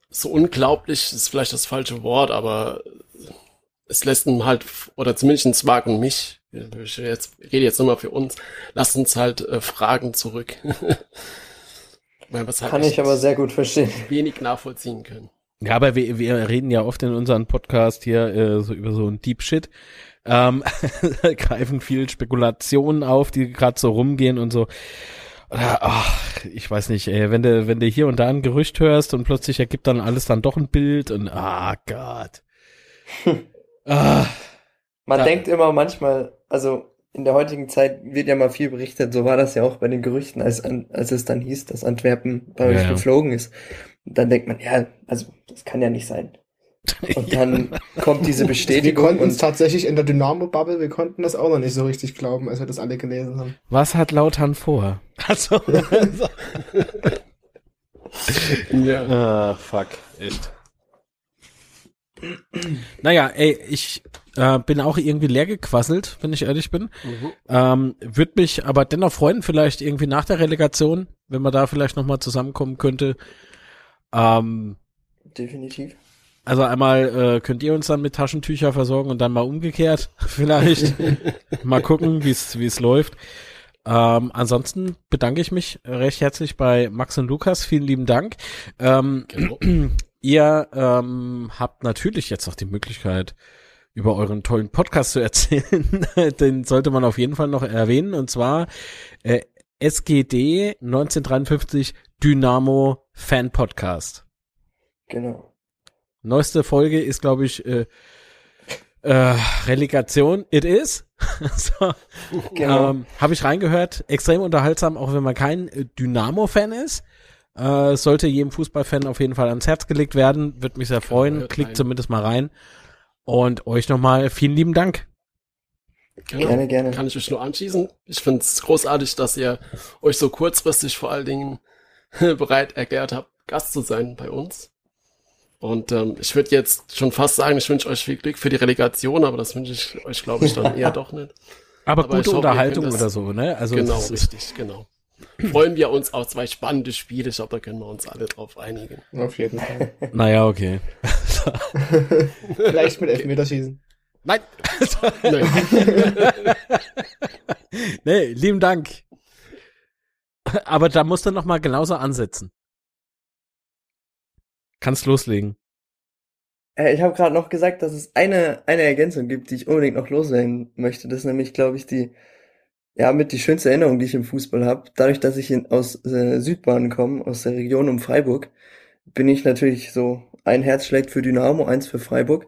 so unglaublich, ist vielleicht das falsche Wort, aber es lässt ihn halt, oder zumindest Mark und mich, ich jetzt, rede jetzt nochmal für uns, lasst uns halt äh, Fragen zurück. (laughs) Weil halt Kann ich aber sehr gut verstehen. Wenig nachvollziehen können. Ja, aber wir, wir reden ja oft in unserem Podcast hier äh, so über so ein Deep Shit. Ähm, (laughs) greifen viel Spekulationen auf, die gerade so rumgehen und so. Oder, ach, ich weiß nicht, ey, wenn du, wenn du hier und da ein Gerücht hörst und plötzlich ergibt dann alles dann doch ein Bild und ah Gott. (laughs) ah, Man da, denkt immer manchmal, also in der heutigen Zeit wird ja mal viel berichtet, so war das ja auch bei den Gerüchten, als, als es dann hieß, dass Antwerpen bei euch ja, geflogen ist. Und dann denkt man, ja, also das kann ja nicht sein. (laughs) Und dann kommt diese Bestätigung. Wir konnten es tatsächlich in der Dynamo-Bubble, wir konnten das auch noch nicht so richtig glauben, als wir das alle gelesen haben. Was hat Lautern vor? Also. (laughs) ja. Ah, fuck, echt. Naja, ey, ich äh, bin auch irgendwie leer gequasselt, wenn ich ehrlich bin. Mhm. Ähm, Würde mich aber dennoch freuen, vielleicht irgendwie nach der Relegation, wenn man da vielleicht nochmal zusammenkommen könnte. Ähm, Definitiv. Also einmal äh, könnt ihr uns dann mit Taschentücher versorgen und dann mal umgekehrt (laughs) vielleicht. (laughs) mal gucken, wie es wie es läuft. Ähm, ansonsten bedanke ich mich recht herzlich bei Max und Lukas. Vielen lieben Dank. Ähm, genau. (clears throat) Ihr ähm, habt natürlich jetzt noch die Möglichkeit, über euren tollen Podcast zu erzählen. (laughs) Den sollte man auf jeden Fall noch erwähnen. Und zwar äh, SGD 1953 Dynamo Fan Podcast. Genau. Neueste Folge ist, glaube ich, äh, äh, Relegation. It is. (laughs) so, genau. ähm, Habe ich reingehört. Extrem unterhaltsam, auch wenn man kein äh, Dynamo-Fan ist. Äh, sollte jedem Fußballfan auf jeden Fall ans Herz gelegt werden. Würde mich sehr freuen. Klickt zumindest mal rein. Und euch nochmal vielen lieben Dank. Genau. Gerne, gerne. Kann ich mich nur anschließen. Ich finde es großartig, dass ihr euch so kurzfristig vor allen Dingen (laughs) bereit erklärt habt, Gast zu sein bei uns. Und ähm, ich würde jetzt schon fast sagen, ich wünsche euch viel Glück für die Relegation, aber das wünsche ich euch, glaube ich, dann eher (laughs) doch nicht. Aber, aber gute hoffe, Unterhaltung oder so, ne? Also genau, richtig, genau. Freuen wir uns auf zwei spannende Spiele. Ich glaube, da können wir uns alle drauf einigen. Auf jeden Fall. Naja, okay. (laughs) Vielleicht mit Elfmeterschießen. Nein. Nein. (laughs) nee, lieben Dank. Aber da musst du noch mal genauso ansetzen. Kannst loslegen. Äh, ich habe gerade noch gesagt, dass es eine, eine Ergänzung gibt, die ich unbedingt noch loswerden möchte. Das ist nämlich, glaube ich, die, ja, mit die schönste Erinnerung, die ich im Fußball habe. Dadurch, dass ich in, aus äh, Südbahn komme, aus der Region um Freiburg, bin ich natürlich so, ein Herz schlägt für Dynamo, eins für Freiburg.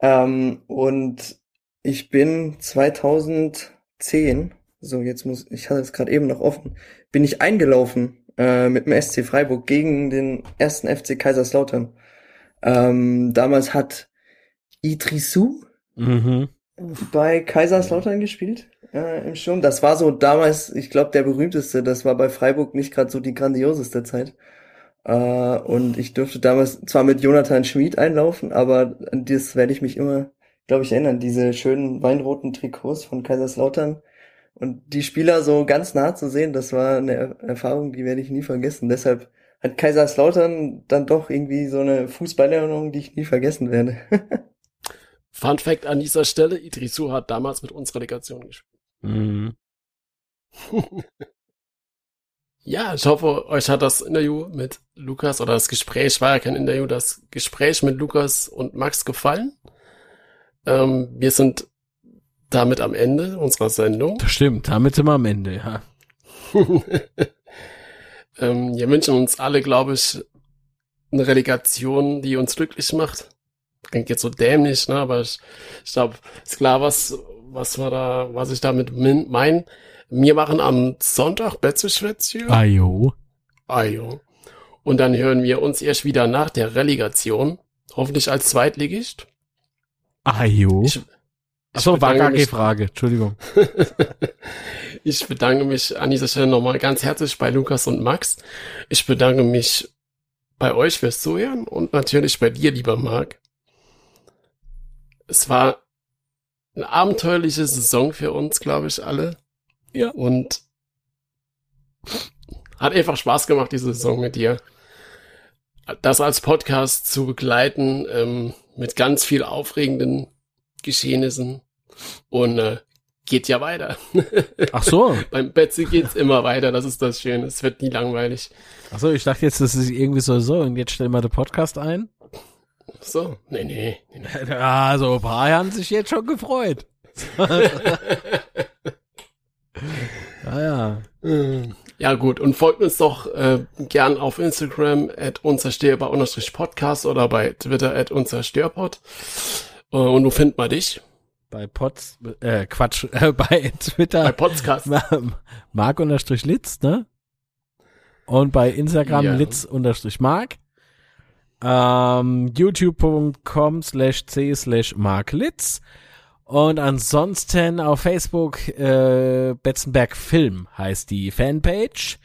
Ähm, und ich bin 2010, so jetzt muss, ich hatte es gerade eben noch offen, bin ich eingelaufen äh, mit dem SC Freiburg gegen den ersten FC Kaiserslautern. Ähm, damals hat Idrisu mhm. bei Kaiserslautern gespielt äh, im Sturm. Das war so damals, ich glaube, der berühmteste. Das war bei Freiburg nicht gerade so die grandioseste Zeit. Äh, und ich durfte damals zwar mit Jonathan Schmid einlaufen, aber an das werde ich mich immer, glaube ich, erinnern. Diese schönen weinroten Trikots von Kaiserslautern und die Spieler so ganz nah zu sehen, das war eine Erfahrung, die werde ich nie vergessen. Deshalb hat Kaiserslautern dann doch irgendwie so eine Fußballerinnerung, die ich nie vergessen werde. (laughs) Fun Fact an dieser Stelle, Idrisu hat damals mit uns Relegation gespielt. Mhm. (laughs) ja, ich hoffe, euch hat das Interview mit Lukas oder das Gespräch, war ja kein Interview, das Gespräch mit Lukas und Max gefallen. Ähm, wir sind damit am Ende unserer Sendung. Das stimmt, damit sind wir am Ende, ja. (laughs) ähm, wir wünschen uns alle, glaube ich, eine Relegation, die uns glücklich macht. Klingt jetzt so dämlich, ne? aber ich, ich glaube, ist klar, was, was wir da, was ich damit meine. Wir machen am Sonntag Betzeschwätzchen. Ajo. Ajo. Und dann hören wir uns erst wieder nach der Relegation. Hoffentlich als Zweitligist. Ajo. Ich, Achso, war gar keine Frage, Entschuldigung. (laughs) ich bedanke mich an dieser Stelle nochmal ganz herzlich bei Lukas und Max. Ich bedanke mich bei euch fürs Zuhören und natürlich bei dir, lieber Marc. Es war eine abenteuerliche Saison für uns, glaube ich, alle. Ja. Und hat einfach Spaß gemacht, diese Saison mit dir. Das als Podcast zu begleiten, ähm, mit ganz viel aufregenden Geschehnissen. Und äh, geht ja weiter. (laughs) Ach so. Beim Betsy geht's immer weiter, das ist das Schöne. Es wird nie langweilig. Ach so, ich dachte jetzt, das ist irgendwie so, so, und jetzt stellen wir den Podcast ein. So, nee, nee. nee, nee. (laughs) Also, ein paar haben sich jetzt schon gefreut. (laughs) ja, ja. Ja gut, und folgt uns doch äh, gern auf Instagram at unzerstörbar podcast oder bei Twitter at unzerstörpod. Äh, und wo findet man dich? Bei Pots, äh, Quatsch, (laughs) äh, bei Twitter. Bei Podcast. Mark unterstrich Litz, ne? Und bei Instagram Ja. Litz unterstrich Mark. Ähm, youtube.com slash c slash Mark Litz. Und ansonsten auf Facebook äh, Betzenberg Film heißt die Fanpage.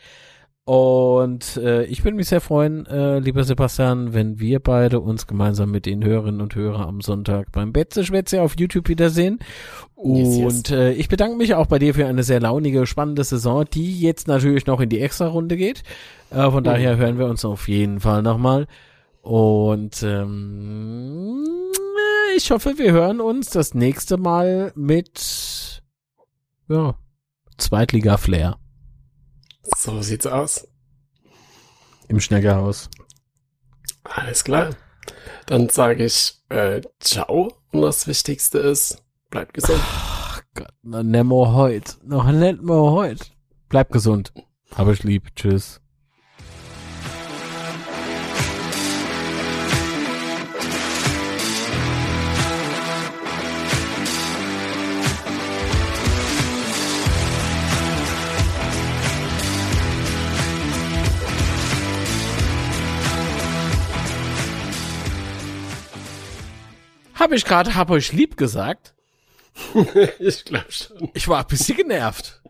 Und äh, ich würde mich sehr freuen, äh, lieber Sebastian, wenn wir beide uns gemeinsam mit den Hörerinnen und Hörern am Sonntag beim Betze-Schwätze auf YouTube wiedersehen. Yes, yes. Und Äh, ich bedanke mich auch bei dir für eine sehr launige, spannende Saison, die jetzt natürlich noch in die Extra-Runde geht. Äh, von daher hören wir uns auf jeden Fall nochmal. Und ähm, ich hoffe, wir hören uns das nächste Mal mit ja, Zweitliga-Flair So sieht's aus. im Schneckerhaus. Alles klar. Dann sage ich äh, ciao. Und das Wichtigste ist, bleibt gesund. Gott, noch nicht mehr heute. Noch nicht mehr heute. Bleib gesund. Hab ich lieb. Tschüss. Hab ich gerade hab euch lieb gesagt? (laughs) ich glaube schon. Ich war ein bisschen genervt.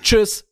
Tschüss.